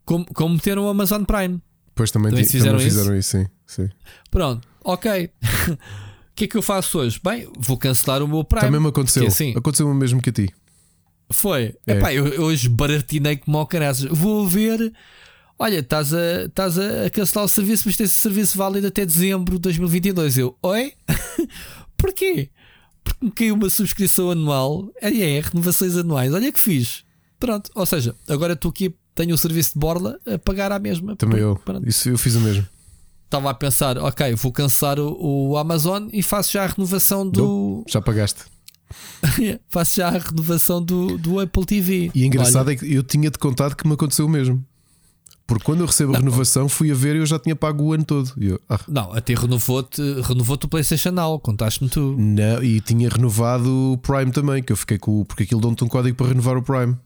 como, como meteram o Amazon Prime. Depois também, Também fizeram também isso? fizeram isso, sim. sim. Pronto, ok. O que é que eu faço hoje? Bem, vou cancelar o meu Prime. Também me aconteceu. Assim- Aconteceu o mesmo que a ti. Foi. É. Epá, eu, eu hoje baratinei como ao caraças. Vou ver. Olha, estás a, estás a cancelar o serviço, mas tens o serviço válido até dezembro de 2022. Eu, oi? Porquê? Porque me caiu uma subscrição anual. É, é, renovações anuais. Olha que fiz. Pronto. Ou seja, agora estou aqui, tenho o serviço de borla a pagar à mesma. Também eu. Pronto. Isso eu fiz o mesmo. Estava a pensar, ok, vou cancelar o, o Amazon e faço já a renovação do. Já pagaste. faço já a renovação do, do Apple TV. E engraçado é que eu tinha-te contado que me aconteceu o mesmo. Porque quando eu recebo a renovação, fui a ver e eu já tinha pago o ano todo. Eu, ah, Não, até renovou-te renovou o PlayStation Now, contaste-me tu. não, e tinha renovado o Prime também, que eu fiquei com o. Porque aquilo dão-te um código para renovar o Prime.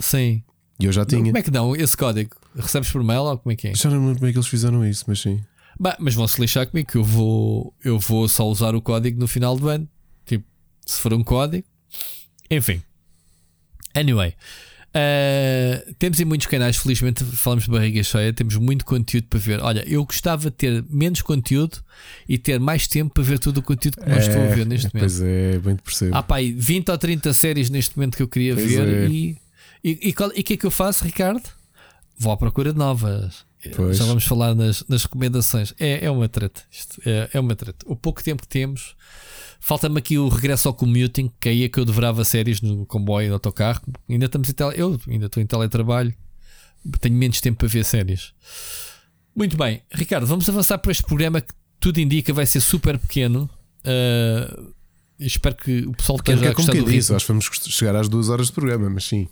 Sim. E eu já tinha. Como é que não? Esse código? Recebes por mail ou como é que é? Já não lembro como é que eles fizeram isso, mas sim. Bah, mas vão se lixar comigo que eu vou, eu vou só usar o código no final do ano. Tipo, se for um código. Enfim. Anyway. uh, temos em muitos canais, felizmente falamos de barriga cheia, temos muito conteúdo para ver. Olha, eu gostava de ter menos conteúdo e ter mais tempo para ver todo o conteúdo que nós estou a ver neste momento. Pois é, bem te percebo. Pá, aí 20 ou 30 séries neste momento que eu queria Pois ver é. e e e e o que é que eu faço, Ricardo? Vou à procura de novas. Pois. Já vamos falar nas, nas recomendações. É, é uma treta. Isto é, é uma treta. O pouco tempo que temos, falta-me aqui o regresso ao commuting, que aí é que eu devorava séries no comboio no autocarro. Ainda estamos em tele, eu ainda estou em teletrabalho, tenho menos tempo para ver séries. Muito bem, Ricardo, vamos avançar para este programa que tudo indica vai ser super pequeno. Uh, espero que o pessoal que Quero que já é como gostar do ritmo. acho que vamos chegar às duas horas de programa, mas sim.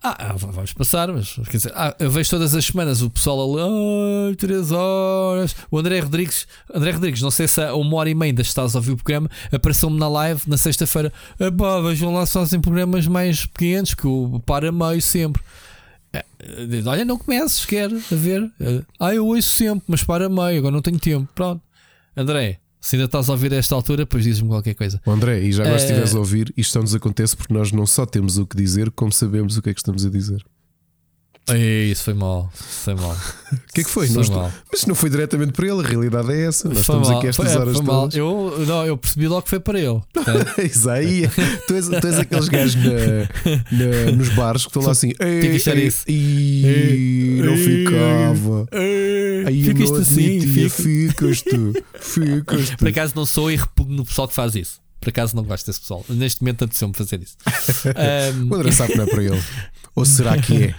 Ah, ah, vamos passar, mas quer dizer, ah, eu vejo todas as semanas o pessoal ali, ai, 3 horas. O André Rodrigues, André Rodrigues, não sei se há uma hora e meia ainda estás a ouvir o programa, apareceu-me na live na sexta-feira. Epá, vejam lá se fazem programas mais pequenos que o para meio sempre. É, Olha, não comeces, quer a ver. É, Ah, eu ouço sempre, mas para meio, agora não tenho tempo. Pronto, André, se ainda estás a ouvir a esta altura, depois dizes-me qualquer coisa. André, e já agora se Eh, estiveres a ouvir, isto só nos acontece porque nós não só temos o que dizer, como sabemos o que é que estamos a dizer. Ei, Isso foi mal, foi mal. O que é que foi? Foi estou- mal. Mas não foi diretamente para ele, a realidade é essa. Nós Foi estamos mal, aqui estas foi- horas foi mal. todas. Eu, não, eu percebi logo que foi para ele. Isso aí, tu és, tu és aqueles gajos na- na- nos bares que estão lá assim. Ei, Tem que achar ei, isso. ei, não ficava. Aí eu Ficas não assim, fica- ficas tu, ficas tu. Por acaso não sou e repugno o pessoal que faz isso. Por acaso não gosto desse pessoal. Neste momento apeteceu-me fazer isso. Ahm, O André sabe que não é para ele. Ou será que é?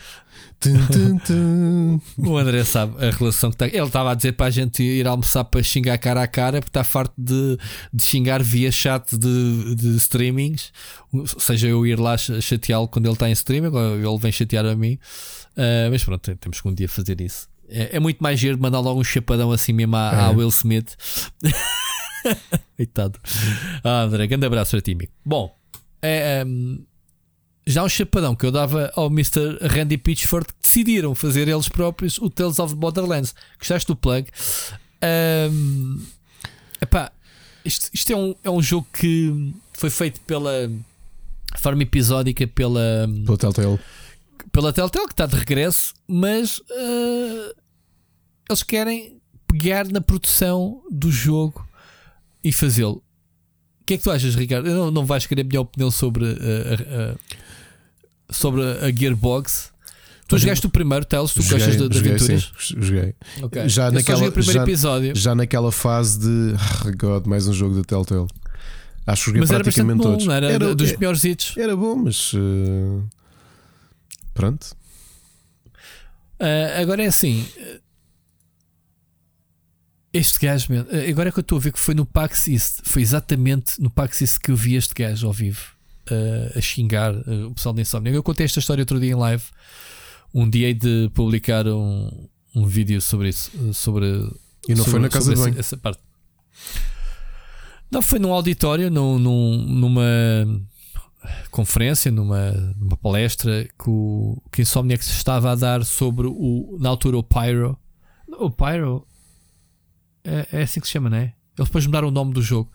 O André sabe a relação que está. Ele estava a dizer para a gente ir almoçar para xingar cara a cara, porque está farto de, de xingar via chat de, de streamings. Seja eu ir lá ch- chateá-lo quando ele está em streaming, ou ele vem chatear a mim. Ah, mas pronto, temos que um dia fazer isso. É, é muito mais giro mandar logo um chapadão assim mesmo à, à É. Will Smith. Coitado. Ah, André, grande abraço para ti, amigo. Bom, é, hum, já um chapadão que eu dava ao Mr. Randy Pitchford que decidiram fazer eles próprios o Tales of the Borderlands. Gostaste do plug? Hum, epá, isto, isto é, um, é um jogo que foi feito pela forma episódica pela, Pelo Telltale. pela Telltale, que está de regresso, mas eh, eles querem pegar na produção do jogo e fazê-lo. O que é que tu achas, Ricardo? Eu não, não vais querer a minha opinião sobre, a- a- sobre a Gearbox. Tu jogaste o primeiro, Tales, tu gostas de, de joguei, aventuras? sim, joguei. Ok. Já Eu naquela- joguei o primeiro já- episódio, Já naquela fase de ah, God, mais um jogo da Telltale. Acho que joguei mas era praticamente bom, todos. não era, era, dos é- melhores hits. era bom, mas eh, pronto. Ah, agora é assim. eh, Este gajo, agora é que eu estou a ver que foi no PAX East. Foi exatamente no PAX East que eu vi este gajo ao vivo eh, a xingar eh, o pessoal da Insomnia. Eu contei esta história outro dia em live. Um dia hei de publicar um, um vídeo sobre isso. eh, Sobre, E não sobre- foi na casa de essa, banho. essa parte. Não, foi num auditório, num, num- numa conferência, numa, numa palestra que o que Insomniac estava a dar sobre o, na altura o Pyro. O Pyro é, é assim que se chama, não é? Eles depois mudaram o nome do jogo.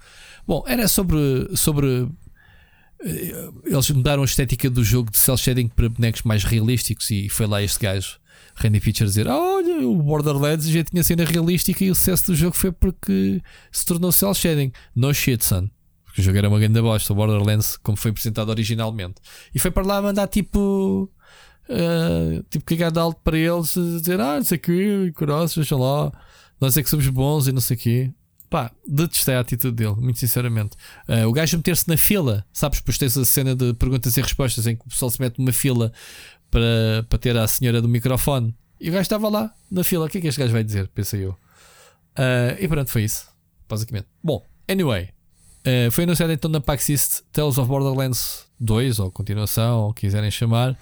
Bom, era sobre. sobre eles mudaram a estética do jogo de cel shading para bonecos mais realísticos e foi lá este gajo, Randy Pitcher, dizer: ah, Olha, o Borderlands já tinha cena realística e o sucesso do jogo foi porque se tornou cel shading. No shit, son. Porque o jogo era uma grande bosta, o Borderlands, como foi apresentado originalmente. E foi para lá mandar tipo. eh, tipo, cagar de alto para eles, dizer: Ah, não sei o que, deixa lá, nós é que somos bons e não sei o quê. Pá, detestei a atitude dele, muito sinceramente. Eh, o gajo meter-se na fila, sabes? Depois tens a cena de perguntas e respostas em que o pessoal se mete numa fila para, para ter a senhora do microfone. E o gajo estava lá na fila. O que é que este gajo vai dizer? Pensei eu. Eh, e pronto, foi isso. Basicamente. Bom, anyway. eh, foi anunciado então na PAX East Tales of Borderlands 2, ou continuação, ou quiserem chamar.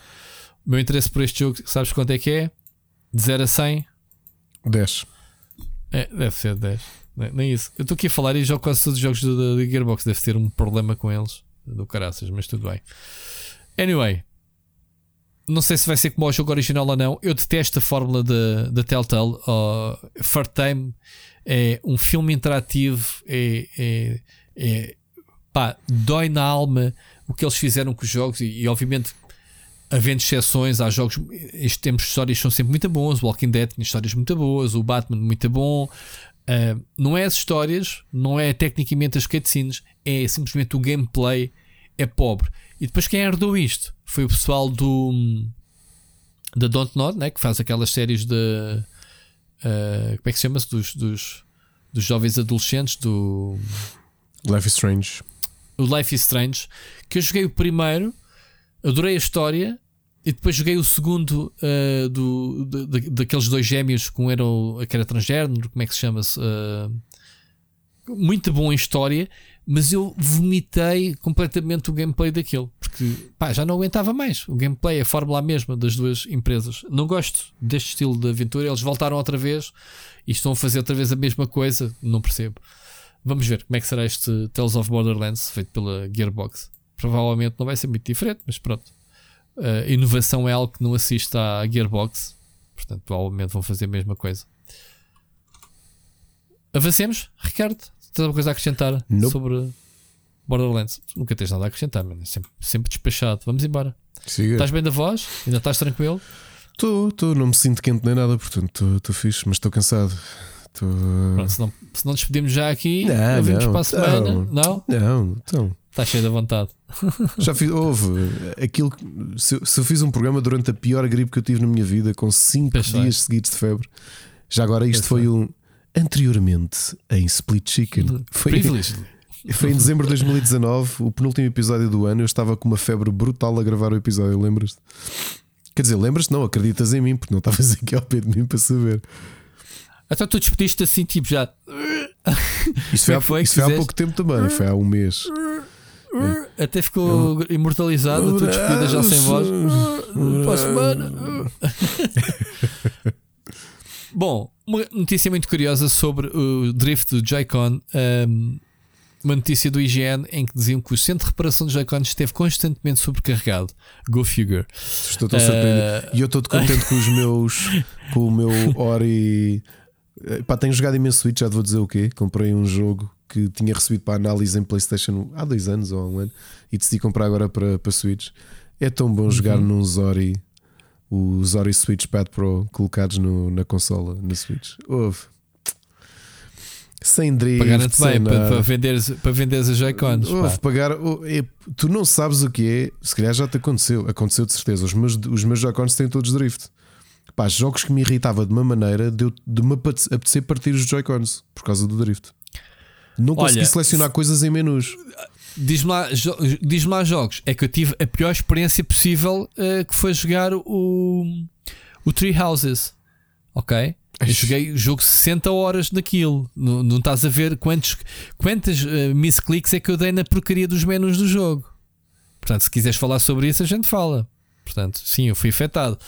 O meu interesse por este jogo, sabes quanto é que é? De 0 a 100? 10. É, deve ser 10. Nem, nem isso. Eu estou aqui a falar e jogo quase todos os jogos da Gearbox. Deve ter um problema com eles. Do caraças, mas tudo bem. Anyway. Não sei se vai ser como o jogo original ou não. Eu detesto a fórmula da Telltale. Uh, Far Time é um filme interativo. É, é, é pá, dói na alma o que eles fizeram com os jogos. E, e, obviamente, havendo exceções, há jogos. Estes tempos de histórias são sempre muito bons. O Walking Dead tinha histórias muito boas. O Batman, muito bom. Uh, não é as histórias, não é tecnicamente as cutscenes, é simplesmente o gameplay é pobre. E depois quem herdou isto foi o pessoal do da Don't Nod, né? que faz aquelas séries de. Uh, como é que se chama-se? Dos, dos, dos jovens adolescentes do. Life is Strange. O Life is Strange. Que eu joguei o primeiro, adorei a história. E depois joguei o segundo uh, do, de, daqueles dois gêmeos com era, que era transgénero, como é que se chama-se? Uh, muito bom em história, mas eu vomitei completamente o gameplay daquilo, porque pá, já não aguentava mais. O gameplay, a fórmula mesma das duas empresas. Não gosto deste estilo de aventura. Eles voltaram outra vez e estão a fazer outra vez a mesma coisa. Não percebo. Vamos ver como é que será este Tales of Borderlands feito pela Gearbox. Provavelmente não vai ser muito diferente, mas pronto. Uh, inovação é algo que não assiste à Gearbox, portanto, provavelmente vão fazer a mesma coisa. Avancemos, Ricardo. Tens alguma coisa a acrescentar nope. sobre Borderlands? Nunca tens nada a acrescentar, mano. Sempre, sempre despachado. Vamos embora. Siga. Estás bem da voz? Ainda estás tranquilo? Estou, estou, não me sinto quente nem nada, portanto estou fixe, mas estou cansado. Tô... Pronto, se, não, se não despedimos já aqui, não, vimos para a semana. Não, não? Não, então. Estás cheio de vontade. Já fiz, houve aquilo. Se, se, eu fiz um programa durante a pior gripe que eu tive na minha vida, com 5 dias seguidos de febre, já agora isto foi um. Anteriormente em Split Chicken. Foi, foi em dezembro de 2019, o penúltimo episódio do ano. Eu estava com uma febre brutal a gravar o episódio, lembras-te? Quer dizer, lembras-te? Não, acreditas em mim, porque não estavas aqui ao pé de mim para saber. Então tu despediste assim, tipo já. Isso foi, há, foi, isso foi há pouco tempo também, foi há um mês. É. Até ficou imortalizado, a tua despedida já sem voz. Para a semana. Bom, uma notícia muito curiosa sobre o drift do Joy-Con. Um, uma notícia do IGN em que diziam que o centro de reparação do Joy-Con esteve constantemente sobrecarregado. Go figure. Estou tão surpreendido. Uh... E eu estou contente com os meus. com o meu Ori. Pá, tenho jogado imenso Switch, já te vou dizer o quê. Comprei um jogo que tinha recebido para análise em PlayStation há dois anos ou há um ano e decidi comprar agora para, para Switch. É tão bom jogar uhum. num Zori os Ori Switch Pad Pro colocados no, na consola, na Switch. Houve. Sem drift, Pagaram-te bem para, para, venderes, para venderes as Joy-Cons. pagar. Oh, é, tu não sabes o que é, se calhar já te aconteceu, aconteceu de certeza. Os meus, os meus Joy-Cons têm todos drift. Pá, jogos que me irritava de uma maneira de, de me apetecer partir os Joy-Cons por causa do drift. Não consegui Olha, selecionar coisas em menus. Diz-me lá, diz lá jogos. É que eu tive a pior experiência possível uh, que foi jogar o, o Tree Houses. Ok? Eu joguei jogo 60 horas naquilo. Não, não estás a ver quantos, quantas uh, misclicks é que eu dei na porcaria dos menus do jogo. Portanto, se quiseres falar sobre isso, a gente fala. Portanto, sim, eu fui afetado.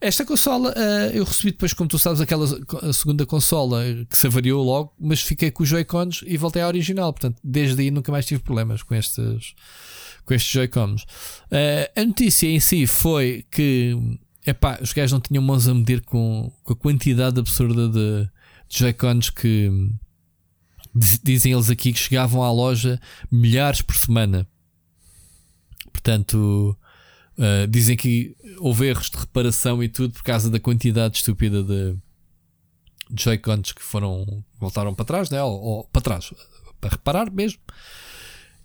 Esta consola uh, eu recebi depois, como tu sabes, aquela segunda consola que se avariou logo, mas fiquei com os Joy-Cons e voltei à original. Portanto, desde aí nunca mais tive problemas com estes, com estes Joy-Cons. Uh, a notícia em si foi que epá, os gajos não tinham mãos a medir com, com a quantidade absurda de, de Joy-Cons que dizem eles aqui que chegavam à loja milhares por semana. Portanto, Uh, dizem que houve erros de reparação e tudo por causa da quantidade estúpida de Joy-Cons que foram voltaram para trás, né? ou, ou para trás, para reparar mesmo.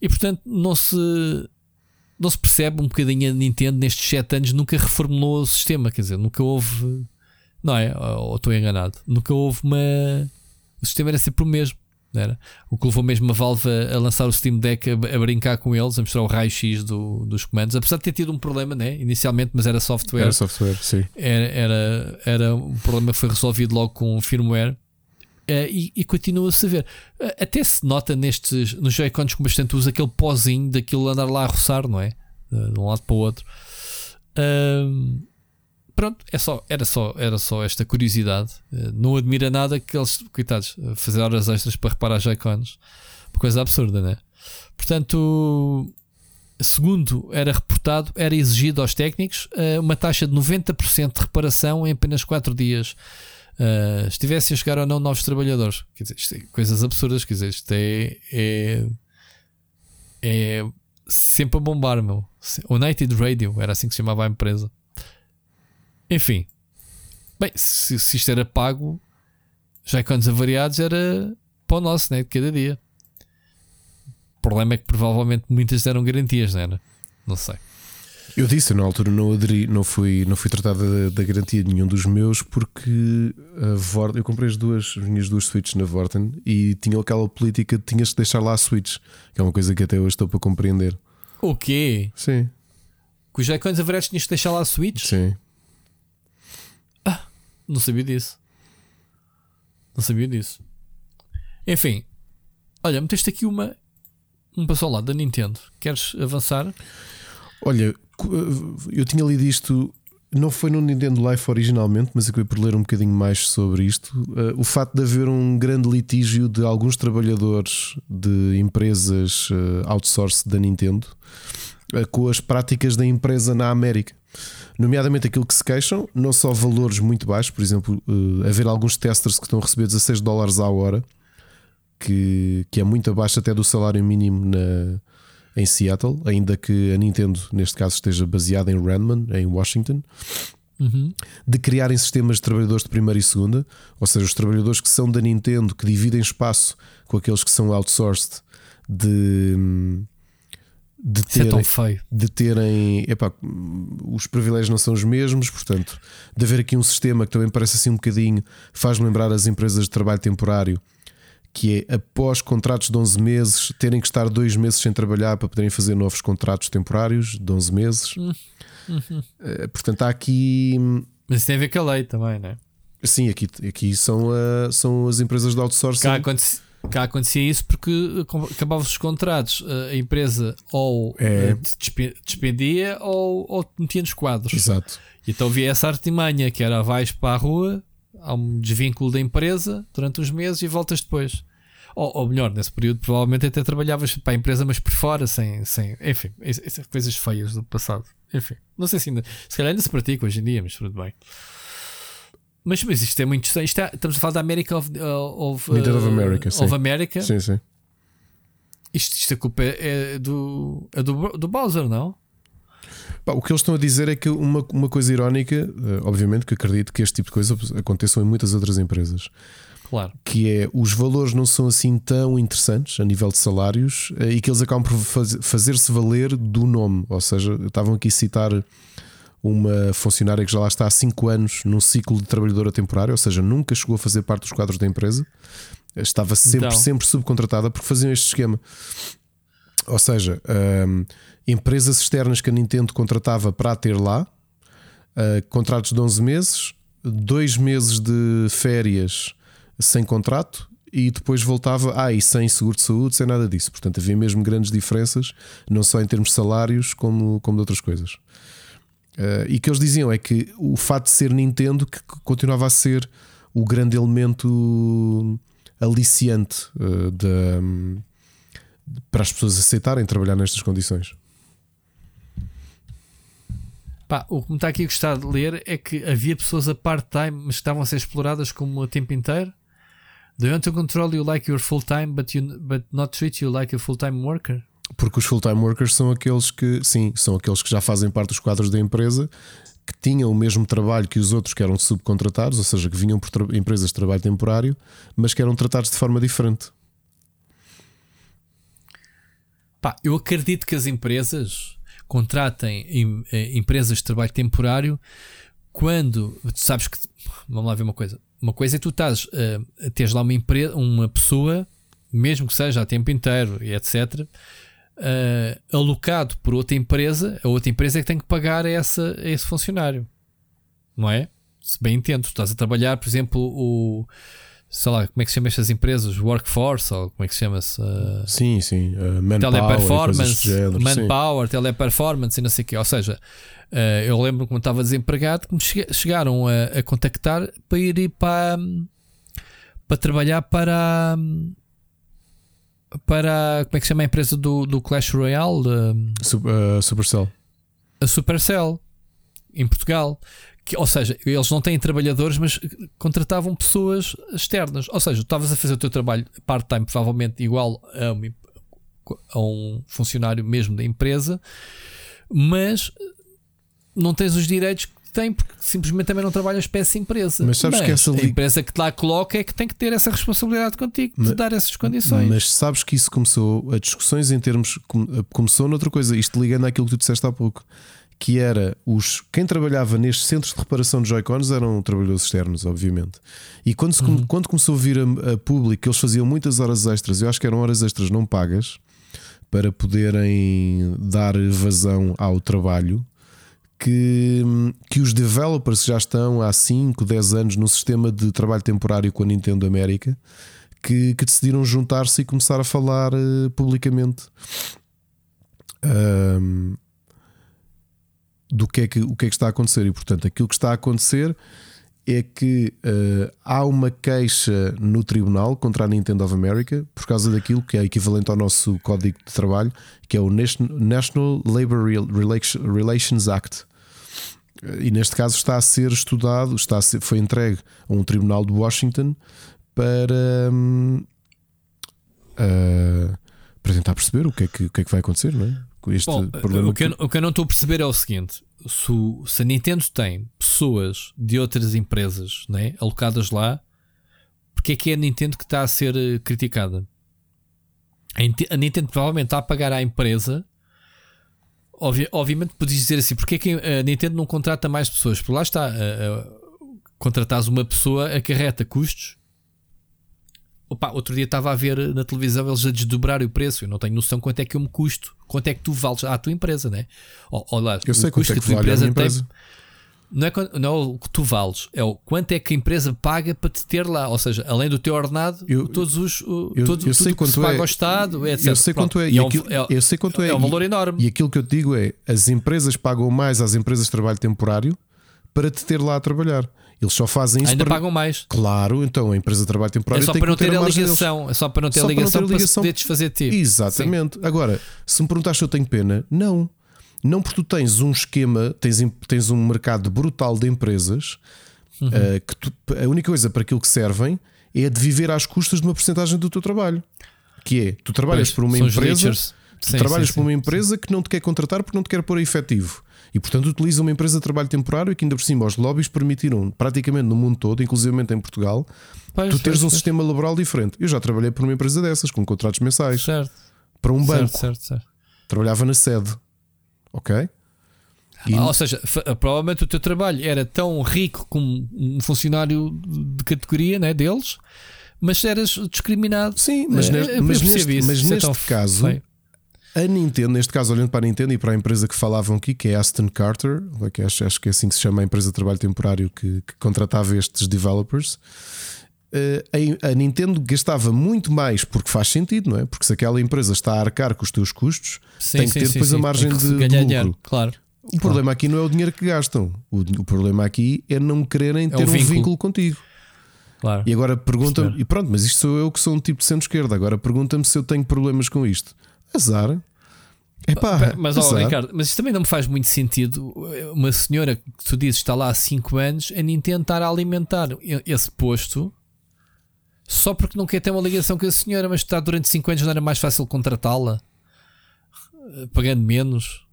E portanto não se não se percebe um bocadinho a Nintendo nestes 7 anos nunca reformulou o sistema, quer dizer, nunca houve, não é? Ou estou enganado, nunca houve uma. O sistema era sempre o mesmo. Era? O que levou mesmo a Valve a, lançar o Steam Deck a, a, brincar com eles, a mostrar o raio-x do, dos comandos, apesar de ter tido um problema né, inicialmente, mas era software. Era software, sim. Era, era, era um problema que foi resolvido logo com firmware. Uh, e, e continua-se a ver. Uh, até se nota nestes nos Joy-Cons com bastante uso aquele pozinho daquilo andar lá a roçar, não é? Uh, de um lado para o outro. Uh, pronto, é só, era, só, era só esta curiosidade. Eh, não admira nada que eles, coitados, fazer horas extras para reparar Joy-Cons. Uma coisa absurda, né? Portanto, segundo era reportado, era exigido aos técnicos eh, uma taxa de 90% de reparação em apenas 4 dias. Estivessem a chegar ou não novos trabalhadores. Quer dizer, isto é coisas absurdas. Quer dizer, isto é, é, é sempre a bombar, meu. United Radio era assim que se chamava a empresa. Enfim, bem, se, se isto era pago, já quando avariados era para o nosso, né? De cada dia. O problema é que provavelmente muitas deram garantias, não era? Não sei. Eu disse, na altura não aderi, não fui, não fui tratado da, garantia de nenhum dos meus porque a Vorten, eu comprei as duas, as minhas duas switches na Vorten e tinham aquela política de tinhas que deixar lá a switch, que é uma coisa que até hoje estou para compreender. O quê? Sim, Que os Joy-Cons averados tinhas que deixar lá a Switch? sim. Não sabia disso. Não sabia disso. Enfim, olha, meteste aqui uma. Um passo ao lado da Nintendo. Queres avançar? Olha, eu tinha lido isto, não foi no Nintendo Life originalmente, mas acabei por ler um bocadinho mais sobre isto. Uh, o facto de haver um grande litígio de alguns trabalhadores de empresas uh, outsource da Nintendo uh, com as práticas da empresa na América. Nomeadamente aquilo que se queixam, não só valores muito baixos, por exemplo, uh, haver alguns testers que estão a receber 16 dólares à hora, que, que é muito abaixo até do salário mínimo na, em Seattle, ainda que a Nintendo, neste caso, esteja baseada em Redmond, em Washington, de criarem sistemas de trabalhadores de primeira e segunda, ou seja, os trabalhadores que são da Nintendo, que dividem espaço com aqueles que são outsourced, de, de é terem, feio. de terem epá, os privilégios não são os mesmos, portanto, de haver aqui um sistema que também parece assim um bocadinho, faz-me lembrar as empresas de trabalho temporário, que é após contratos de 11 meses, terem que estar dois meses sem trabalhar para poderem fazer novos contratos temporários de 11 meses. Eh, Portanto, há aqui. Mas isso tem a ver com a lei também, não é? Sim, aqui, aqui são, ah, são as empresas de outsourcing. Cá, aconte- cá acontecia isso porque com- acabavam-se os contratos, a empresa ou É. eh, despe- despedia ou, ou metia nos quadros. Exato. Então havia essa artimanha que era vais para a rua, há um desvínculo da empresa durante uns meses e voltas depois. Ou, ou melhor, nesse período provavelmente até trabalhavas para a empresa, mas por fora, sem. sem enfim, es- essas coisas feias do passado. Enfim, não sei se ainda. Se calhar ainda se pratica hoje em dia, mas tudo bem. Mas, mas isto é muito estranho. Isto é- estamos a falar da America of, uh, of, Nintendo of uh, America, sim. of America. Sim, sim. Isto, isto a culpa é, é do, é do, do Bowser, não? Pá, o que eles estão a dizer é que uma, uma coisa irónica, eh, obviamente que acredito que este tipo de coisa aconteçam em muitas outras empresas, Claro. que é os valores não são assim tão interessantes a nível de salários eh, e que eles acabam por faz- fazer-se valer do nome. Ou seja, estavam aqui a citar uma funcionária que já lá está há 5 anos num ciclo de trabalhadora temporária, ou seja, nunca chegou a fazer parte dos quadros da empresa, estava sempre, Então. sempre subcontratada porque faziam este esquema. Ou seja, hum, empresas externas que a Nintendo contratava para a ter lá, uh, contratos de 11 meses, dois meses de férias sem contrato e depois voltava, ah, e sem seguro de saúde, sem nada disso. Portanto, havia mesmo grandes diferenças, não só em termos de salários, como, como de outras coisas. Uh, e o que eles diziam é que o fato de ser Nintendo que continuava a ser o grande elemento aliciante uh, da, hum, para as pessoas aceitarem trabalhar nestas condições. Pá, o que me está aqui a gostar de ler é que havia pessoas a part-time, mas estavam a ser exploradas como a tempo inteiro. They want to control you like you're full-time, but, you, but not treat you like a full-time worker. Porque os full-time workers são aqueles que, sim, são aqueles que já fazem parte dos quadros da empresa, que tinham o mesmo trabalho que os outros que eram subcontratados, ou seja, que vinham por tra- empresas de trabalho temporário, mas que eram tratados de forma diferente. Pá, eu acredito que as empresas contratem em- eh, empresas de trabalho temporário quando tu sabes que vamos lá ver uma coisa. Uma coisa é tu estás a teres lá uma empresa, uma pessoa, mesmo que seja a tempo inteiro e etc. eh, alocado por outra empresa, a outra empresa é que tem que pagar a, essa, a esse funcionário, não é? Se bem entendo, estás a trabalhar, por exemplo, o sei lá, como é que se chama estas empresas? Workforce, ou como é que se chama-se? Eh, Sim, sim. Uh, manpower, teleperformance, género, sim. manpower, teleperformance e não sei o quê. Ou seja, eh, eu lembro quando estava desempregado que me che- chegaram a, a contactar para ir, para, para trabalhar para para como é que se chama a empresa do, do Clash Royale, de- uh, Supercell. a Supercell em Portugal. Que, ou seja, eles não têm trabalhadores, mas contratavam pessoas externas. Ou seja, tu estavas a fazer o teu trabalho part-time, provavelmente igual a, uma- a um funcionário mesmo da empresa, mas não tens os direitos tem, porque simplesmente também não trabalhas para essa empresa. Mas sabes que essa a empresa que te lá coloca é que tem que ter essa responsabilidade contigo de Ma- dar essas condições. Mas sabes que isso começou, a discussões em termos. com- Começou noutra coisa, isto ligando àquilo que tu disseste há pouco, que era os quem trabalhava nestes centros de reparação de Joy-Cons eram trabalhadores externos, obviamente. E quando, se, uhum. quando começou a vir a, a público que eles faziam muitas horas extras, eu acho que eram horas extras não pagas para poderem dar vazão ao trabalho. Que, que os developers já estão há 5, 10 anos no sistema de trabalho temporário com a Nintendo América que, que decidiram juntar-se e começar a falar uh, publicamente um, do que é que, o que é que está a acontecer. E portanto, aquilo que está a acontecer é que uh, há uma queixa no tribunal contra a Nintendo of America por causa daquilo que é equivalente ao nosso código de trabalho, que é o National Labor Relations Act. E neste caso está a ser estudado, está ser, foi entregue a um tribunal de Washington para, uh, para tentar perceber o que, é que, o que é que vai acontecer, não é? Este Bom, problema o, que eu, o que eu não estou a perceber é o seguinte: se, se a Nintendo tem pessoas de outras empresas né, alocadas lá, porque é que é a Nintendo que está a ser eh, criticada? A Nintendo provavelmente está a pagar à empresa. Obvi obviamente, podes dizer assim: porque é que a Nintendo não contrata mais pessoas? Por lá está, uh, uh, contratares uma pessoa acarreta custos Opa, outro dia estava a ver na televisão eles a desdobrar o preço. Eu não tenho noção quanto é que eu me custo, quanto é que tu vales à tua empresa, né? Olá, eu sei quanto é que, que a tua empresa, empresa. Tem, não é, não é o que tu vales, é o quanto é que a empresa paga para te ter lá. Ou seja, além do teu ordenado, eu, todos os. Eu, todos, eu sei quanto é, paga ao Estado, etc. Eu sei quanto é. E aquilo, é, eu sei quanto é. É um valor enorme. E aquilo que eu te digo é: as empresas pagam mais às empresas de trabalho temporário para te ter lá a trabalhar. Eles só fazem isso. Ainda para... pagam mais. Claro, então a empresa de trabalho temporário é só para não ter, ter a ligação. É só para não ter a ligação para, ligação... para desfazer ti. Exatamente. Sim. Agora, se me perguntaste se eu tenho pena, não. Não porque tu tens um esquema, tens, tens um mercado brutal de empresas uhum. uh, que tu, a única coisa para aquilo que servem é de viver às custas de uma porcentagem do teu trabalho. Que é, tu trabalhas pois, por uma empresa. Tu sim, trabalhas sim, por uma empresa que não te quer contratar porque não te quer pôr efetivo. E portanto utiliza uma empresa de trabalho temporário que ainda por cima os lobbies permitiram praticamente no mundo todo, inclusive em Portugal, pois, tu teres um sistema laboral diferente. Eu já trabalhei por uma empresa dessas, com contratos mensais. Certo. Para um banco. Certo, certo. Trabalhava na sede. Ok? E... Ah, ou seja, provavelmente o teu trabalho era tão rico como um funcionário de categoria né, deles, mas eras discriminado. Sim, mas, é, mas neste, mas neste caso. A Nintendo, neste caso, olhando para a Nintendo e para a empresa que falavam aqui, que é Aston Carter, que acho, acho que é assim que se chama a empresa de trabalho temporário que, que contratava estes developers. Eh, a, a, Nintendo gastava muito mais porque faz sentido, não é? Porque se aquela empresa está a arcar com os teus custos, sim, tem que sim, ter sim, depois a margem de, de lucro. Dinheiro, claro. O claro. problema aqui não é o dinheiro que gastam, o, o problema aqui é não quererem ter é um vínculo, vínculo contigo. Claro. E agora pergunta-me, e pronto, mas isto sou eu que sou um tipo de centro-esquerda. Agora pergunta-me se eu tenho problemas com isto. Azar. Epá, mas, ó, Ricardo, mas isto também não me faz muito sentido. Uma senhora que tu dizes está lá há 5 anos a Nintendo estar a alimentar esse posto só porque não quer ter uma ligação com a senhora, mas está durante 5 anos não era mais fácil contratá-la pagando menos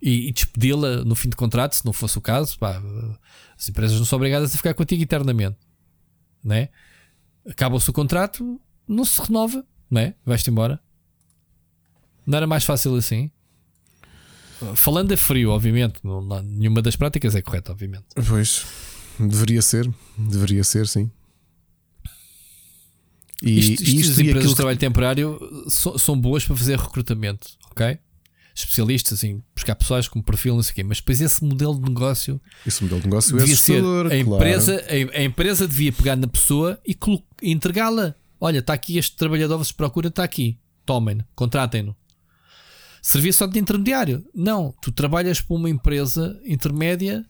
e, e despedi-la no fim de contrato, se não fosse o caso. Pá, as empresas não são obrigadas a ficar contigo eternamente, né? Acaba o contrato, não se renova, né? Vais-te embora. Não era mais fácil assim? Falando a frio, obviamente, não, nenhuma das práticas é correta, obviamente. Pois, deveria ser, deveria ser, sim. E isto, isto, isto as empresas de trabalho que... temporário são, são, boas para fazer recrutamento, ok? Especialistas em buscar pessoas com perfil, não sei o quê, mas depois esse modelo de negócio. Esse modelo de negócio é assustador, a, empresa, a, a, empresa devia pegar na pessoa e entregá-la. Olha, está aqui este trabalhador, vocês procuram, está aqui. Tomem-no, contratem-no servia só de intermediário. Não, tu trabalhas para uma empresa intermédia,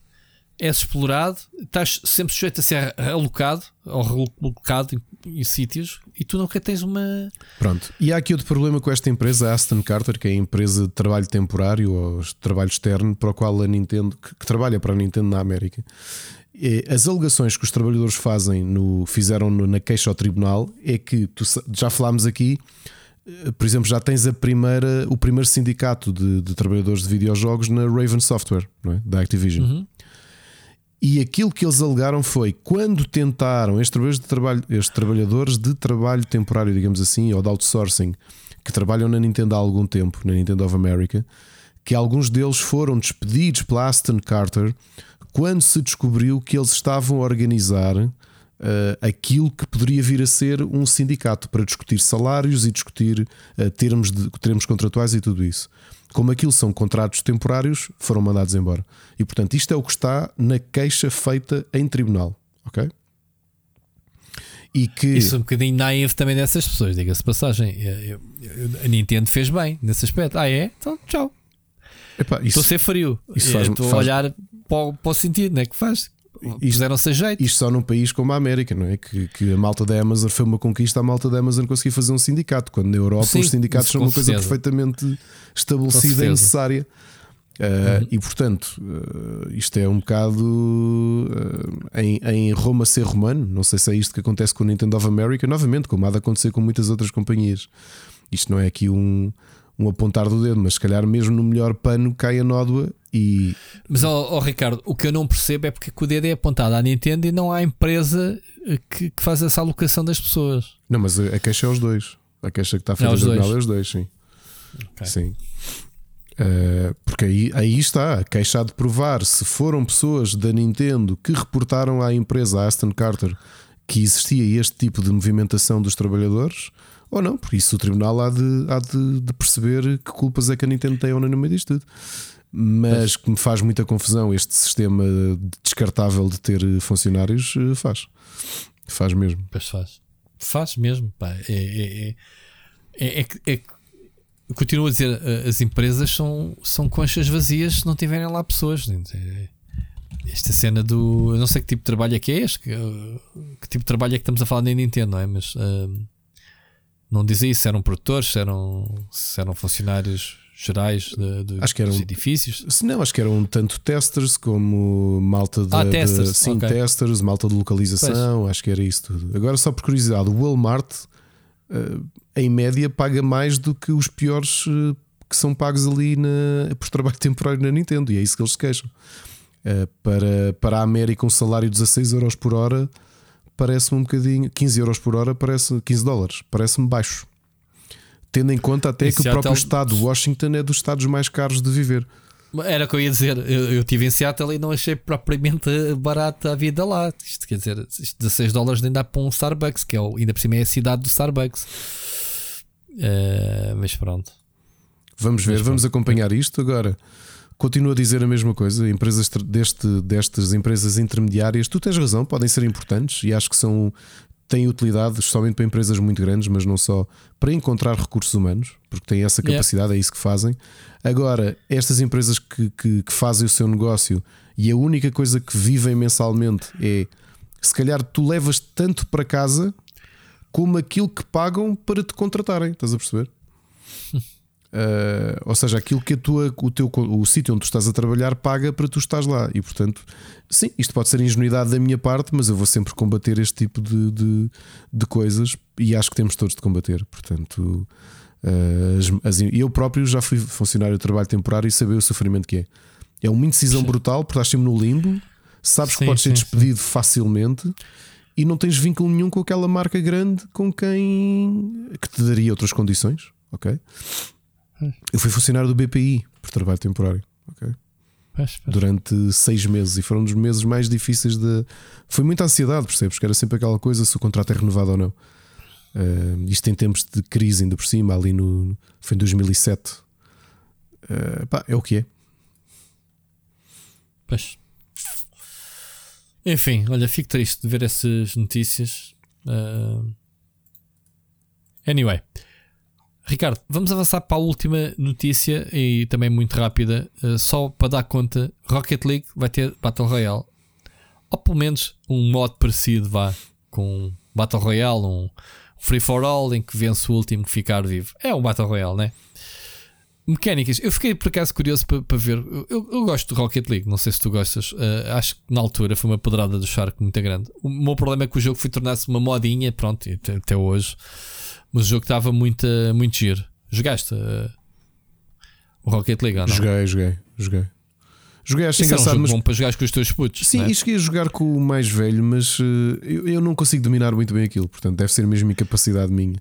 és explorado, estás sempre sujeito a ser alocado ou relocado em, em sítios e tu nunca tens uma. Pronto. E há aqui outro problema com esta empresa, a Aston Carter, que é a empresa de trabalho temporário ou trabalho externo para o qual a Nintendo, que, que trabalha para a Nintendo na América. As alegações que os trabalhadores fazem no, fizeram no, na queixa ao tribunal é que tu, já falámos aqui por exemplo, já tens a primeira, o primeiro sindicato de, de trabalhadores de videojogos na Raven Software, é? da Activision. Uhum. E aquilo que eles alegaram foi quando tentaram estes trabalhadores, de trabalho, estes trabalhadores de trabalho temporário, digamos assim, ou de outsourcing, que trabalham na Nintendo há algum tempo, na Nintendo of America, que alguns deles foram despedidos pela Aston Carter quando se descobriu que eles estavam a organizar uh, aquilo que poderia vir a ser um sindicato para discutir salários e discutir uh, termos, de, termos contratuais e tudo isso. Como aquilo são contratos temporários, foram mandados embora. E portanto, isto é o que está na queixa feita em tribunal. Ok? E que... Isso é um bocadinho naive também dessas pessoas, diga-se passagem. Eu, eu, a Nintendo fez bem nesse aspecto. Ah, é? Então, tchau. Epá, isso, estou a ser frio. estou faz... a olhar para, para o sentido, não é? Que faz. Fizeram-se a jeito. Isto só num país como a América, não é? Que, que, a malta da Amazon foi uma conquista, a malta da Amazon conseguiu fazer um sindicato, quando na Europa Sim, os sindicatos são uma coisa perfeitamente estabelecida e necessária. Uh, uhum. E portanto, uh, isto é um bocado uh, em, em, Roma ser romano. Não sei se é isto que acontece com o Nintendo of America, novamente, como há de acontecer com muitas outras companhias. Isto não é aqui um, um apontar do dedo, mas se calhar mesmo no melhor pano cai a nódoa e. Mas, oh, Ricardo, o que eu não percebo é porque o dedo é apontado à Nintendo e não há empresa eh, que, que faz essa alocação das pessoas. Não, mas a queixa é os dois. A queixa que está a fazer é os dois. é os dois, sim. Okay. Sim. Uh, porque aí, aí está, a queixa de provar se foram pessoas da Nintendo que reportaram à empresa Aston Carter que existia este tipo de movimentação dos trabalhadores ou não, porque isso o tribunal há de, há de, de perceber que culpas é que a Nintendo tem ou não no meio disto tudo. Mas que me faz muita confusão este sistema descartável de ter funcionários, eh, faz. Faz mesmo. Pois faz. Faz mesmo. Pá. É, é, é, é, é, continuo a dizer, eh, as empresas são, são conchas vazias se não tiverem lá pessoas. É, esta cena do. Eu não sei que tipo de trabalho é que é este, que, eh, tipo de trabalho é que estamos a falar na Nintendo, não é? Mas. Uh, não dizia se eram produtores, se eram, se eram funcionários gerais de, de acho que eram, edifícios? Se não, acho que eram tanto testers como malta de, ah, testers, de, sim, okay. testers, malta de localização, pois. acho que era isso tudo. Agora, só por curiosidade, o Walmart uh, em média paga mais do que os piores uh, que são pagos ali na, por trabalho temporário na Nintendo, e é isso que eles se queixam. Uh, para, para a América, um salário de 16 euros por hora parece-me um bocadinho. 15 euros por hora, parece 15 dólares, parece-me baixo. Tendo em conta até que o próprio estado de Washington é dos estados mais caros de viver. Era o que eu ia dizer. Eu, eu estive em Seattle e não achei propriamente barata a vida lá. Isto quer dizer, 16 dólares nem dá para um Starbucks, que é o, ainda por cima é a cidade do Starbucks. Uh, mas pronto. Vamos ver, mas vamos pronto. acompanhar isto agora. Continuo a dizer a mesma coisa. Empresas deste, destas empresas intermediárias, tu tens razão, podem ser importantes e acho que são têm utilidade somente para empresas muito grandes, mas não só para encontrar recursos humanos, porque têm essa capacidade, yeah. é isso que fazem. Agora, estas empresas que, que, que, fazem o seu negócio e a única coisa que vivem mensalmente é se calhar tu levas tanto para casa como aquilo que pagam para te contratarem, estás a perceber? Uh, ou seja, aquilo que a tua, o, teu, o sítio onde tu estás a trabalhar paga para tu estás lá. E portanto, sim, isto pode ser ingenuidade da minha parte, mas eu vou sempre combater este tipo de, de, de coisas e acho que temos todos de combater. Portanto, uh, as, as, eu próprio já fui funcionário de trabalho temporário e sabia o sofrimento que é. É uma indecisão sim. brutal, porque estás sempre no limbo, sabes sim, que podes ser despedido sim. facilmente e não tens vínculo nenhum com aquela marca grande com quem que te daria outras condições. Ok? Eu fui funcionário do BPI por trabalho temporário. Okay? Durante seis meses e foram um dos meses mais difíceis de. Foi muita ansiedade, percebes? Porque era sempre aquela coisa se o contrato é renovado ou não. Uh, isto em tempos de crise, ainda por cima, ali no. Foi em 2007. Uh, pá, é o que é. Pois. Enfim, olha, fico triste de ver essas notícias. Uh... Anyway. Ricardo, vamos avançar para a última notícia e também muito rápida, uh, só para dar conta: Rocket League vai ter Battle Royale, ou pelo menos um modo parecido, vá, com Battle Royale, um free for all em que vence o último que ficar vivo. É um Battle Royale, né? Mecânicas, eu fiquei por acaso curioso para, para ver. Eu, eu, gosto do Rocket League, não sei se tu gostas. Uh, acho que na altura foi uma pedrada do Shark muito grande. O meu problema é que o jogo foi tornar-se uma modinha, pronto, até hoje. Mas o jogo estava muito, muito giro. Jogaste uh, o Rocket League, não? Joguei, joguei, joguei. Joguei, acho Isso engraçado. É um mas... bom para jogar com os teus putos. Sim, é? e cheguei a jogar com o mais velho, mas uh, eu, eu não consigo dominar muito bem aquilo. Portanto, deve ser mesmo incapacidade minha.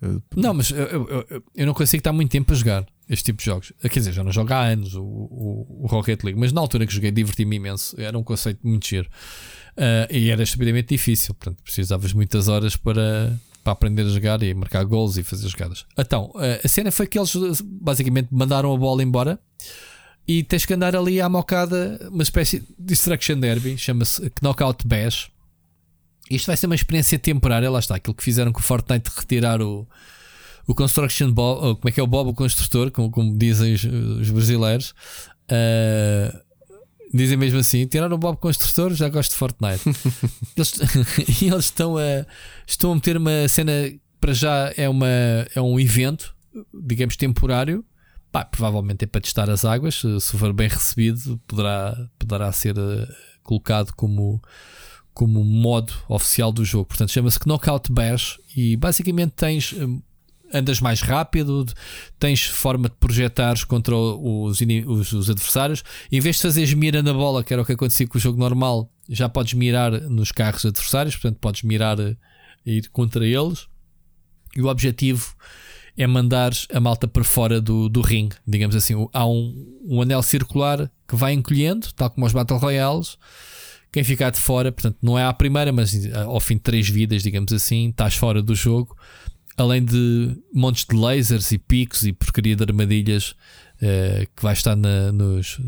Uh, não, mas eu, eu, eu, não consigo estar muito tempo a jogar. este tipo de jogos. Quer dizer, já não jogo há anos o, o, o Rocket League, mas na altura que joguei diverti-me imenso. Era um conceito muito giro. Uh, e era estupidamente difícil. Portanto, precisavas muitas horas para, para aprender a jogar e marcar gols e fazer jogadas. Então, uh, a cena foi que eles basicamente mandaram a bola embora e tens que andar ali à mocada, uma espécie de Destruction Derby, chama-se Knockout Bash. Isto vai ser uma experiência temporária, lá está, aquilo que fizeram com o Fortnite retirar o, o Construction Bob, como é que é o Bob o Construtor, como, como dizem os, os brasileiros. Uh, dizem mesmo assim: tiraram o Bob Construtor, já gosto de Fortnite. eles, e eles estão a, estão a meter uma cena, para já é, uma, é um evento, digamos, temporário Pá, provavelmente é para testar as águas. Se for bem recebido, poderá, poderá ser uh, colocado como, como modo oficial do jogo. Portanto, chama-se Knockout Bash e basicamente tens. Andas mais rápido, tens forma de projetares contra os, os, os, adversários. Em vez de fazeres mira na bola, que era o que acontecia com o jogo normal, já podes mirar nos carros adversários, portanto, podes mirar e eh, ir contra eles. E o objetivo é mandar a malta para fora do, do ringue. Digamos assim, há um, um anel circular que vai encolhendo, tal como os Battle Royales. Quem ficar de fora, portanto, não é à primeira, mas eh, ao fim de três vidas, digamos assim, estás fora do jogo. Além de montes de lasers e picos e porcaria de armadilhas uh, que vai estar na, nos,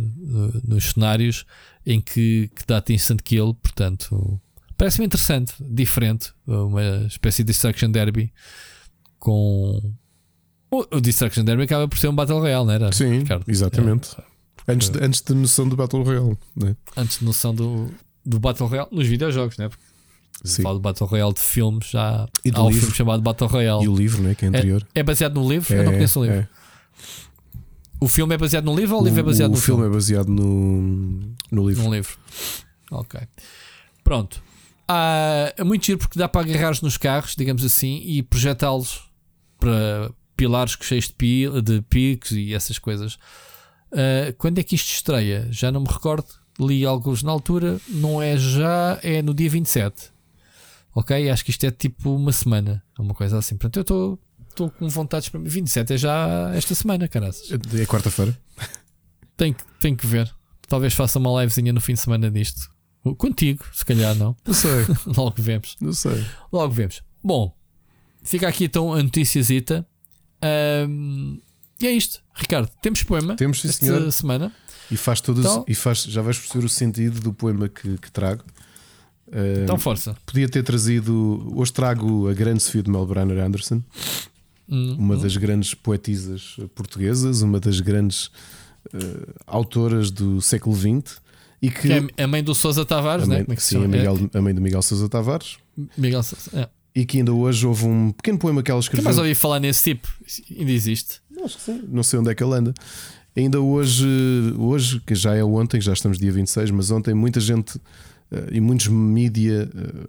nos cenários em que, que dá-te instant kill. Portanto, parece-me interessante, diferente, uma espécie de Destruction Derby com o, Destruction Derby acaba por ser um Battle Royale, não era? Sim, Ricardo? exatamente. É. Antes, de, antes da noção do Battle Royale, né? Antes de noção do, do Battle Royale nos videojogos, né? Porque Sim. falo do Battle Royale de filmes, já e há um livro. filme chamado Battle Royale. E o livro, né? Que é anterior. É, é baseado no livro? É, Eu não conheço o livro. É. O filme é baseado no livro ou o livro é baseado o no filme? O filme é baseado no, no livro. No livro. Ok. Pronto. Ah, é muito giro porque dá para agarrar nos carros, digamos assim, e projetá-los para, pilares cheios de, pi, de picos e essas coisas. Uh, quando é que isto estreia? Já não me recordo. Li alguns na altura. Não é já, é no dia 27. Ok? Acho que isto é tipo uma semana. Uma coisa assim. Portanto, eu estou. Estou com vontades para mim. 27 é já esta semana, caras. É quarta-feira. Tem, tem que ver. Talvez faça uma livezinha no fim de semana disto. Contigo, se calhar não. Não sei. Logo vemos. Não sei. Logo vemos. Bom, fica aqui então a noticiazita. Um, e é isto, Ricardo. Temos poema temos, sim, esta senhor. semana. E faz todos então, e faz, já vais perceber o sentido do poema que, que trago. Então, força. Podia ter trazido. Hoje trago a grande Sofia de Melbrenner Anderson, hum, uma hum. das grandes poetisas portuguesas, uma das grandes uh, autoras do século XX. E que, que é a mãe do Sousa Tavares, a né? mãe, Como é que sim, a, Miguel, a mãe do Miguel Sousa Tavares. Miguel Sousa, é e que ainda hoje houve um pequeno poema que ela escreveu. Quem mais ouvi falar nesse tipo? Ainda existe? Acho que sim. Não sei onde é que ele anda. Ainda hoje, hoje, que já é ontem, já estamos dia 26, mas ontem muita gente e muitos mídia uh,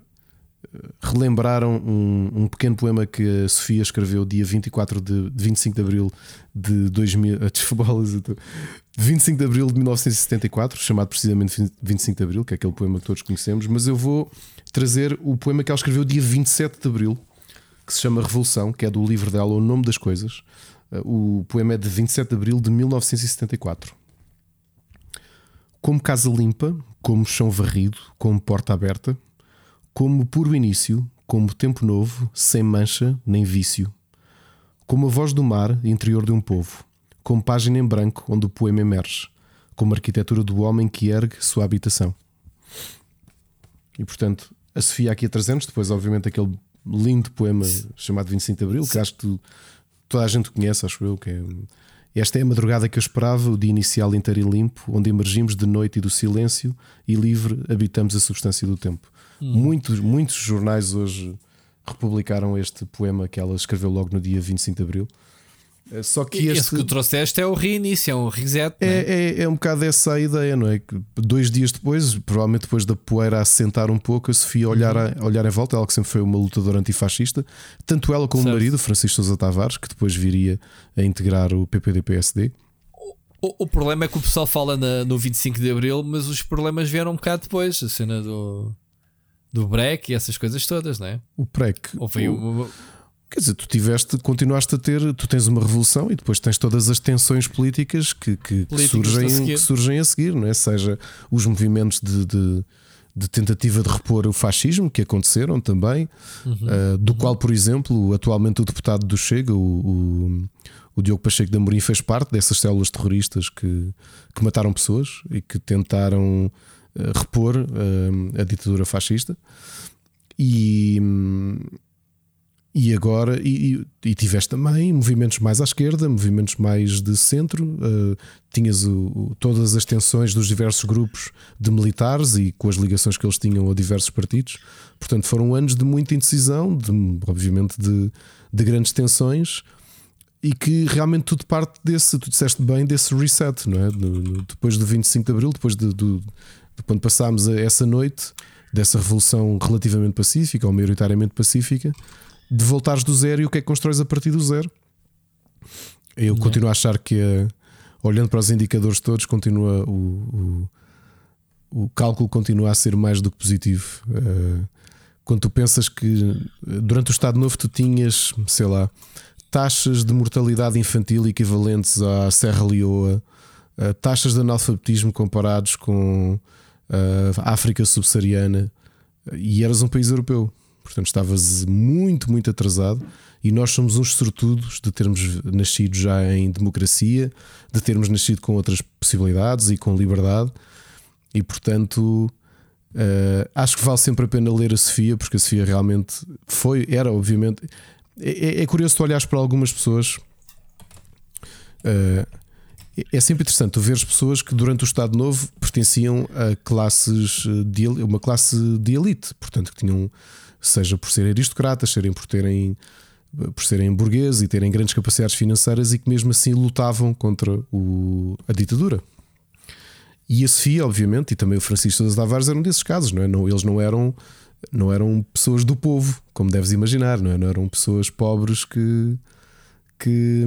relembraram um, um, pequeno poema que a Sofia escreveu dia 24 de, de 25 de abril de 2000, de 25 de abril de 1974, chamado precisamente 25 de abril, que é aquele poema que todos conhecemos, mas eu vou trazer o poema que ela escreveu dia 27 de abril, que se chama Revolução, que é do livro dela O Nome das Coisas. O poema é de 27 de abril de 1974. Como casa limpa, como chão varrido, como porta aberta, como puro início, como tempo novo, sem mancha nem vício, como a voz do mar interior de um povo, como página em branco onde o poema emerge, como arquitetura do homem que ergue sua habitação. E portanto, a Sofia aqui a 300, depois, obviamente, aquele lindo poema chamado 25 de Abril, que acho que toda a gente conhece, acho eu, que é. Esta é a madrugada que eu esperava, o dia inicial inteiro e limpo, onde emergimos de noite e do silêncio e livre habitamos a substância do tempo. Hum. Muitos, muitos jornais hoje republicaram este poema que ela escreveu logo no dia 25 de Abril. Eh, só que este... Esse que trouxeste é o reinício, é um reset. É, é? É, é, um bocado essa a ideia, não é? Que dois dias depois, provavelmente depois da poeira assentar um pouco, a Sofia olhar, a, olhar em volta, ela que sempre foi uma lutadora antifascista, tanto ela como certo. o marido, Francisco Sousa Tavares, que depois viria a integrar o PPD-PSD. O, o, problema é que o pessoal fala na, no 25 de Abril, mas os problemas vieram um bocado depois, a cena do, do break e essas coisas todas, não é? O break. Ou foi o, Quer dizer, tu tiveste, continuaste a ter, tu tens uma revolução e depois tens todas as tensões políticas que, que, que surgem, que surgem a seguir, não é? Seja os movimentos de, de, de, tentativa de repor o fascismo que aconteceram também, uhum, uh, do uhum. qual, por exemplo, atualmente o deputado do Chega, o, o, o Diogo Pacheco de Amorim, fez parte dessas células terroristas que, que mataram pessoas e que tentaram uh, repor uh, a ditadura fascista. E. Hum, e agora, e, e, tiveste também movimentos mais à esquerda, movimentos mais de centro, uh, tinhas o, todas as tensões dos diversos grupos de militares e com as ligações que eles tinham a diversos partidos. Portanto, foram anos de muita indecisão, de, obviamente de, de grandes tensões, e que realmente tudo parte desse, tu disseste bem, desse reset, não é? depois do 25 de Abril, depois de, de, de quando passámos essa noite dessa revolução relativamente pacífica ou maioritariamente pacífica de voltares do zero e o que é que constróis a partir do zero. Eu continuo a achar que, eh, olhando para os indicadores todos, continua o, o, o, cálculo continua a ser mais do que positivo. Uh, quando tu pensas que eh, durante o Estado Novo tu tinhas, sei lá, taxas de mortalidade infantil equivalentes à Serra Leoa, taxas de analfabetismo comparados com a África subsaariana, e eras um país europeu. Portanto, estavas muito, muito atrasado. E nós somos uns sortudos de termos nascido já em democracia, de termos nascido com outras possibilidades e com liberdade. E portanto, uh, acho que vale sempre a pena ler a Sofia, porque a Sofia realmente foi, era, obviamente. É, é, é curioso tu olhares para algumas pessoas. Uh, é sempre interessante tu veres pessoas que durante o Estado Novo pertenciam a classes de uma classe de elite, portanto que tinham seja por serem aristocratas, serem por terem por serem burgueses e terem grandes capacidades financeiras e que mesmo assim lutavam contra o, a ditadura. E a Sofia, obviamente, e também o Francisco das Tavares eram desses casos, não é? Não, eles não eram não eram pessoas do povo, como deves imaginar, não, é? não eram pessoas pobres que que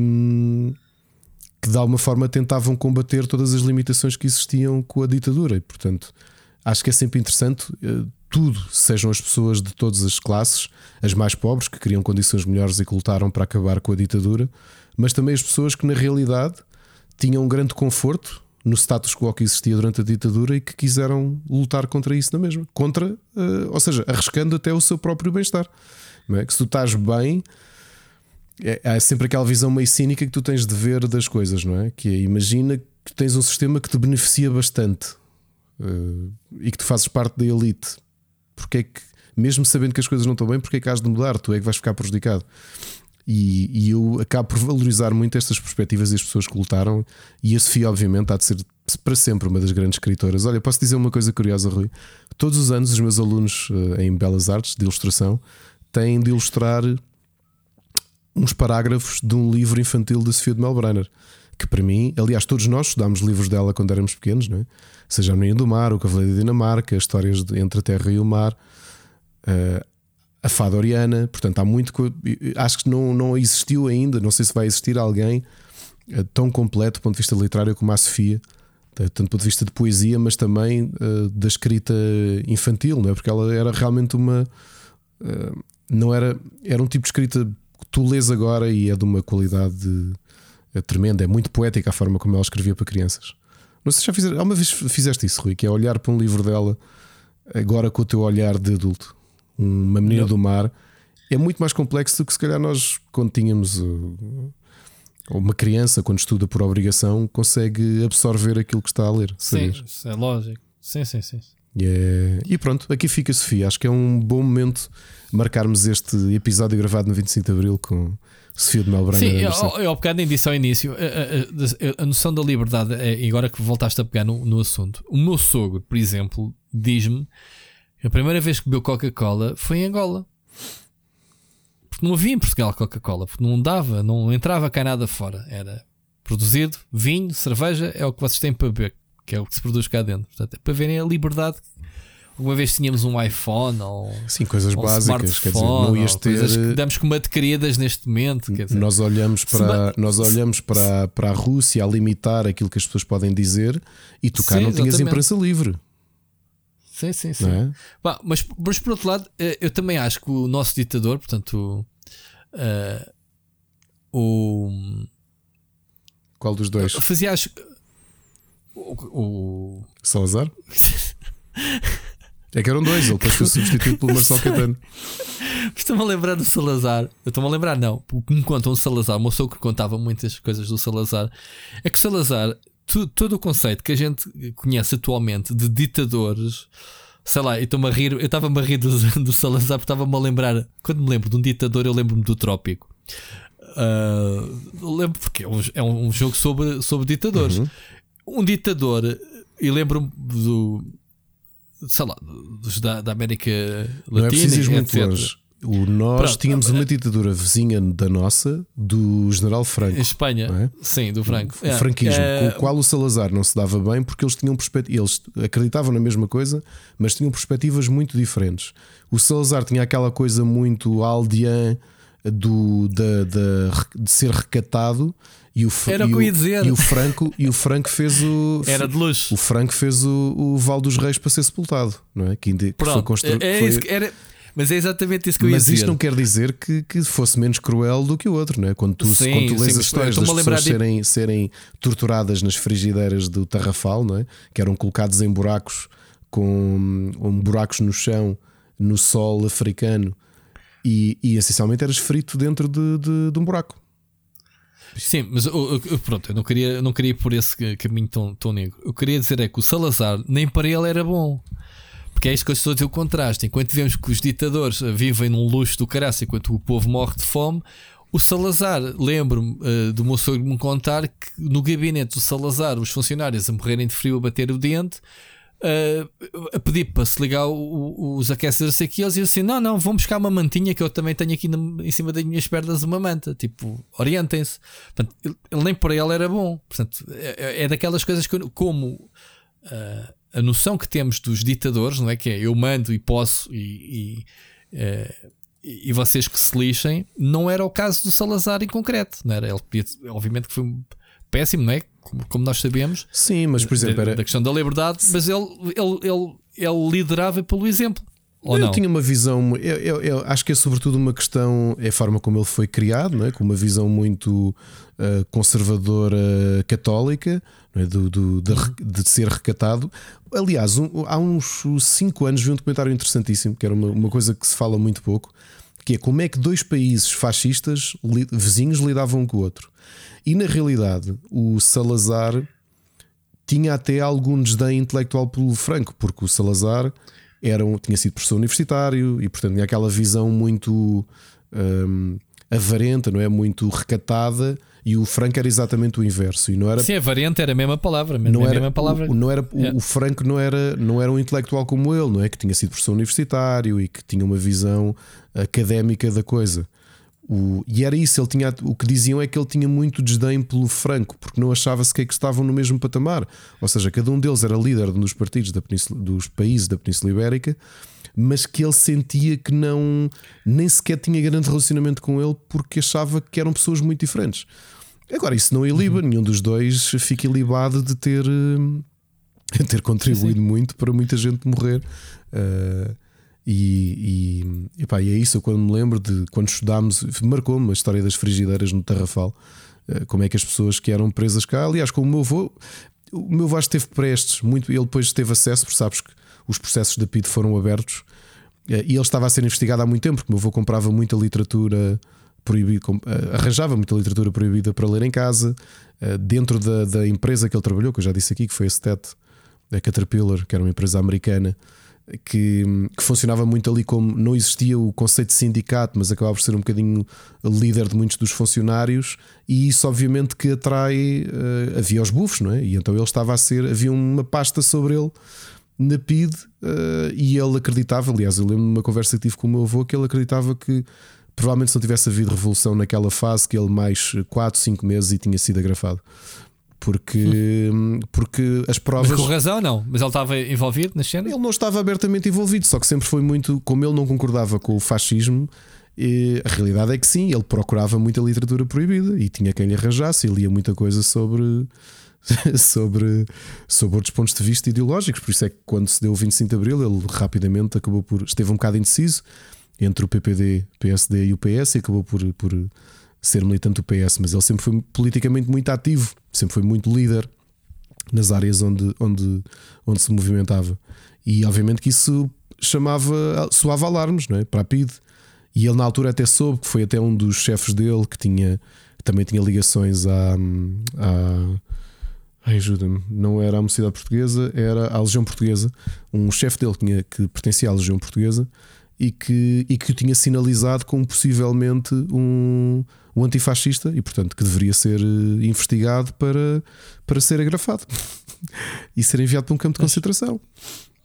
que de alguma forma tentavam combater todas as limitações que existiam com a ditadura e portanto acho que é sempre interessante eh, tudo, sejam as pessoas de todas as classes, as mais pobres que queriam condições melhores e que lutaram para acabar com a ditadura, mas também as pessoas que na realidade tinham um grande conforto no status quo que existia durante a ditadura e que quiseram lutar contra isso na mesma, contra, uh, ou seja, arriscando até o seu próprio bem-estar. É? Que se tu estás bem, é, há sempre aquela visão meio cínica que tu tens de ver das coisas, não é? Que é, imagina que tens um sistema que te beneficia bastante uh, e que tu fazes parte da elite porque é que, mesmo sabendo que as coisas não estão bem, porque é que has de mudar? Tu é que vais ficar prejudicado. E, e, eu acabo por valorizar muito estas perspectivas e as pessoas que lutaram. E a Sofia, obviamente, há de ser para sempre uma das grandes escritoras. Olha, posso dizer uma coisa curiosa, Rui? Todos os anos, os meus alunos eh, em Belas Artes de Ilustração têm de ilustrar uns parágrafos de um livro infantil de Sofia de Melbrenner. Que para mim, aliás, todos nós estudámos livros dela quando éramos pequenos, não é? seja a Menino do Mar, o Cavaleiro da Dinamarca, as histórias de, entre a Terra e o Mar, uh, a Fada Oriana. Portanto, há muito. Acho que não, não existiu ainda, não sei se vai existir alguém uh, tão completo do ponto de vista literário como a Sofia, tanto do ponto de vista de poesia, mas também uh, da escrita infantil, não é? porque ela era realmente uma. não era. Era um tipo de escrita que tu lês agora e é de uma qualidade tremenda, é muito poética a forma como ela escrevia para crianças. Não sei se já fizeste, alguma vez fizeste isso, Rui, que é olhar para um livro dela agora com o teu olhar de adulto, uma menina não. do mar. É muito mais complexo do que se calhar nós, quando tínhamos uh, uma criança, quando estuda por obrigação, consegue absorver aquilo que está a ler. Sim, é lógico. Sim, sim, sim. Yeah. E pronto, aqui fica Sofia. Acho que é um bom momento marcarmos este episódio gravado no 25 de Abril com Sofia de Melbourne. Sim, eu, eu ao bocado nem disse ao início a, a, a, noção da liberdade, é, e agora que voltaste a pegar no, no assunto, o meu sogro, por exemplo, diz-me a primeira vez que bebeu Coca-Cola foi em Angola. Porque não havia em Portugal Coca-Cola, porque não dava, não entrava cá nada fora. Era produzido, vinho, cerveja, é o que vocês têm para beber, que é o que se produz cá dentro. Portanto, é para verem a liberdade Alguma vez tínhamos um iPhone ou Sim, coisas ou básicas, quer dizer, não ias ter que damos como adquiridas neste momento. Nós olhamos para nós olhamos para, para a Rússia a limitar aquilo que as pessoas podem dizer e tu cá não tinhas imprensa livre. Sim, sim, sim. É? Bah, mas, mas por outro lado, eh, eu também acho que o nosso ditador, portanto, Uh, o. Qual dos dois? Fazia as. O. o... Salazar? é que eram dois, ele depois foi substituído pelo Marcelo Caetano. Estou-me a lembrar do Salazar. Eu estou-me a lembrar, não. O que me contam o Salazar, o meu sogro contava muitas coisas do Salazar. É que o Salazar, tu, todo o conceito que a gente conhece atualmente de ditadores, sei lá, eu estou-me a rir, eu estava-me a rir do, do Salazar porque estava-me a lembrar. Quando me lembro de um ditador, eu lembro-me do Trópico. Uh, lembro porque é um, é um jogo sobre, sobre ditadores. Uhum. Um ditador, e lembro-me do sei lá, dos da, da América Latina. Não é preciso muito longe. O, nós Pronto, tínhamos uma ditadura vizinha da nossa, do General Franco. Em Espanha, é? sim, do Franco. O, é. franquismo, é... com o qual o Salazar não se dava bem porque eles tinham eles acreditavam na mesma coisa, mas tinham perspectivas muito diferentes. O Salazar tinha aquela coisa muito aldeã do, da, da, de ser recatado. E o, Era o ia dizer. E o Franco, e o Franco fez o. Era de luxo. O Franco fez o, o Val dos Reis para ser sepultado, não é? Que, que Pronto, foi construído. É, é foi... era, mas é exatamente isso que eu ia Mas dizer. isto não quer dizer que, que fosse menos cruel do que o outro, não é? Quando tu, sim, quando tu lês sim, as histórias das pessoas de... serem, serem torturadas nas frigideiras do Tarrafal, não é? Que eram colocados em buracos com um, buracos no chão, no sol africano, e, e essencialmente eras frito dentro de, de, de um buraco. Sim, mas pronto, eu não queria, não queria ir por esse caminho tão, tão negro. Eu queria dizer é que o Salazar nem para ele era bom. Porque é isto que eu estou a dizer o contraste. Enquanto vemos que os ditadores vivem num luxo do caraça enquanto o povo morre de fome, o Salazar, lembro-me uh, do meu sogro me contar que no gabinete do Salazar, os funcionários a morrerem de frio a bater o dente, uh, a pedir para se ligar o, o, os aquecedores aqui, eles diziam assim: não, não, vão buscar uma mantinha que eu também tenho aqui em cima das minhas pernas uma manta. Tipo, orientem-se. Ele, ele, nem para ele era bom. Portanto, é, é daquelas coisas que, como. Uh, a noção que temos dos ditadores, não é? Que é eu mando e posso e, e, uh, e vocês que se lixem, não era o caso do Salazar em concreto, não era? Ele obviamente que foi péssimo, não é? Como, como nós sabemos. Sim, mas por exemplo, da, era... da questão da liberdade, mas ele, ele, ele, ele liderava pelo exemplo. Ou eu não? tinha uma visão, eu, eu, eu, acho que é sobretudo uma questão, é a forma como ele foi criado, não é? com uma visão muito uh, conservadora católica, é? do, do de, de, ser recatado. Aliás, um, há uns 5 anos vi um documentário interessantíssimo, que era uma, uma coisa que se fala muito pouco, que é como é que dois países fascistas li, vizinhos lidavam um com o outro. E na realidade, o Salazar tinha até algum desdém intelectual pelo Franco, porque o Salazar era um, tinha sido professor universitário e, portanto, tinha aquela visão muito um, avarenta, não é? Muito recatada. E o Franco era exatamente o inverso. E não era, Sim, avarenta era a mesma palavra. Não era, a mesma palavra. O, não era, o, o Franco não era, não era um intelectual como ele, não é? Que tinha sido professor universitário e que tinha uma visão académica da coisa. O, e era isso, ele tinha, o que diziam é que ele tinha muito desdém pelo Franco, porque não achava sequer que estavam no mesmo patamar. Ou seja, cada um deles era líder dos partidos da dos países da Península Ibérica, mas que ele sentia que não nem sequer tinha grande relacionamento com ele porque achava que eram pessoas muito diferentes. Agora, isso não iliba, uhum. nenhum dos dois fica ilibado de ter, eh, ter contribuído Sim. muito para muita gente morrer. Uh, e, e, epá, e é isso, eu quando me lembro de quando estudámos, marcou-me a história das frigideiras no Tarrafal, eh, como é que as pessoas que eram presas cá, aliás, como o meu avô, o meu avô esteve prestes, muito, ele depois teve acesso, porque sabes que os processos da PID foram abertos eh, e ele estava a ser investigado há muito tempo, porque o meu avô comprava muita literatura proibida, eh, arranjava muita literatura proibida para ler em casa, dentro da, da empresa que ele trabalhou, que eu já disse aqui, que foi a STET, a Caterpillar, que era uma empresa americana que, que, funcionava muito ali como não existia o conceito de sindicato, mas acabava por ser um bocadinho líder de muitos dos funcionários, e isso obviamente que atrai. Uh, havia os bufos, não é? E então ele estava a ser. Havia uma pasta sobre ele na PID uh, e ele acreditava. Aliás, eu lembro de uma conversa que tive com o meu avô que ele acreditava que provavelmente se não tivesse havido revolução naquela fase, que ele mais 4, 5 meses e tinha sido agrafado porque, porque as provas. Mas com razão, não. Mas ele estava envolvido na cena? Ele não estava abertamente envolvido, só que sempre foi muito. Como ele não concordava com o fascismo, a realidade é que sim, ele procurava muita literatura proibida e tinha quem lhe arranjasse e lia muita coisa sobre. sobre, sobre outros pontos de vista ideológicos, por isso é que quando se deu o 25 de Abril ele rapidamente acabou por. esteve um bocado indeciso entre o PPD, PSD e o PS e acabou por, por ser militante do PS, mas ele sempre foi politicamente muito ativo, sempre foi muito líder nas áreas onde, onde, onde se movimentava. E obviamente que isso chamava, soava alarmes não é? para a PID. E ele na altura até soube que foi até um dos chefes dele que tinha também tinha ligações à, à ajuda-me, não era a Mocidade Portuguesa, era a Legião Portuguesa. Um chefe dele tinha, que pertencia à Legião Portuguesa e que, e que o tinha sinalizado como possivelmente um, um antifascista e, portanto, que deveria ser eh, investigado para, para ser agrafado e ser enviado para um campo de concentração.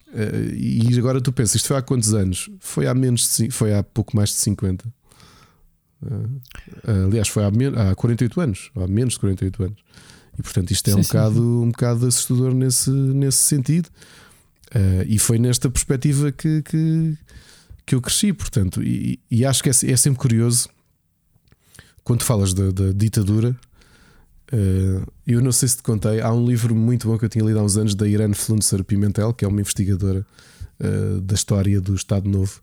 Uh, e agora tu pensas, isto foi há quantos anos? Foi há menos de, foi há pouco mais de 50. Uh, uh, aliás, foi há, há 48 anos, há menos de 48 anos. E portanto isto é sim, um, sim, bocado, um bocado assustador nesse, nesse sentido. Uh, e foi nesta perspectiva que, que, que eu cresci, portanto, e, e acho que é, é, sempre curioso quando falas da, ditadura. Uh, eu não sei se te contei, há um livro muito bom que eu tinha lido há uns anos da Irene Flunzer Pimentel, que é uma investigadora uh, da história do Estado Novo,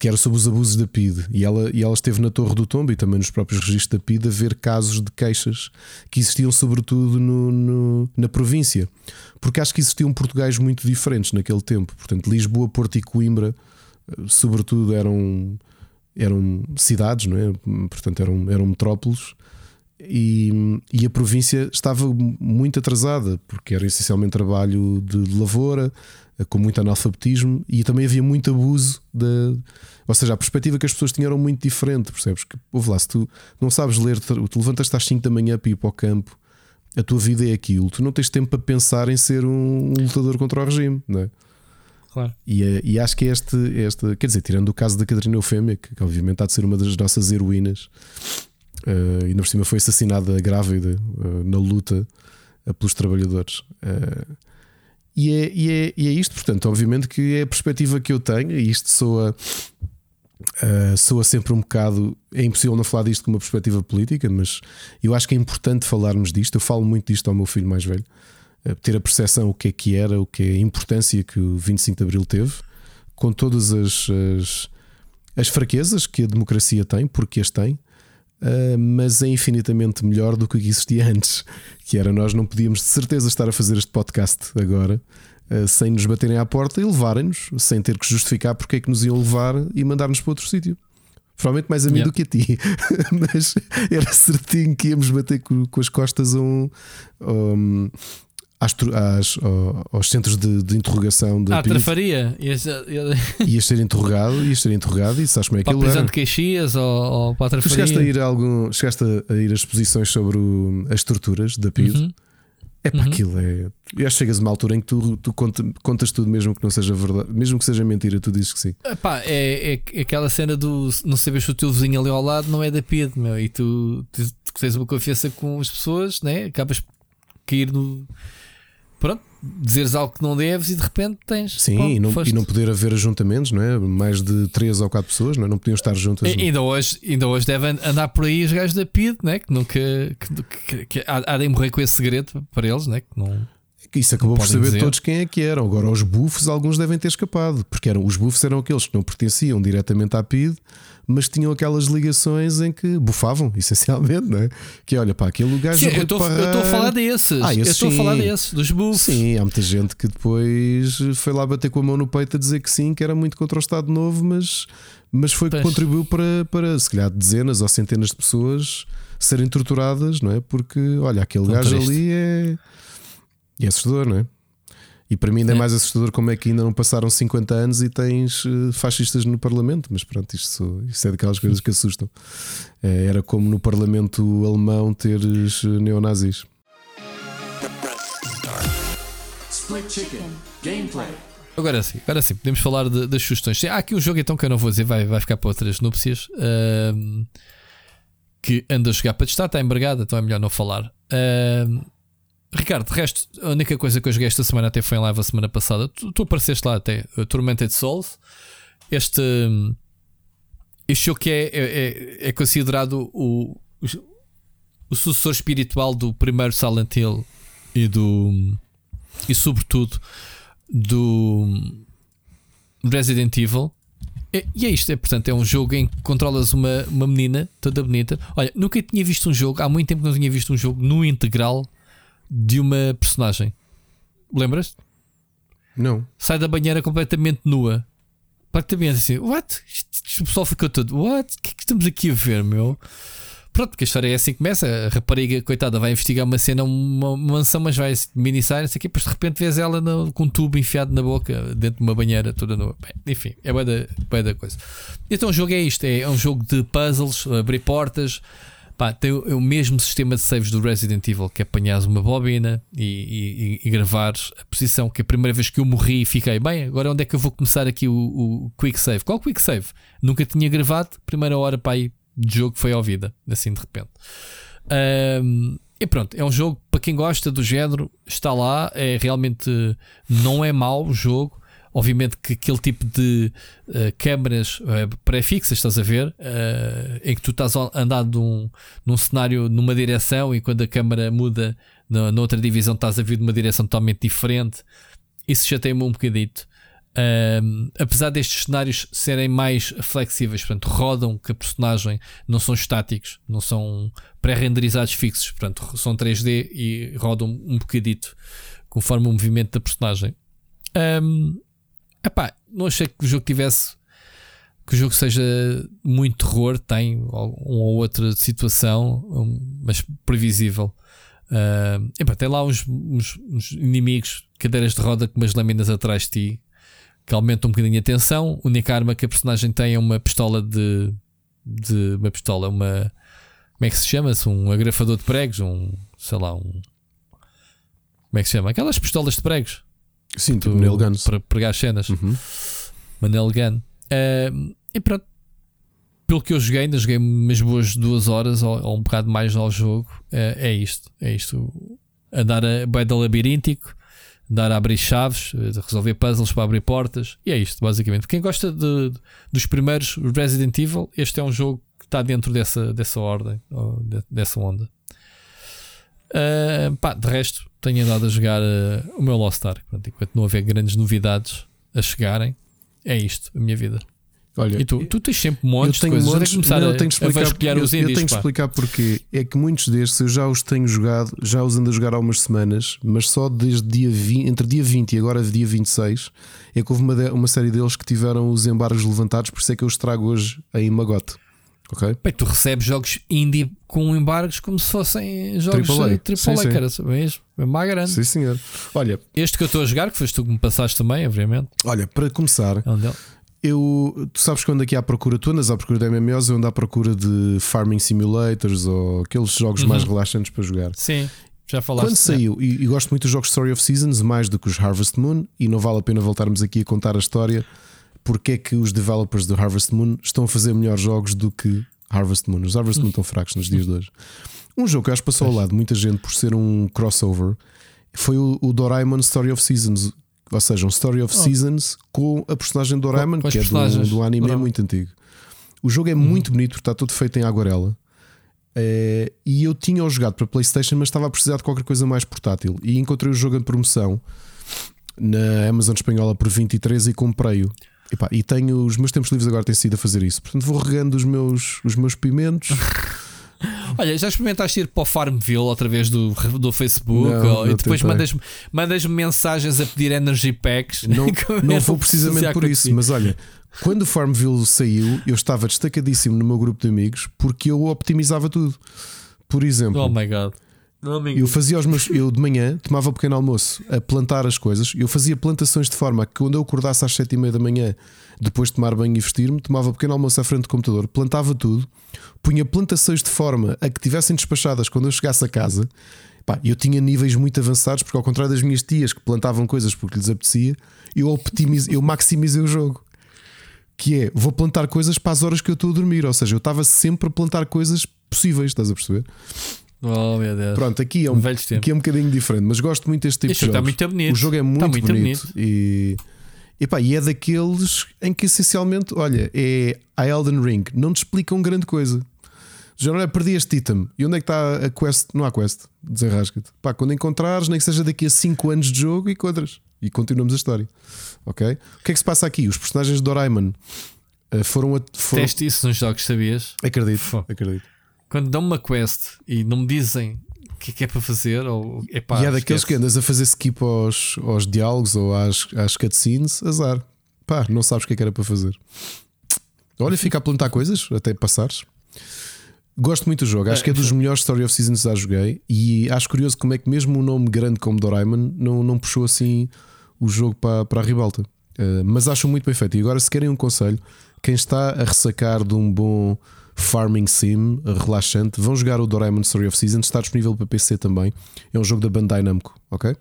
que era sobre os abusos da PID. E ela, e ela esteve na Torre do Tombo e também nos próprios registros da PID a ver casos de queixas que existiam, sobretudo no, no, na província. Porque acho que existiam Portugais muito diferentes naquele tempo. Portanto, Lisboa, Porto e Coimbra, eh, sobretudo, eram, eram cidades, não é? Portanto, eram, eram metrópoles. E, e, a província estava muito atrasada, porque era essencialmente trabalho de lavoura, com muito analfabetismo e também havia muito abuso da. Ou seja, a perspectiva que as pessoas tinham era muito diferente, percebes? Que, ouve lá, se tu não sabes ler, tu levantas às 5 da manhã para ir para o campo, a tua vida é aquilo, tu não tens tempo para pensar em ser um lutador contra o regime, não é? Claro. E, é, e acho que é este, este, quer dizer, tirando o caso da Catarina Eufémia, que, que obviamente há de ser uma das nossas heroínas, uh, e ainda por cima foi assassinada grávida uh, na luta uh, pelos trabalhadores. E é, e, é, e é isto, portanto, obviamente que é a perspectiva que eu tenho, e isto soa, uh, soa sempre um bocado. É impossível não falar disto com uma perspectiva política, mas eu acho que é importante falarmos disto. Eu falo muito disto ao meu filho mais velho, ter a percepção o que é que era, o que é a importância que o 25 de Abril teve, com todas as, as, as fraquezas que a democracia tem, porque as tem. Uh, mas é infinitamente melhor do que o que existia antes. Que era nós não podíamos de certeza estar a fazer este podcast agora uh, sem nos baterem à porta e levarem-nos, sem ter que justificar porque é que nos iam levar e mandar-nos para outro sítio. Provavelmente mais a mim yeah. do que a ti, mas era certinho que íamos bater com, com as costas a um, um, às, às, aos centros de, de interrogação da Ah, trafaria. Ias, ias ser interrogado, ias ser interrogado e sabes como é que ele era. de Caxias ou, ou para a trafaria. Tu chegaste a ir a algum, chegaste a ir a exposições sobre o, as torturas da PID. Uhum. É para uhum. aquilo, é. E acho que chegas a uma altura em que tu, tu contas, contas tudo, mesmo que não seja verdade, mesmo que seja mentira, tu dizes que sim. Epá, é, é, é aquela cena do não saber se o teu vizinho ali ao lado não é da PID, meu, e tu, tu, tu tens uma confiança com as pessoas, né? acabas por cair no pronto, dizeres algo que não deves e de repente tens. Sim, pô, e, não, e, não, poder haver ajuntamentos, não é? Mais de 3 ou 4 pessoas, não, é? não podiam estar juntas. E, ainda, hoje, ainda hoje devem andar por aí os gajos da PID, né? que nunca. Que, que, que, há, há de morrer com esse segredo para eles, né? que não. Isso acabou por saber dizer. todos quem é que eram. Agora, os buffs, alguns devem ter escapado, porque eram, os buffs eram aqueles que não pertenciam diretamente à PID, mas tinham aquelas ligações em que bufavam, essencialmente, não é? Que olha, pá, aquele lugar Sim, eu estou a falar desses. Ah, eu estou a falar desses, dos buffs. Sim, há muita gente que depois foi lá bater com a mão no peito a dizer que sim, que era muito contra o Estado Novo, mas, mas foi pois. que contribuiu para, para, se calhar, dezenas ou centenas de pessoas serem torturadas, não é? Porque, olha, aquele não gajo ali é, é assustador, não é? E para mim ainda é. é mais assustador como é que ainda não passaram 50 anos e tens eh, fascistas no Parlamento. Mas pronto, isto, isto é daquelas coisas que assustam. É, era como no Parlamento alemão teres eh, neonazis. Split Chicken Gameplay. Agora sim, agora sim, podemos falar de, das sugestões. Há aqui um jogo então que eu não vou dizer, vai, vai ficar para outras núpcias. Uh, que anda a jogar para testar, está embargada, então é melhor não falar. Uh, Ricardo, de resto, a única coisa que eu joguei esta semana até foi em live a semana passada. Tu, tu apareceste lá até, Tormented Souls. Este, este jogo que é, é, é, é considerado o, o, o, sucessor espiritual do primeiro Silent Hill e do. e sobretudo do Resident Evil. É, e é isto, é, portanto, é um jogo em que controlas uma, uma menina toda bonita. Olha, nunca tinha visto um jogo, há muito tempo que não tinha visto um jogo no integral de uma personagem. Lembras? Não. Sai da banheira completamente nua. Completamente assim, what? O pessoal ficou todo, what? O que é que estamos aqui a ver, meu? Pronto, porque a história é assim que começa. A rapariga, coitada, vai investigar uma cena, uma mansão, mas vai minissar, não sei o quê, depois de repente vês ela no, com um tubo enfiado na boca, dentro de uma banheira toda nua. Bem, enfim, é boa da, da coisa. Então o jogo é isto: é, é um jogo de puzzles, abrir portas. Pá, tem o, é o, mesmo sistema de saves do Resident Evil, que é apanhares uma bobina e, e, e gravares a posição. Que a primeira vez que eu morri fiquei, bem, agora onde é que eu vou começar aqui o, o Quick Save? Qual Quick Save? Nunca tinha gravado, primeira hora para ir de jogo foi ao vida, assim de repente. Um, e pronto, é um jogo para quem gosta do género, está lá, é realmente não é mau o jogo. Obviamente que aquele tipo de uh, câmaras uh, pré-fixas, estás a ver, uh, em que tu estás a andar num, num cenário numa direção e quando a câmera muda na, noutra divisão estás a vir de uma direção totalmente diferente. Isso já tem-me um bocadito. Apesar destes cenários serem mais flexíveis, portanto, rodam que a personagem não são estáticos, não são pré-renderizados fixos, portanto, são 3D e rodam um bocadito conforme o movimento da personagem. Um, epá, não achei que o jogo tivesse que o jogo seja muito terror, tem uma ou outra situação, mas previsível. Uh, epá, tem lá uns, uns, uns, inimigos, cadeiras de roda com umas lâminas atrás de ti que aumenta um bocadinho a tensão. A única arma que a personagem tem é uma pistola de. de uma pistola, uma. Como é que se chama-se? Um agrafador de pregos, um. sei lá, um. Como é que se chama? Aquelas pistolas de pregos. Sim, tipo nail guns. Para pregar as cenas. Uhum. Uma nail gun. Uh, e pronto. Pelo que eu joguei, ainda joguei umas boas duas horas ou, ou um bocado mais ao jogo. Uh, é isto. É isto. Andar a boeda labiríntico dar a abrir chaves, resolver puzzles para abrir portas. E é isto, basicamente. Quem gosta de, de, dos primeiros Resident Evil, este é um jogo que está dentro dessa, dessa ordem, de, dessa onda. Uh, pá, de resto, tenho andado a jogar uh, o meu Lost Ark. Enquanto não houver grandes novidades a chegarem, é isto, a minha vida. Olha, e tu, tu tens sempre montes de coisas. Montes, começar não, a, tenho explicar, a eu, os indies, eu tenho que explicar porque é que muitos destes eu já os tenho jogado, já os ando a jogar há umas semanas, mas só desde dia 20, entre dia 20 e agora dia 26 é que houve uma, uma série deles que tiveram os embargos levantados, por isso é que eu os trago hoje em Magote. Ok? Bem, tu recebes jogos indie com embargos como se fossem jogos AAA, AAA cara, mesmo, mais grande. Sim, senhor. Olha, este que eu estou a jogar, que foste tu que me passaste também, obviamente. Olha, para começar, é eu, tu sabes quando aqui à procura, tu andas à procura de MMOs, eu ando à procura de Farming Simulators ou aqueles jogos uhum. mais relaxantes para jogar. Sim, já falaste. Quando saiu, é. e, e, gosto muito dos jogos Story of Seasons, mais do que os Harvest Moon, e não vale a pena voltarmos aqui a contar a história porque é que os developers do Harvest Moon estão a fazer melhores jogos do que Harvest Moon. Os Harvest Moon estão fracos nos dias de hoje. Um jogo que eu acho que passou ao lado muita gente por ser um crossover foi o, o Doraemon Story of Seasons, ou seja, um Story of oh. Seasons com a personagem Doraemon, que é do, do anime é muito antigo. O jogo é muito bonito porque está todo feito em aguarela. É, e eu tinha-o jogado para PlayStation, mas estava a precisar de qualquer coisa mais portátil. E encontrei o jogo em promoção na Amazon Espanhola por 23 e comprei-o. E, e tenho os meus tempos livres agora têm sido a fazer isso. Portanto, vou regando os meus, os meus pimentos. Olha, já experimentaste ir para o Farmville outra vez do, do Facebook não, ou, não e depois mandas-me mandas mensagens a pedir energy packs? Não, não vou precisamente por isso, mas olha, quando o Farmville saiu, eu estava destacadíssimo no meu grupo de amigos porque eu optimizava tudo. Por exemplo, oh my god. Eu fazia os meus. Eu de manhã tomava um pequeno almoço a plantar as coisas. Eu fazia plantações de forma que quando eu acordasse às sete e meia da manhã, depois de tomar banho e vestir-me, tomava um pequeno almoço à frente do computador, plantava tudo, punha plantações de forma a que tivessem despachadas quando eu chegasse a casa. Pá, eu tinha níveis muito avançados, porque ao contrário das minhas tias que plantavam coisas porque lhes apetecia, eu, optimizei, eu maximizei o jogo. Que é, vou plantar coisas para as horas que eu estou a dormir. Ou seja, eu estava sempre a plantar coisas possíveis, estás a perceber? Oh, meu Deus. Pronto, aqui é um, aqui é um bocadinho diferente, mas gosto muito deste tipo este de jogos. Está muito bonito. O jogo é muito, muito bonito, bonito. E, e, e é daqueles em que essencialmente, olha, é a Elden Ring, não te explicam grande coisa. Já não é perdi este item. E onde é que está a quest? Não há quest. Desenrasca-te. Pá, quando encontrares, nem que seja daqui a 5 anos de jogo, encontras. E continuamos a história. Ok? O que é que se passa aqui? Os personagens de Doraemon Uh, foram, a, foram... Teste isso nos jogos, sabias? Acredito, Fô. acredito. Quando dão uma quest e não me dizem o que é que é para fazer, ou epá, e é daqueles esquece. que andas a fazer skip aos, aos diálogos ou às, às cutscenes, azar. Pá, não sabes o que é que era para fazer. Olha, fica a plantar coisas até passares. Gosto muito do jogo, acho que é dos melhores Story of Seasons que já joguei e acho curioso como é que mesmo um nome grande como Doraemon não, não puxou assim o jogo para, para a ribalta. Uh, mas acho muito bem feito. E agora, se querem um conselho, quem está a ressacar de um bom farming sim relaxante, vão jogar o Doraemon Story of Seasons, está disponível para PC também. É um jogo da Bandai Namco, ok?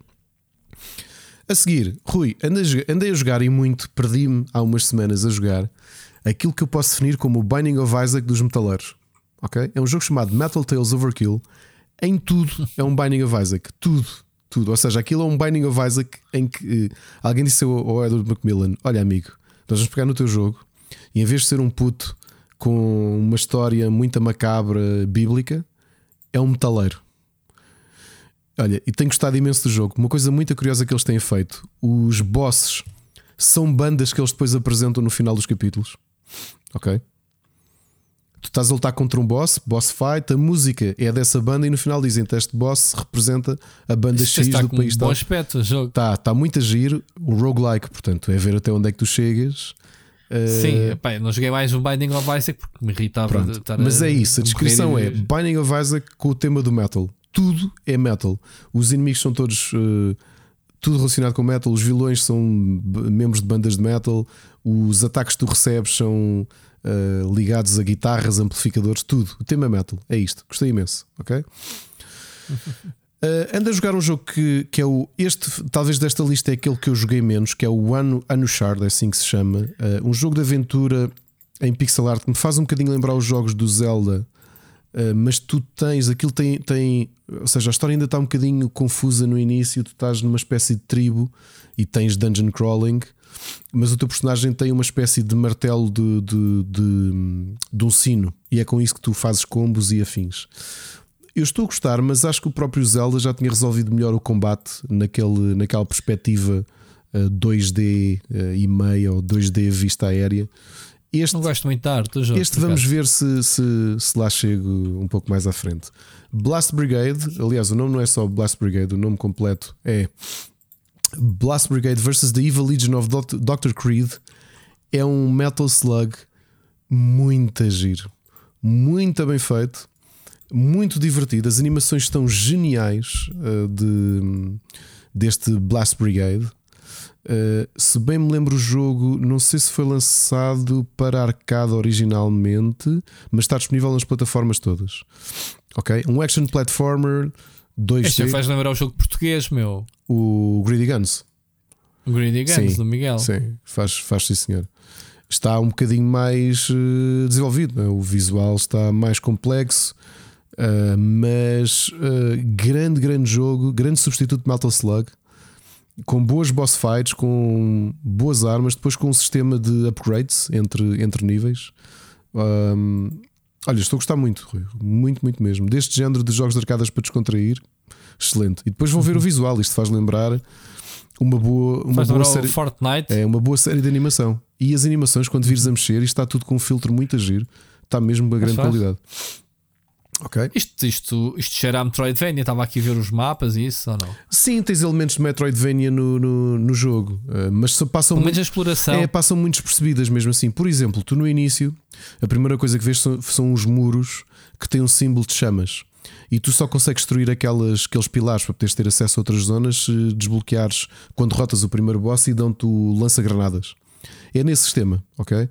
A seguir, Rui, andei, andei a jogar e muito, perdi-me há umas semanas a jogar aquilo que eu posso definir como o Binding of Isaac dos metaleiros. Ok? É um jogo chamado Metal Tales Overkill. Em tudo é um Binding of Isaac. Tudo, tudo. Ou seja, aquilo é um Binding of Isaac em que uh, alguém disse ao, ao Edward Macmillan: Olha, amigo, nós vamos pegar no teu jogo e em vez de ser um puto com uma história muito macabra bíblica, é um metaleiro. Olha, e tenho gostado imenso do jogo. Uma coisa muito curiosa que eles têm feito: os bosses são bandas que eles depois apresentam no final dos capítulos. Ok? Tu estás a lutar contra um boss, boss fight, a música é dessa banda e no final dizem que este boss representa a banda X está do com país. Um bom aspecto o jogo. Está, está muito a giro. O roguelike, portanto, é ver até onde é que tu chegas. Sim, uh... não joguei mais um Binding of Isaac porque me irritava estar Mas a, é isso, a descrição é Binding of Isaac com o tema do metal. Tudo é metal. Os inimigos são todos. Uh, tudo relacionado com metal. Os vilões são membros de bandas de metal. Os ataques que tu recebes são uh, ligados a guitarras, amplificadores, tudo. O tema é metal. É isto. Gostei imenso. Ok? Uh, anda a jogar um jogo que, que é o. Este, talvez desta lista, é aquele que eu joguei menos, que é o Anu, Anushard, é assim que se chama. Uh, um jogo de aventura em pixel art que me faz um bocadinho lembrar os jogos do Zelda. Uh, mas tu tens, aquilo tem, tem, ou seja, a história ainda está um bocadinho confusa no início. Tu estás numa espécie de tribo e tens dungeon crawling, mas o teu personagem tem uma espécie de martelo de, de, de, de um sino, e é com isso que tu fazes combos e afins. Eu estou a gostar, mas acho que o próprio Zelda já tinha resolvido melhor o combate naquele, naquela perspectiva uh, 2D uh, e meia ou 2D vista aérea. Este, não gosto muito de arte. Este vamos ver se, se, se lá chego um pouco mais à frente. Blast Brigade, aliás, o nome não é só Blast Brigade, o nome completo é Blast Brigade vs. The Evil Legion of Dr. Creed é um Metal Slug muito giro, muito bem feito, muito divertido. As animações estão geniais uh, de, deste Blast Brigade. Uh, se bem me lembro, o jogo não sei se foi lançado para arcade originalmente, mas está disponível nas plataformas todas. Ok? Um action platformer 2D. Este faz lembrar o jogo português, meu. O Greedy Guns. O Greedy Guns, sim, do Miguel. Sim, faz, faz sim, senhor. Está um bocadinho mais uh, desenvolvido, né? o visual está mais complexo, uh, mas uh, grande, grande jogo, grande substituto de Metal Slug, com boas boss fights, com boas armas, depois com um sistema de upgrades entre, entre níveis. Um, olha, estou a gostar muito, Rui. muito, muito mesmo. Deste género de jogos de arcadas para descontrair, excelente. E depois vão ver o visual, isto faz lembrar uma boa, uma boa série. Fortnite. É uma boa série de animação. E as animações, quando vires a mexer, isto está tudo com um filtro muito a giro, está mesmo uma grande qualidade. Ok. Isto, isto, isto cheira a Metroidvania. Estava aqui a ver os mapas e isso ou não? Sim, tens elementos de Metroidvania no, no, no jogo, uh, mas passam menos a exploração. É, passam muito despercebidas mesmo assim. Por exemplo, tu no início, a primeira coisa que vês são, são os muros que têm um símbolo de chamas. E tu só consegues destruir aquelas, aqueles pilares para poderes ter acesso a outras zonas se desbloqueares quando derrotas o primeiro boss e dão-te o lança-granadas. É nesse sistema, ok? Uh,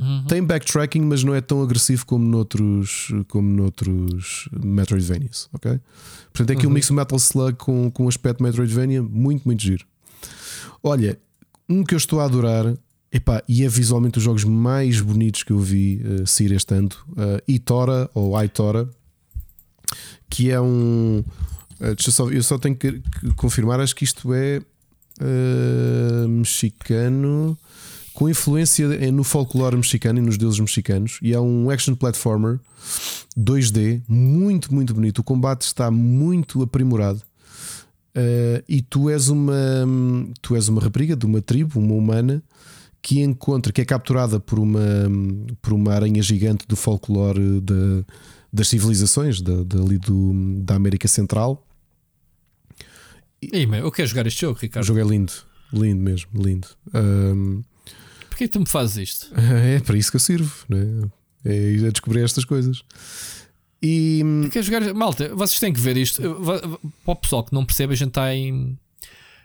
uhum. Tem backtracking, mas não é tão agressivo como noutros, como noutros Metroidvanias, ok? Portanto, é aqui uhum. um mix Metal Slug com, com um aspecto Metroidvania muito, muito giro. Olha, um que eu estou a adorar Epá, e é visualmente os jogos mais bonitos que eu vi uh, sair este ano. Uh, Itora ou Aitora, que é um. Deixa eu, só, eu só tenho que, confirmar, acho que isto é uh, mexicano, com influência no folclore mexicano e nos deuses mexicanos. E é um action platformer 2D, muito, muito bonito. O combate está muito aprimorado. Uh, e tu és uma tu és uma rapariga de uma tribo, uma humana que encontra, que é capturada por uma, por uma aranha gigante do folclore de, das civilizações da, dali do, da América Central. E, eu quero jogar este jogo, Ricardo. O jogo é lindo, lindo mesmo, lindo. Um, Porquê que tu me fazes isto? É para isso que eu sirvo, né? é a descobrir estas coisas. E quer jogar, malta, vocês têm que ver isto. Para o pessoal que não percebe, a gente está em.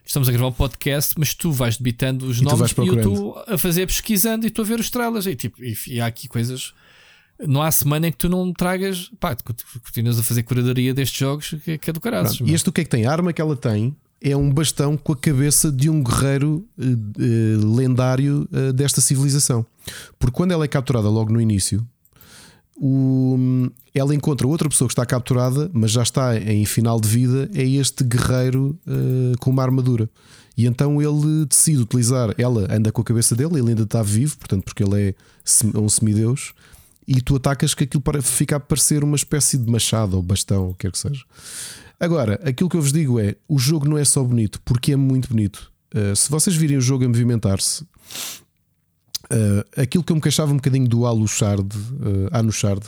Estamos a gravar um podcast, mas tu vais debitando os e nomes e eu estou a fazer pesquisando e estou a ver os trailers. E, tipo, e, e há aqui coisas não há semana em que tu não tragas, pá, continuas a fazer curadoria destes jogos que, que é do caralho. E este o que é que tem? A arma que ela tem é um bastão com a cabeça de um guerreiro uh, uh, lendário uh, desta civilização. Porque quando ela é capturada logo no início, o, ela encontra outra pessoa que está capturada, mas já está em final de vida, é este guerreiro com uma armadura. E então ele decide utilizar, ela anda com a cabeça dele, ele ainda está vivo, portanto, porque ele é um semideus e tu atacas que aquilo para, fica a parecer uma espécie de machado ou bastão, o que quer que seja. Agora, aquilo que eu vos digo é: o jogo não é só bonito, porque é muito bonito. Uh, se vocês virem o jogo a movimentar-se, uh, aquilo que eu me queixava um bocadinho do Alushard, uh, Anushard,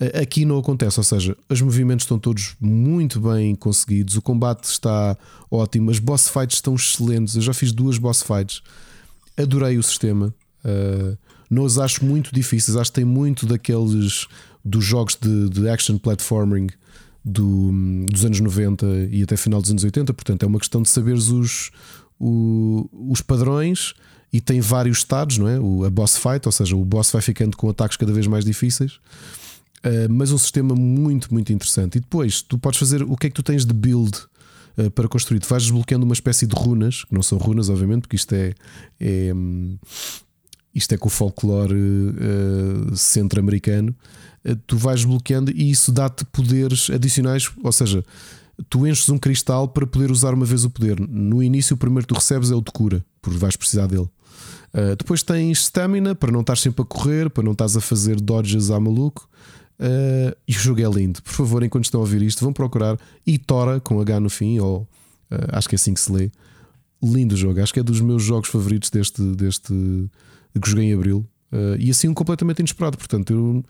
uh, aqui não acontece. Ou seja, os movimentos estão todos muito bem conseguidos, o combate está ótimo, as boss fights estão excelentes. Eu já fiz duas boss fights, adorei o sistema. Uh, não os acho muito difíceis, acho que tem muito daqueles dos jogos de, de action platforming do, dos anos 90 e até final dos anos 80. Portanto, é uma questão de saberes os, o, os padrões e tem vários estados, não é? O, a boss fight, ou seja, o boss vai ficando com ataques cada vez mais difíceis. Uh, mas um sistema muito, muito interessante. E depois tu podes fazer o que é que tu tens de build uh, para construir. Tu vais desbloqueando uma espécie de runas, que não são runas, obviamente, porque isto é, é, hum, isto é com o folclore uh, centro-americano, uh, tu vais bloqueando e isso dá-te poderes adicionais, ou seja, tu enches um cristal para poder usar uma vez o poder. No início, o primeiro que tu recebes é o de cura, porque vais precisar dele. Uh, depois tens stamina para não estar sempre a correr, para não estás a fazer dodges à maluco. Uh, e o jogo é lindo. Por favor, enquanto estão a ouvir isto, vão procurar Itora com H no fim, ou uh, acho que é assim que se lê. Lindo jogo, acho que é dos meus jogos favoritos deste, deste, que joguei em abril. Uh, e assim um completamente inesperado. Portanto, eu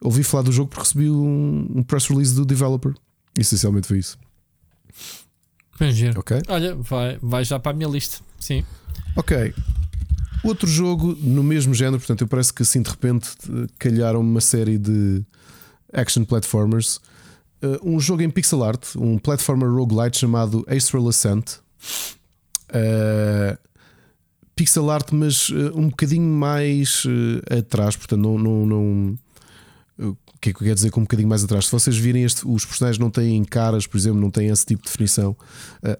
ouvi falar do jogo porque recebi um, um press release do developer. Essencialmente foi isso. Bem okay. Olha, vai, vai já para a minha lista. Sim. Ok. Outro jogo no mesmo género, portanto, eu parece que assim de repente calharam uma série de action platformers. Uh, um jogo em pixel art, um platformer roguelite chamado Astral Ascent. Uh, pixel art, mas uh, um bocadinho mais uh, atrás, portanto, não. não, não o que é que eu quero dizer com um bocadinho mais atrás? Se vocês virem este, os personagens não têm caras, por exemplo, não têm esse tipo de definição.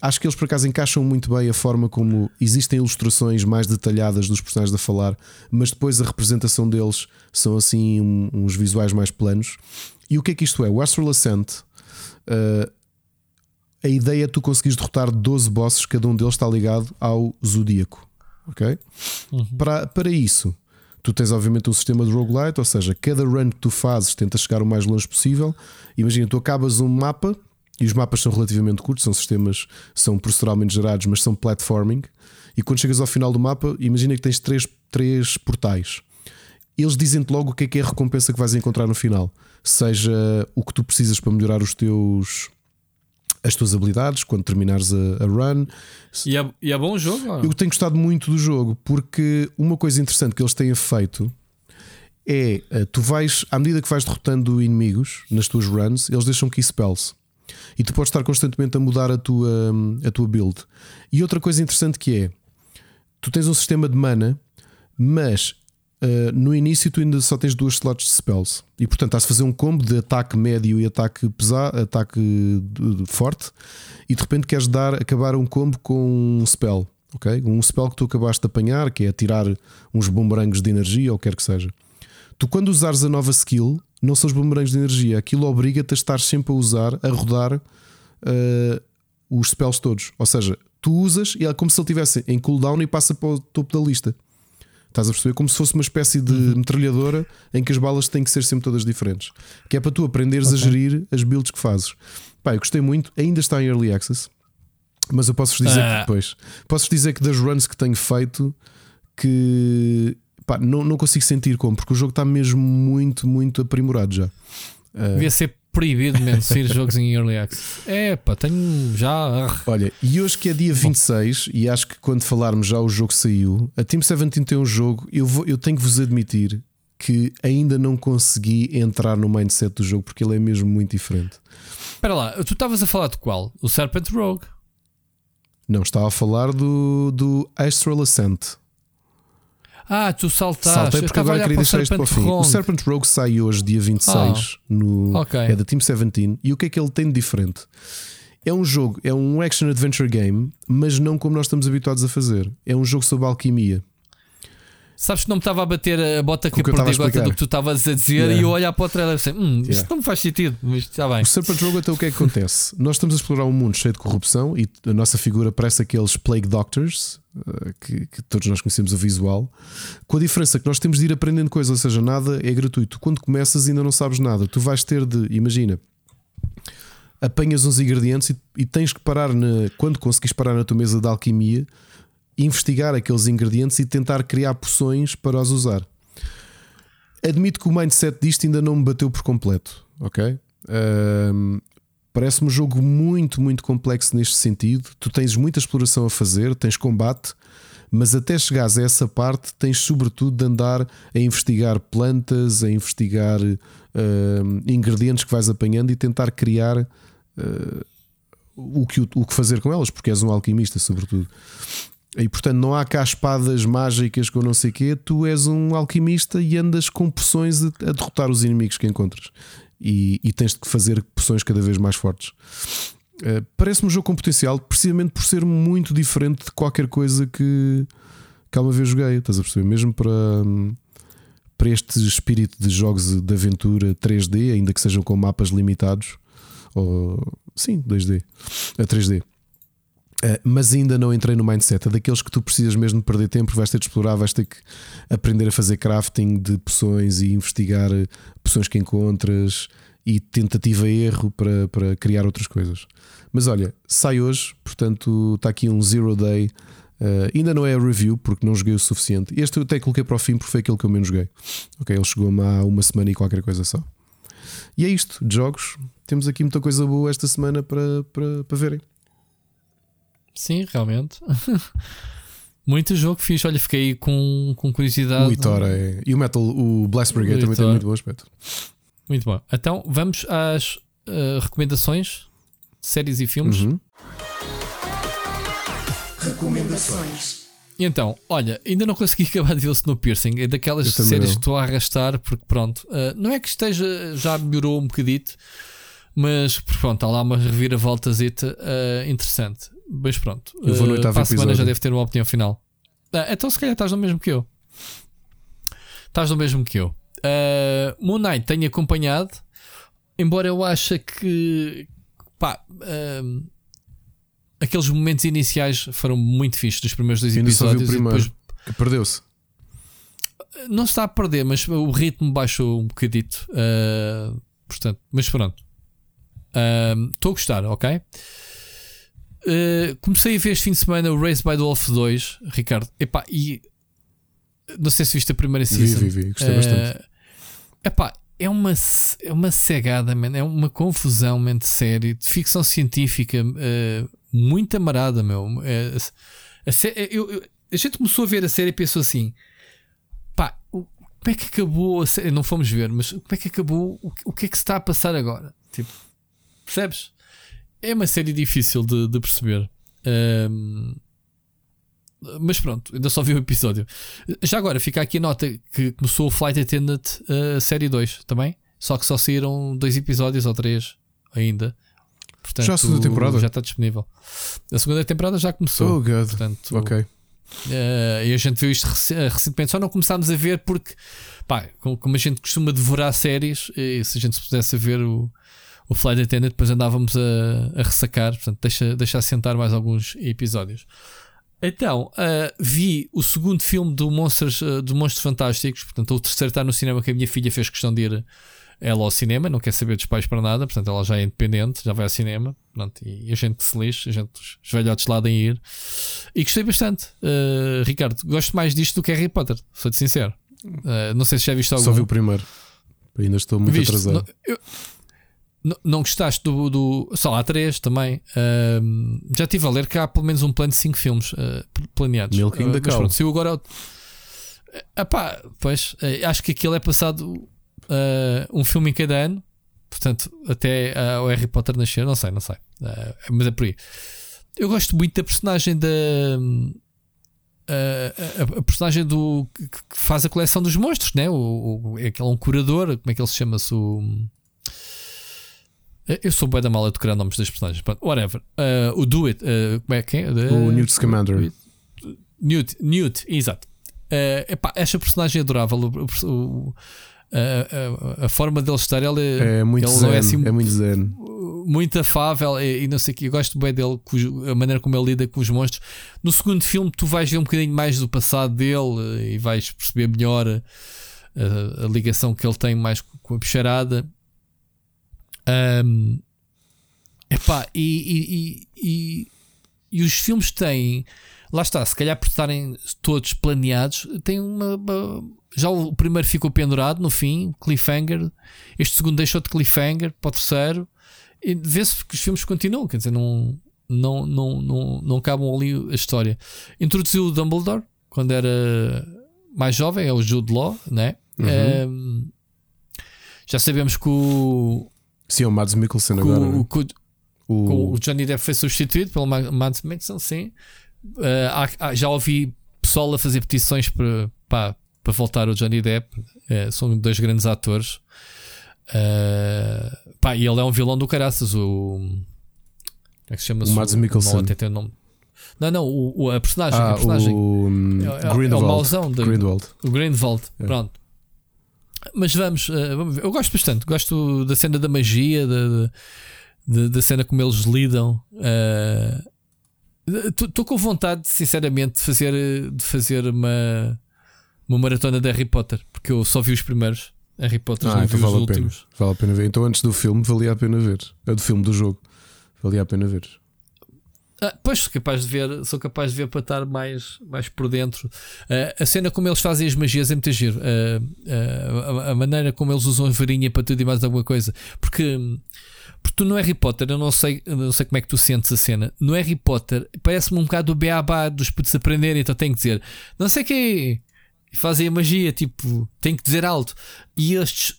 Acho que eles por acaso encaixam muito bem a forma como existem ilustrações mais detalhadas dos personagens a falar, mas depois a representação deles são assim um, uns visuais mais planos. E o que é que isto é? O Astral Ascent. A ideia é tu conseguires derrotar 12 bosses, cada um deles está ligado ao zodíaco ok? Uhum. Para, para isso, tu tens obviamente um sistema de roguelite, ou seja, cada run que tu fazes tenta chegar o mais longe possível. Imagina, tu acabas um mapa e os mapas são relativamente curtos, são sistemas, são proceduralmente gerados, mas são platforming. E quando chegas ao final do mapa, imagina que tens três, três portais. Eles dizem-te logo o que é que é a recompensa que vais encontrar no final. Seja o que tu precisas para melhorar os teus as tuas habilidades quando terminares a, a run. E é, e é bom o jogo? Eu tenho gostado muito do jogo porque uma coisa interessante que eles têm feito é eh, tu vais, à medida que vais derrotando inimigos nas tuas runs, eles deixam key spells. E tu podes estar constantemente a mudar a tua, a tua build. E outra coisa interessante que é tu tens um sistema de mana, mas Uh, no início tu ainda só tens duas slots de spells e portanto estás a fazer um combo de ataque médio e ataque pesado, ataque forte e de repente queres dar acabar um combo com um spell, ok? Um spell que tu acabaste de apanhar, que é tirar uns bumerangos de energia ou quer que seja. Tu quando usares a nova skill, não são os bumerangos de energia, aquilo obriga-te a estar sempre a usar, a rodar uh, os spells todos. Ou seja, tu usas e é como se ele estivesse em cooldown e passa para o topo da lista. Estás a perceber? Como se fosse uma espécie de uhum. metralhadora em que as balas têm que ser sempre todas diferentes. Que é para tu aprenderes okay. a gerir as builds que fazes. Pá, eu gostei muito, ainda está em early access, mas eu posso-vos dizer ah. que depois posso dizer que das runs que tenho feito, que pá, não, não consigo sentir como, porque o jogo está mesmo muito, muito aprimorado já. Devia ser proibido sair jogos em Early Access. É pá, tenho já. Olha, e hoje que é dia 26, e acho que quando falarmos já o jogo saiu, a Team 17 tem um jogo, eu, vou, eu tenho que vos admitir que ainda não consegui entrar no mindset do jogo porque ele é mesmo muito diferente. Espera lá, tu estavas a falar de qual? O Serpent Rogue? Não, estava a falar do, do Astral Ascent. Ah, tu saltaste. Saltei porque agora queria deixar isto para o fim. Rogue. O Serpent Rogue sai hoje, dia 26, Ah, no, ok. é da Team 17. E o que é que ele tem de diferente? É um jogo, é um action adventure game, mas não como nós estamos habituados a fazer. É um jogo sobre alquimia. Sabes que não me estava a bater a bota que a perdigota explicar. do que tu estavas a dizer Yeah. e eu olhar para o trailer e pensei, hum, isto Yeah. não me faz sentido, mas está bem. O Serpent Rogue, então, o que é que acontece? Nós estamos a explorar um mundo cheio de corrupção e a nossa figura parece aqueles Plague Doctors, eh, que, que todos nós conhecemos o visual, com a diferença que nós temos de ir aprendendo coisas, ou seja, nada é gratuito. Quando começas, ainda não sabes nada. Tu vais ter de, imagina, apanhas uns ingredientes e, e tens que parar, na, quando conseguires parar na tua mesa de alquimia, investigar aqueles ingredientes e tentar criar poções para os usar. Admito que o mindset disto ainda não me bateu por completo, ok? Ahm, Parece-me um jogo muito, muito complexo neste sentido. Tu tens muita exploração a fazer, tens combate, mas até chegares a essa parte, tens sobretudo de andar a investigar plantas, a investigar ahm, ingredientes que vais apanhando e tentar criar ah, o, que, o que fazer com elas, porque és um alquimista, sobretudo. E portanto não há cá espadas mágicas com não sei quê, tu és um alquimista e andas com poções a, a derrotar os inimigos que encontras. E, e tens de fazer poções cada vez mais fortes. Uh, Parece-me um jogo com potencial, precisamente por ser muito diferente de qualquer coisa que, que alguma vez joguei. Estás a perceber? Mesmo para, para este espírito de jogos de aventura 3D, ainda que sejam com mapas limitados, ou sim, 2D, a 3D. Uh, mas ainda não entrei no mindset. É daqueles que tu precisas mesmo de perder tempo, vais ter de explorar, vais ter que aprender a fazer crafting de poções e investigar uh, poções que encontras e tentativa erro para, para criar outras coisas. Mas olha, sai hoje, portanto está aqui um zero day. Uh, ainda não é a review porque não joguei o suficiente. Este eu até coloquei para o fim porque foi aquele que eu menos joguei. Ok, ele chegou-me há uma semana e qualquer coisa só. E é isto, de jogos. Temos aqui muita coisa boa esta semana para, para, para verem. Sim, realmente. muito jogo fixe. Olha, fiquei com, com curiosidade. O Itor é. E o Metal, o Blast Brigade O também tem muito bom aspecto. Muito bom. Então vamos às uh, recomendações, séries e filmes. Uhum. Recomendações. Então, olha, ainda não consegui acabar de ver o Snowpiercing. É daquelas séries não. que estou a arrastar, porque pronto, uh, não é que esteja, já melhorou um bocadito, mas pronto, há lá uma reviravoltazita uh, interessante. Mas pronto, Eu vou no uh, para a semana já deve ter uma opinião final. Ah, então, se calhar estás no mesmo que eu. Estás no mesmo que eu. Uh, Moon Knight tenho acompanhado, embora eu ache que pá, um, aqueles momentos iniciais foram muito fixes dos primeiros dois Ainda só vi o primeiro. Que depois Perdeu-se. não se está a perder, mas o ritmo baixou um bocadito. Uh, portanto, mas pronto. Estou a gostar, ok? Uh, comecei a ver este fim de semana o Race by the Wolf 2, Ricardo. Epá, e não sei se viste a primeira Vi, season. vi, vi. Gostei Uh, bastante. Epá, é uma, é uma cegada, man. é uma confusão man, de série, de ficção científica uh, muito amarada, meu. É, a, sé- eu- eu- a gente começou a ver a série e pensou assim: pá, o- como é que acabou a série? Não fomos ver, mas como é que acabou? O, que- o que é que se está a passar agora? Tipo, percebes? É uma série difícil de, de perceber. Um, mas pronto, ainda só vi o episódio. Já agora, fica aqui a nota que começou o Flight Attendant uh, série 2 também. Só que só saíram dois episódios ou três ainda. Portanto, Já a segunda temporada? Já está disponível. A segunda temporada já começou. Oh, God. Portanto, Ok. eh, e a gente viu isto eh, recentemente, só não começámos a ver porque, pá, como, a gente costuma devorar séries, e se a gente se pudesse ver o, o Flight Attendant, depois andávamos a, a ressacar. Portanto, deixa, deixa assentar mais alguns episódios. Então, eh, vi o segundo filme do Monstros, eh, do Monstros Fantásticos. Portanto, o terceiro está no cinema que a minha filha fez questão de ir ela ao cinema, não quer saber dos pais para nada, portanto ela já é independente, já vai ao cinema, pronto, e a gente que se lixe, a gente, os velhotes lá de ir. E gostei bastante. Uh, Ricardo, gosto mais disto do que Harry Potter, sou-te sincero. Uh, não sei se já viste algum. Só vi o primeiro. Ainda estou muito Viste? atrasado. Eu- não- gostaste do, do. Só há três também. Ahm, já estive a ler que há pelo menos um plano de cinco filmes ah, planeados. Milking Ah, the mas Cow. pronto, saiu agora. Ah, pá, pois, ah, acho que aquilo é passado ah, um filme em cada ano. Portanto, até ah, o Harry Potter nascer, não sei, não sei. Ah, mas é por aí. Eu gosto muito da personagem da. a, a- a personagem do que, que faz a coleção dos monstros, né? O, o, é aquele um curador, como é que ele se chama-se? O, eu sou bem da mala de decorar nomes das personagens, whatever. Uh, o Do It, uh, como é que é? O Newt Scamander. Newt, Newt, exato. Uh, epá, esta personagem é adorável. O, o- a, a- a forma dele estar, ele É muito ele zen. não é assim é muito zen. muito afável e, e não sei o que. Eu gosto bem dele, cujo- a maneira como ele lida com os monstros. No segundo filme, tu vais ver um bocadinho mais do passado dele eh, e vais perceber melhor a, a- a ligação que ele tem mais com a bicharada. Ahm, epá, e, e, e, e, os filmes têm, lá está, se calhar por estarem todos planeados, tem uma. uma- já o primeiro ficou pendurado no fim, cliffhanger. Este segundo deixou de cliffhanger para o terceiro. E vê-se que os filmes continuam, quer dizer, não, não, não, não, não acabam ali a história. Introduziu o Dumbledore quando era mais jovem, é o Jude Law, né? Ehm, já sabemos que o, Sim, é o Mads Mikkelsen agora. o, que o- O, o, Johnny Depp foi substituído pelo Ma- Mads Mikkelsen, sim. Eh, há- há- já ouvi pessoal a fazer petições para, para, para voltar o Johnny Depp. Eh, são dois grandes atores. Eh, pá, e ele é um vilão do caraças. O. Como é que se chama? O Mads Mikkelsen. Não. Não, não, o, o- a personagem. ah, a personagem o um, É- é- é o mauzão de- Grindelwald. o Greenwald, É. pronto. Mas vamos, eh, vamos ver. Eu gosto bastante. Gosto da cena da magia, da, da, da cena como eles lidam. Estou com vontade, sinceramente, de fazer, de fazer uma, uma maratona de Harry Potter, porque eu só vi os primeiros Harry Potter, Ah, não então vi os vale a pena. últimos. Vale a pena ver. Então antes do filme valia a pena ver. É do filme do jogo. Valia a pena ver. Ah, pois sou capaz de ver, sou capaz de ver para estar mais, mais por dentro. Ah, a cena como eles fazem as magias é muito giro. Ah, ah, a, a maneira como eles usam a varinha para tudo e mais alguma coisa. Porque, porque tu no Harry Potter, eu não sei, não sei como é que tu sentes a cena. No Harry Potter parece-me um bocado o beabá dos putos aprenderem, então tem que dizer não sei o que fazem a magia, tipo, tem que dizer alto. E estes.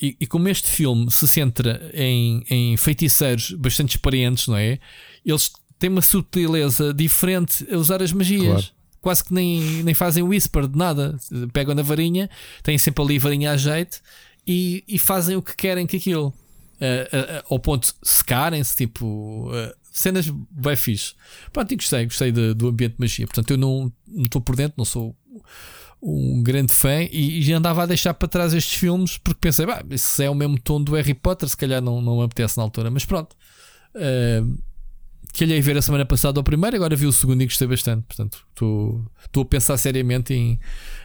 e, e como este filme se centra em, em feiticeiros bastante experientes, não é? Eles têm uma subtileza diferente a usar as magias. Claro. Quase que nem, nem fazem whisper de nada. Pegam na varinha, têm sempre ali a varinha a jeito e, e fazem o que querem com aquilo. Ah, ah, ah, ao ponto de secarem-se, tipo. cenas bem fixe. Pronto, e gostei, gostei de- do ambiente de magia. Portanto, eu não não estou por dentro, não sou um grande fã e, e já andava a deixar para trás estes filmes porque pensei, bah, isso é o mesmo tom do Harry Potter, se calhar não, não me apetece na altura, mas pronto. Uh, calhei ver a semana passada o primeiro, agora vi o segundo e gostei bastante. Portanto, estou a pensar seriamente em,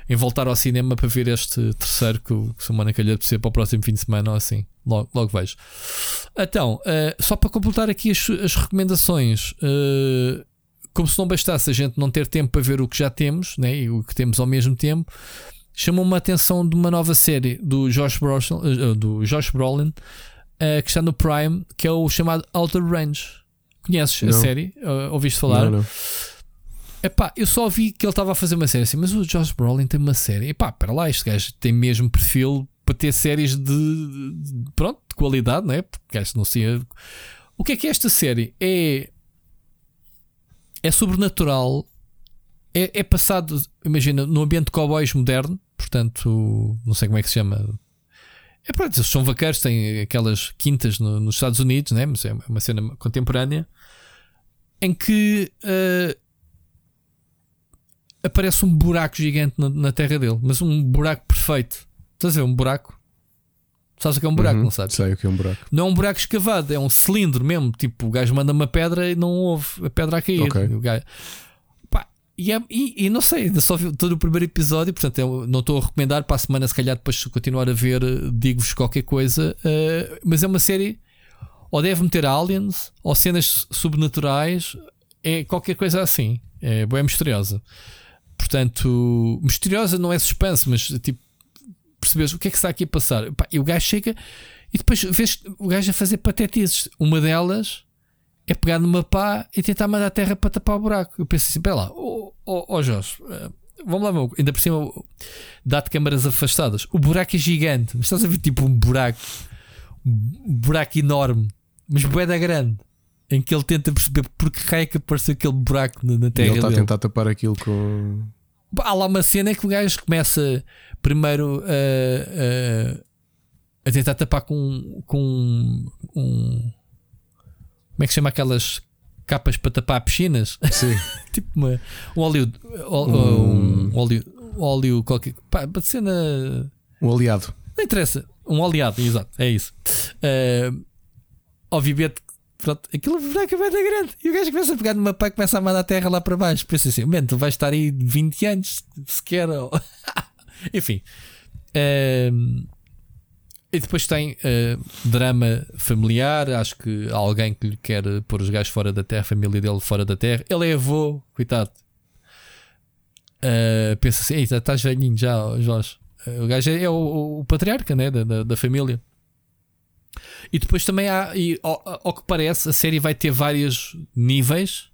em voltar ao cinema para ver este terceiro que, que semana calhar de ser para o próximo fim de semana ou assim. Logo, logo vejo. Então, uh, só para completar aqui as, as recomendações. uh, como se não bastasse a gente não ter tempo para ver o que já temos né, e o que temos ao mesmo tempo, chamou-me a atenção de uma nova série do Josh Brolin, eh, do Josh Brolin que está no Prime, que é o chamado Outer Range. Conheces a Não. série? Eh, ouviste falar? Não, não. Epá, eu só vi que ele estava a fazer uma série assim, mas o Josh Brolin tem uma série. Epá, para lá, este gajo tem mesmo perfil para ter séries de, de- pronto, de qualidade, não é? Porque gajo não sei. O que é que é esta série? É é sobrenatural. É, é passado, imagina, no ambiente de cowboys moderno, portanto, não sei como é que se chama. É pronto, eles são vaqueiros, têm aquelas quintas no- nos Estados Unidos, né? mas é uma cena contemporânea em que eh, aparece um buraco gigante na, na terra dele, mas um buraco perfeito. Estás a ver? Um buraco. Sabes o que é um buraco, Uhum, não sabes? Sei o que é um buraco. Não é um buraco escavado, é um cilindro mesmo. Tipo, o gajo manda uma pedra e não houve a pedra a cair. Ok. O gajo- e, é, e, e, não sei, ainda só vi todo o primeiro episódio, portanto não estou a recomendar para a semana, se calhar depois de continuar a ver, digo-vos qualquer coisa. Uh, mas é uma série, ou deve meter aliens, ou cenas sobrenaturais, é qualquer coisa assim. É bem misteriosa. Portanto, misteriosa não é suspense, mas tipo, percebes o que é que está aqui a passar? E o gajo chega e depois vês o gajo a fazer patetices. Uma delas é pegar numa pá e tentar mandar a terra para tapar o buraco. Eu penso assim: pera lá, ó oh, oh, Jorge, uh, vamos lá, meu, ainda por cima dá-te câmaras afastadas. O buraco é gigante, mas estás a ver tipo um buraco, um buraco enorme, mas boeda grande. Em que ele tenta perceber porque raio é que apareceu aquele buraco na, na terra. E ele está a tentar tapar aquilo com. Há lá uma cena que o gajo começa primeiro a, a, a tentar tapar com, com um como é que se chama aquelas capas para tapar piscinas? Sim. tipo uma, um óleo. Um, um óleo. óleo qualquer. Pá, pode ser na. Um oleado. Não interessa. Um oleado, exato. É isso. Uh, obviamente, pronto, aquilo vai acabar da grande. E o gajo começa a pegar numa pá e começa a mandar a terra lá para baixo. Pensa assim, man, tu vais estar aí 20 anos sequer. Enfim. Uh, e depois tem uh, drama familiar. Acho que há alguém que lhe quer pôr os gajos fora da terra, a família dele fora da terra. Ele é avô, coitado. Uh, pensa assim: Eita, estás velhinho já, Jorge. Uh, o gajo é, é o, o, patriarca né, da, da, da, família. E depois também há, e, ao, ao, que parece, a série vai ter vários níveis.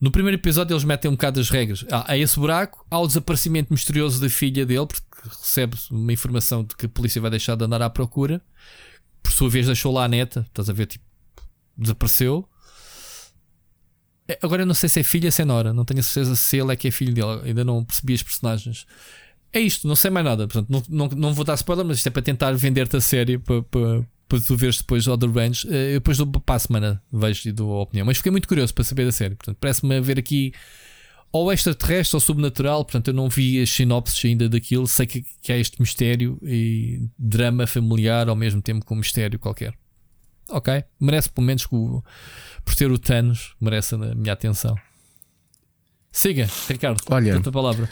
No primeiro episódio, eles metem um bocado as regras. Há, esse buraco, há o desaparecimento misterioso da filha dele, porque recebe uma informação de que a polícia vai deixar de andar à procura. Por sua vez, deixou lá a neta. Estás a ver? Tipo, desapareceu. É, agora eu não sei se é filha ou se é Nora. Não tenho a certeza se ele é que é filho dele. Ainda não percebi as personagens. É isto, não sei mais nada. Portanto, não, não, não vou dar spoiler, mas isto é para tentar vender-te a série para, para, para tu veres depois o The Range. Eh, eu depois dou para a semana vejo e dou a opinião. Mas fiquei muito curioso para saber da série. Portanto, parece-me haver aqui ou extraterrestre ou subnatural, portanto eu não vi as sinopses ainda daquilo, sei que, que há este mistério e drama familiar ao mesmo tempo com um mistério qualquer. Ok, merece pelo menos o, por ter o Thanos, merece a minha atenção. Siga, Ricardo, Olha, a palavra.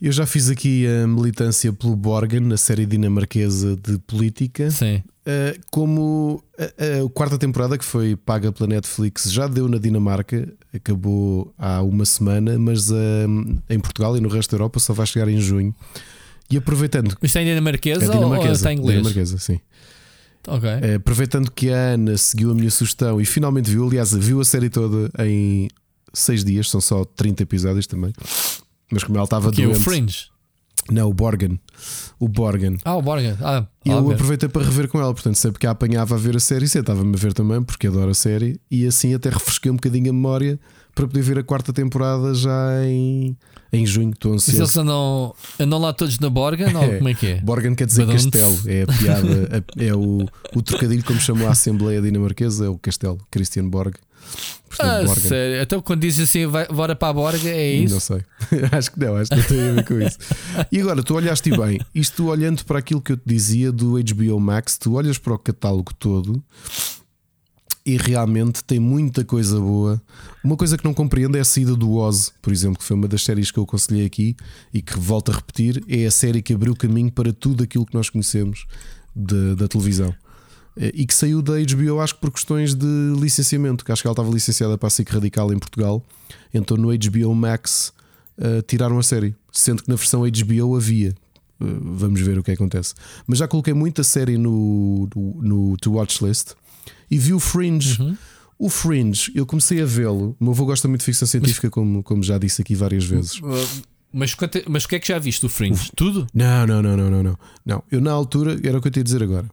Eu já fiz aqui a militância pelo Borgen, na série dinamarquesa de política. Sim. Uh, como a, a, quarta temporada que foi paga pela Netflix já deu na Dinamarca, acabou há uma semana, mas uh, em Portugal e no resto da Europa só vai chegar em junho. E aproveitando. Mas está em dinamarquesa, é dinamarquesa ou está em inglês? Dinamarquesa, sim. Ok. Uh, aproveitando que a Ana seguiu a minha sugestão e finalmente viu, aliás, viu a série toda em seis dias, são só 30 episódios também. Mas como ela estava doente. o Fringe? Não, o Borgen. O Borgen. Ah, o Borgen. Ah, e eu aproveitei para rever com ela, portanto, sempre que a apanhava a ver a série, sentava-me a ver também, porque adoro a série, e assim até refresquei um bocadinho a memória para poder ver a quarta temporada já em, em junho. Estou ansioso. Eles andam, andam lá todos na Borgen? É, ou como é que é? Borgen quer dizer castelo, é a piada, é o, o trocadilho como chamou a Assembleia Dinamarquesa, é o castelo, Christian Borg. Portanto, ah, sério? Então quando dizes assim, vai, bora para a Borga, é isso? Não sei. acho que não, acho que não tem a ver com isso. E agora, tu olhaste bem, isto olhando para aquilo que eu te dizia do HBO Max, tu olhas para o catálogo todo e realmente tem muita coisa boa. Uma coisa que não compreendo é a saída do Oz, por exemplo, que foi uma das séries que eu aconselhei aqui e que volto a repetir, é a série que abriu o caminho para tudo aquilo que nós conhecemos de, da televisão. Eh, e que saiu da HBO, acho que por questões de licenciamento, que acho que ela estava licenciada para a SIC Radical em Portugal. Então no HBO Max uh, tiraram a série, sendo que na versão HBO havia. Uh, vamos ver o que acontece. Mas já coloquei muita série no, no, no To Watch List e vi o Fringe. Uhum. O Fringe, eu comecei a vê-lo. O meu avô gosta muito de ficção científica, mas, como, como já disse aqui várias vezes. Mas, mas o que é que já viste o Fringe? O, Tudo? Não, não, não, não, não, não. Não, eu na altura, era o que eu tinha a dizer agora.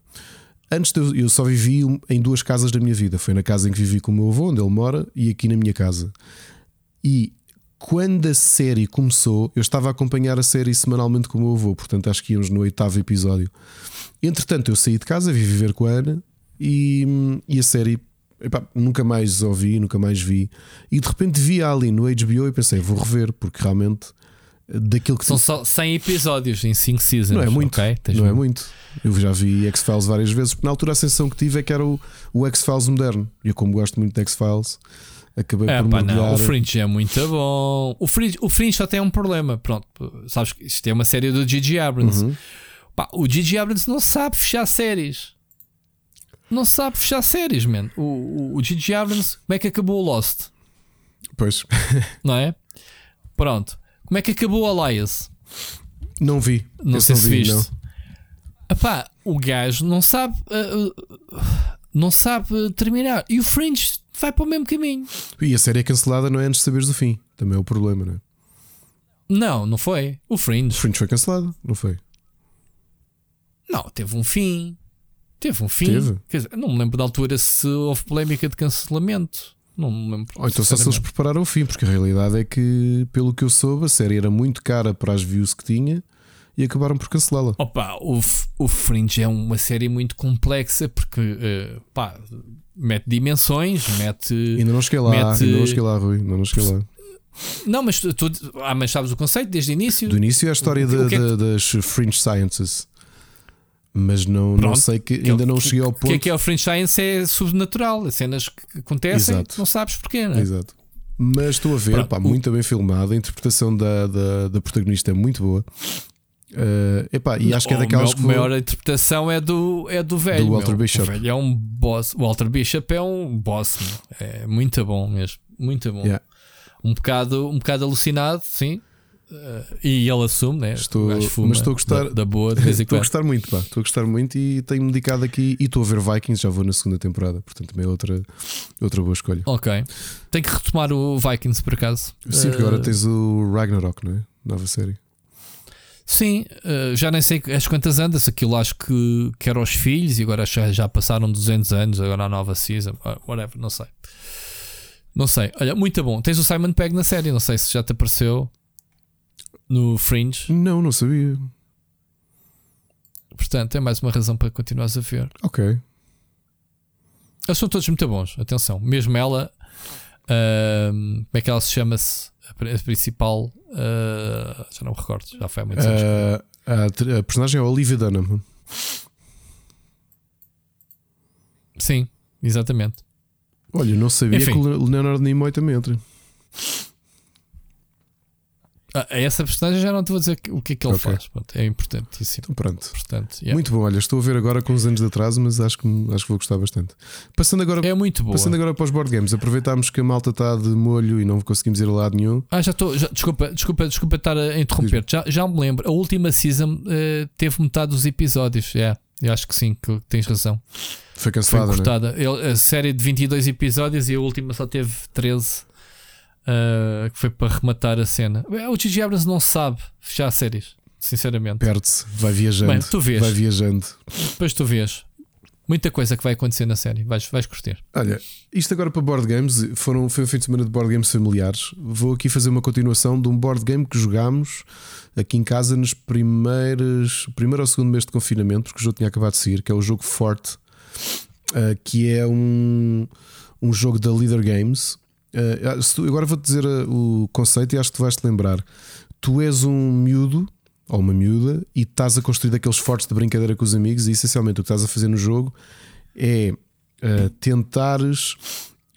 Antes de, eu só vivi em duas casas da minha vida. Foi na casa em que vivi com o meu avô, onde ele mora, e aqui na minha casa. E quando a série começou, eu estava a acompanhar a série semanalmente com o meu avô, portanto acho que íamos no oitavo episódio. Entretanto, eu saí de casa, vim viver com a Ana e, e a série epá, nunca mais ouvi, nunca mais vi. E de repente vi ali no HBO e pensei, vou rever, porque realmente daquilo que São tu- só 100 episódios em 5 seasons. Não é muito. ok? Tens não é muito. Eu já vi X-Files várias vezes, porque na altura a sensação que tive é que era o, o X-Files moderno. E eu, como gosto muito de X-Files, acabei É, por pá, não, mergulhar. o Fringe é muito bom. O Fringe, o Fringe só tem um problema. Pronto, sabes que isto é uma série do Gigi Abrams. Uhum. Pá, o Gigi Abrams não sabe fechar séries. Não sabe fechar séries, man. O, o, o Gigi Abrams, como é que acabou o Lost? Pois, Não é? Pronto. Como é que acabou o Elias? não vi. Não Esse sei se vi, viste. não. Epá, o gajo não sabe. uh, uh, não sabe terminar. E o Fringe vai para o mesmo caminho. E a série é cancelada não é antes de saberes do fim. Também é o problema, não é? Não, não foi. O O Fringe. Fringe foi cancelado, não foi? Não, teve um fim. Teve um fim. Teve? Dizer, não me lembro da altura se houve polémica de cancelamento. Não me lembro. Ou então só se eles prepararam o fim, porque a realidade é que, pelo que eu soube, a série era muito cara para as views que tinha e acabaram por cancelá-la. Opa, o, o Fringe é uma série muito complexa porque eh, pá, mete dimensões, mete. Ainda não cheguei lá, Mete- ainda não cheguei lá, Rui, ainda não cheguei lá. Não, mas tu, tu- ah, mas sabes o conceito desde o início? Do início é a história O da- o que é que- da- das Fringe Sciences, mas não, não sei que Que é ainda não que- cheguei ao O que ponto. é que é o Fringe Science? É sobrenatural. As cenas que acontecem, Exato. não sabes porquê, não é? Exato. Mas estou a ver, Pronto, pá, o- muito bem filmado. A interpretação da, da, da protagonista é muito boa. Eh, epá, e acho que é daquelas que vou- maior interpretação é do, é do velho. Do Walter meu. Bishop. O velho é um boss. O Walter Bishop é um boss. meu. É muito bom mesmo. Muito bom. Yeah. Um, bocado, um bocado alucinado, sim. Eh, e ele assume, né? Estou- mas estou a gostar- Da, da boa, de vez em Estou a gostar muito, pá. Estou a gostar muito e tenho-me dedicado aqui. E estou a ver Vikings, já vou na segunda temporada, portanto também é outra, outra boa escolha. Ok. Tem que retomar o Vikings por acaso. Sim, porque agora Eh, tens o Ragnarok, não é? Nova série. Sim, eh, já nem sei as quantas andas. Aquilo acho que, que era os filhos e agora já, já passaram 200 anos. Agora a nova season, whatever, não sei. Não sei. Olha, muito bom. Tens o Simon Pegg na série, não sei se já te apareceu no Fringe. Não, não sabia. Portanto, é mais uma razão para continuares a ver. Ok. Eles são todos muito bons, atenção. Mesmo ela, ahm, como é que ela se chama-se? A, pri- a principal, ah, já não me recordo, já foi há muitos anos. Eh, a, a personagem é a Olivia Dunham. Sim, exatamente. Olha, não sabia Enfim. que o Leonardo Nimoy também entra. Ah, essa personagem já não te vou dizer o que é que ele Ok. faz. Pronto, é importantíssimo. Então pronto. Portanto, yeah. Muito bom, olha, estou a ver agora com uns anos de atraso, mas acho que, acho que vou gostar bastante. Passando agora, é muito boa. passando agora para os board games, aproveitámos que a malta está de molho e não conseguimos ir a lado nenhum. Ah, já estou. já- Desculpa, desculpa, desculpa estar a interromper. Já, já me lembro. A última season eh, teve metade dos episódios. É, eu acho que sim, que tens razão. Foi Foi cancelada, não é? cortada. Ele- A série de 22 episódios e a última só teve 13. Ah, que foi para rematar a cena. O Gigi Abrams não sabe fechar séries, sinceramente. Perde-se, vai viajando. Bem, tu vês. Vai viajando. Depois tu vês muita coisa que vai acontecer na série. Vais, vais curtir. Olha, isto agora para board games, foram, foi um fim de semana de board games familiares. Vou aqui fazer uma continuação de um board game que jogámos aqui em casa nos primeiros, primeiro ou segundo mês de confinamento, porque o jogo tinha acabado de sair, que é o jogo Forte, uh, que é um, um jogo da Leader Games. Uh, agora vou-te dizer uh, o conceito e acho que tu vais te lembrar. Tu és um miúdo ou uma miúda e estás a construir aqueles fortes de brincadeira com os amigos, e essencialmente o que estás a fazer no jogo é uh, tentares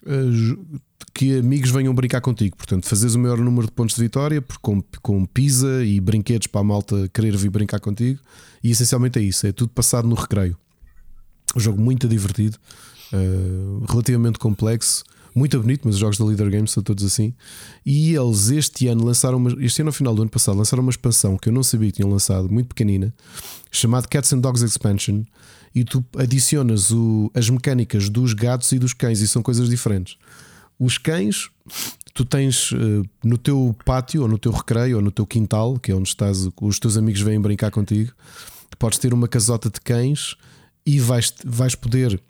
uh, que amigos venham brincar contigo. Portanto, fazes o maior número de pontos de vitória com, com pizza e brinquedos para a malta querer vir brincar contigo. E essencialmente é isso: é tudo passado no recreio. Um jogo muito divertido, uh, relativamente complexo, muito bonito, mas os jogos da Leader Games são todos assim. E eles este ano lançaram, uma, este ano, ao final do ano passado, lançaram uma expansão que eu não sabia que tinham lançado, muito pequenina, chamada Cats and Dogs Expansion. E tu adicionas o- as mecânicas dos gatos e dos cães, e são coisas diferentes. Os cães, tu tens eh, no teu pátio, ou no teu recreio, ou no teu quintal, que é onde estás, os teus amigos vêm brincar contigo, podes ter uma casota de cães e vais, vais poder,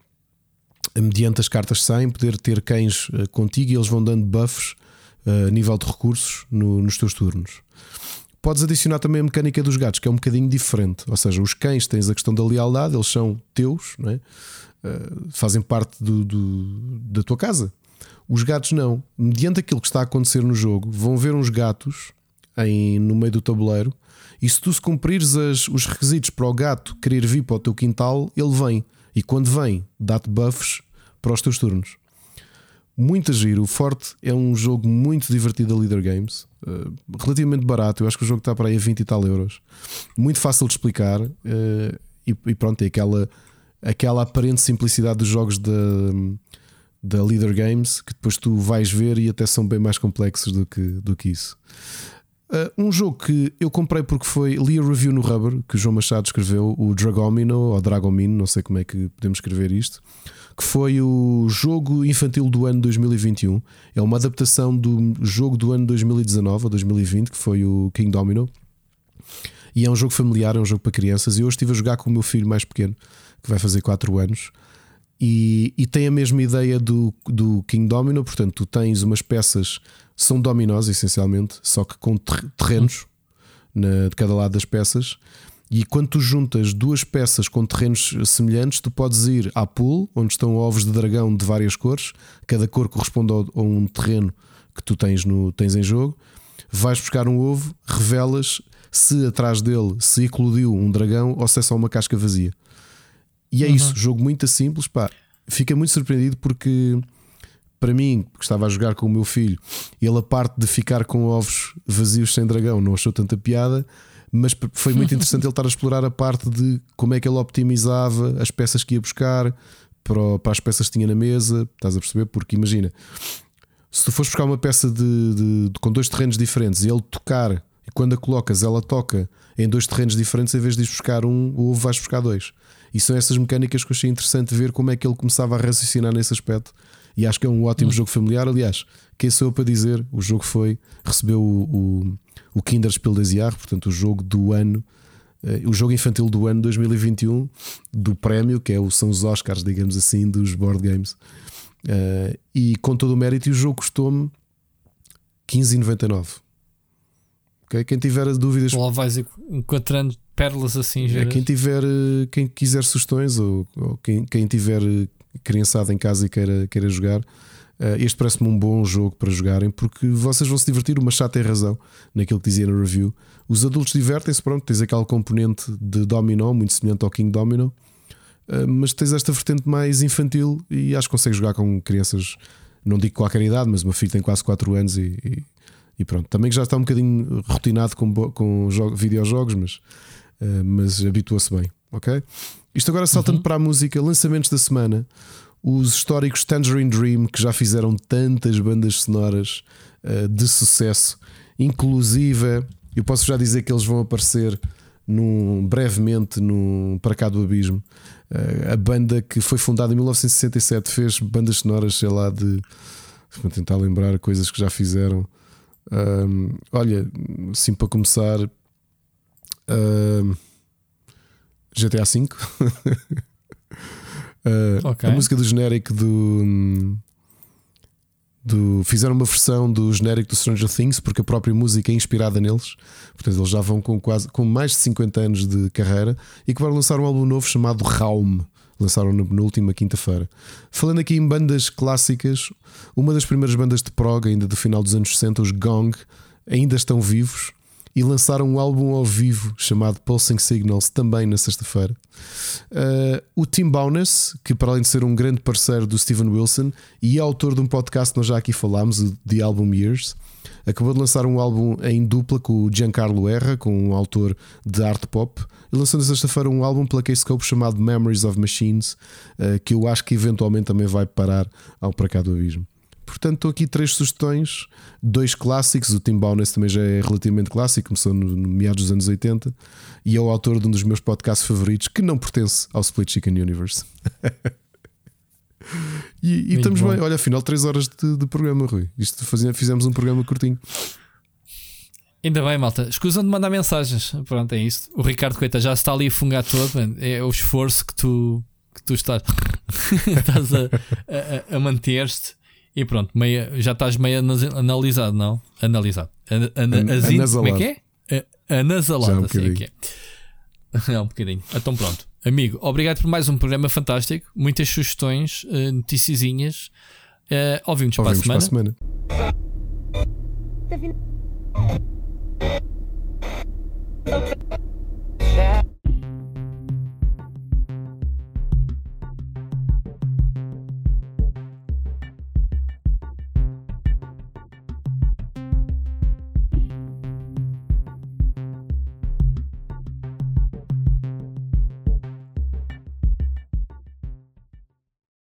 mediante as cartas 100, poder ter cães eh, contigo e eles vão dando buffs eh, a nível de recursos no- nos teus turnos. Podes adicionar também a mecânica dos gatos, que é um bocadinho diferente. Ou seja, os cães tens a questão da lealdade, eles são teus, é? Eh, fazem parte do- do- da tua casa. Os gatos não. Mediante aquilo que está a acontecer no jogo, vão ver uns gatos em, no meio do tabuleiro. E se tu se cumprires as, os requisitos para o gato querer vir para o teu quintal, ele vem. E quando vem, dá-te buffs para os teus turnos. Muito giro. O Forte é um jogo muito divertido da Leader Games. Uh, relativamente barato. Eu acho que o jogo está para aí a 20 e tal euros. Muito fácil de explicar. Uh, e, e, pronto, é aquela, aquela aparente simplicidade dos jogos da, da Leader Games que depois tu vais ver e até são bem mais complexos do que, do que isso. Uh, um jogo que eu comprei porque foi li a review no Rubber que o João Machado escreveu, o Dragomino ou Dragomino, não sei como é que podemos escrever isto, que foi o jogo infantil do ano 2021. É uma adaptação do jogo do ano 2019 ou 2020, que foi o King Domino. E é um jogo familiar, é um jogo para crianças. E hoje estive a jogar com o meu filho mais pequeno, que vai fazer 4 anos. E, e, tem a mesma ideia do, do King Domino, portanto, tu tens umas peças são dominós essencialmente, só que com terrenos na, de cada lado das peças. E quando tu juntas duas peças com terrenos semelhantes, tu podes ir à pool, onde estão ovos de dragão de várias cores, cada cor corresponde a um terreno que tu tens, no, tens em jogo. Vais buscar um ovo, revelas se atrás dele se eclodiu um dragão ou se é só uma casca vazia. E é uhum. isso, jogo muito simples. Pá, fica muito surpreendido porque para mim, que estava a jogar com o meu filho, ele a parte de ficar com ovos vazios sem dragão não achou tanta piada, mas foi muito interessante ele estar a explorar a parte de como é que ele optimizava as peças que ia buscar para, para as peças que tinha na mesa. Estás a perceber? Porque imagina, se tu fores buscar uma peça de, de, de, com dois terrenos diferentes e ele tocar, e quando a colocas, ela toca em dois terrenos diferentes, em vez de ir buscar um, o ovo vais buscar dois. E são essas mecânicas que eu achei interessante ver como é que ele começava a raciocinar nesse aspecto e acho que é um ótimo hum. jogo familiar. Aliás, quem sou eu para dizer? O jogo foi, recebeu o, o, o Kinderspiel des Jahres, portanto, o jogo do ano, uh, o jogo infantil do ano 2021, do prémio, que é o, são os Oscars, digamos assim, dos board games. Uh, e com todo o mérito, o jogo custou-me 15,99. Okay? Quem tiver dúvidas. Lá vais encontrando pérolas assim, é, quem tiver, eh, quem quiser sugestões ou, ou quem, quem tiver criançada em casa e queira, queira jogar, este parece-me um bom jogo para jogarem porque vocês vão se divertir. O Machado tem razão naquilo que dizia no review. Os adultos divertem-se, pronto, tens aquele componente de dominó, muito semelhante ao King Domino, uh, mas tens esta vertente mais infantil e acho que consegues jogar com crianças, não digo qualquer idade, mas o meu filho tem quase 4 anos e, e, e pronto. Também já está um bocadinho rotinado com, com videojogos, mas, uh, mas habitua-se bem, ok? Isto agora saltando uhum. para a música, lançamentos da semana. Os históricos Tangerine Dream, que já fizeram tantas bandas sonoras uh, de sucesso, inclusive eu posso já dizer que eles vão aparecer num, brevemente no Para Cá do Abismo. Uh, a banda que foi fundada em 1967 fez bandas sonoras, sei lá, de. Vou tentar lembrar coisas que já fizeram. Olha, assim para começar. GTA V. uh, okay. A música do genérico do. Do, fizeram uma versão do genérico do Stranger Things porque a própria música é inspirada neles. Portanto, eles já vão com quase com mais de 50 anos de carreira e que vão lançar um álbum novo chamado Raum. Lançaram na, na última quinta-feira. Falando aqui em bandas clássicas, uma das primeiras bandas de prog, ainda do final dos anos 60, os Gong, ainda estão vivos e lançaram um álbum ao vivo chamado Pulsing Signals também na sexta-feira. Uh, o Tim Bowness, que para além de ser um grande parceiro do Steven Wilson e autor de um podcast que nós já aqui falámos, o The Album Years, acabou de lançar um álbum em dupla com o Giancarlo Erra, com um autor de art pop. E lançou na sexta-feira um álbum pela K-Scope chamado Memories of Machines, uh, que eu acho que eventualmente também vai parar ao Para Cá do Abismo. Portanto, estou aqui três sugestões, dois clássicos. O Tim Bowness também já é relativamente clássico, começou no, no meados dos anos 80 e é o autor de um dos meus podcasts favoritos que não pertence ao Split Chicken Universe. e, e estamos bom. bem, olha, afinal, três horas de, de programa, Rui. Isto fazia, fizemos um programa curtinho. Ainda bem, malta. Escusam de mandar mensagens. Pronto, é isso. O Ricardo Coita já está ali a fungar todo. É o esforço que tu, que tu estás, estás a, a, a manter-te. E pronto, meia, já estás meio analisado, não? Analisado. An, an, an assim, como é que é? é? Anasalado, um assim é que é. Um bocadinho. Então pronto. Amigo, obrigado por mais um programa fantástico. Muitas sugestões, eh, noticizinhas. Uh, eh, ouvimos, ouvimos para a. Para a semana. Tá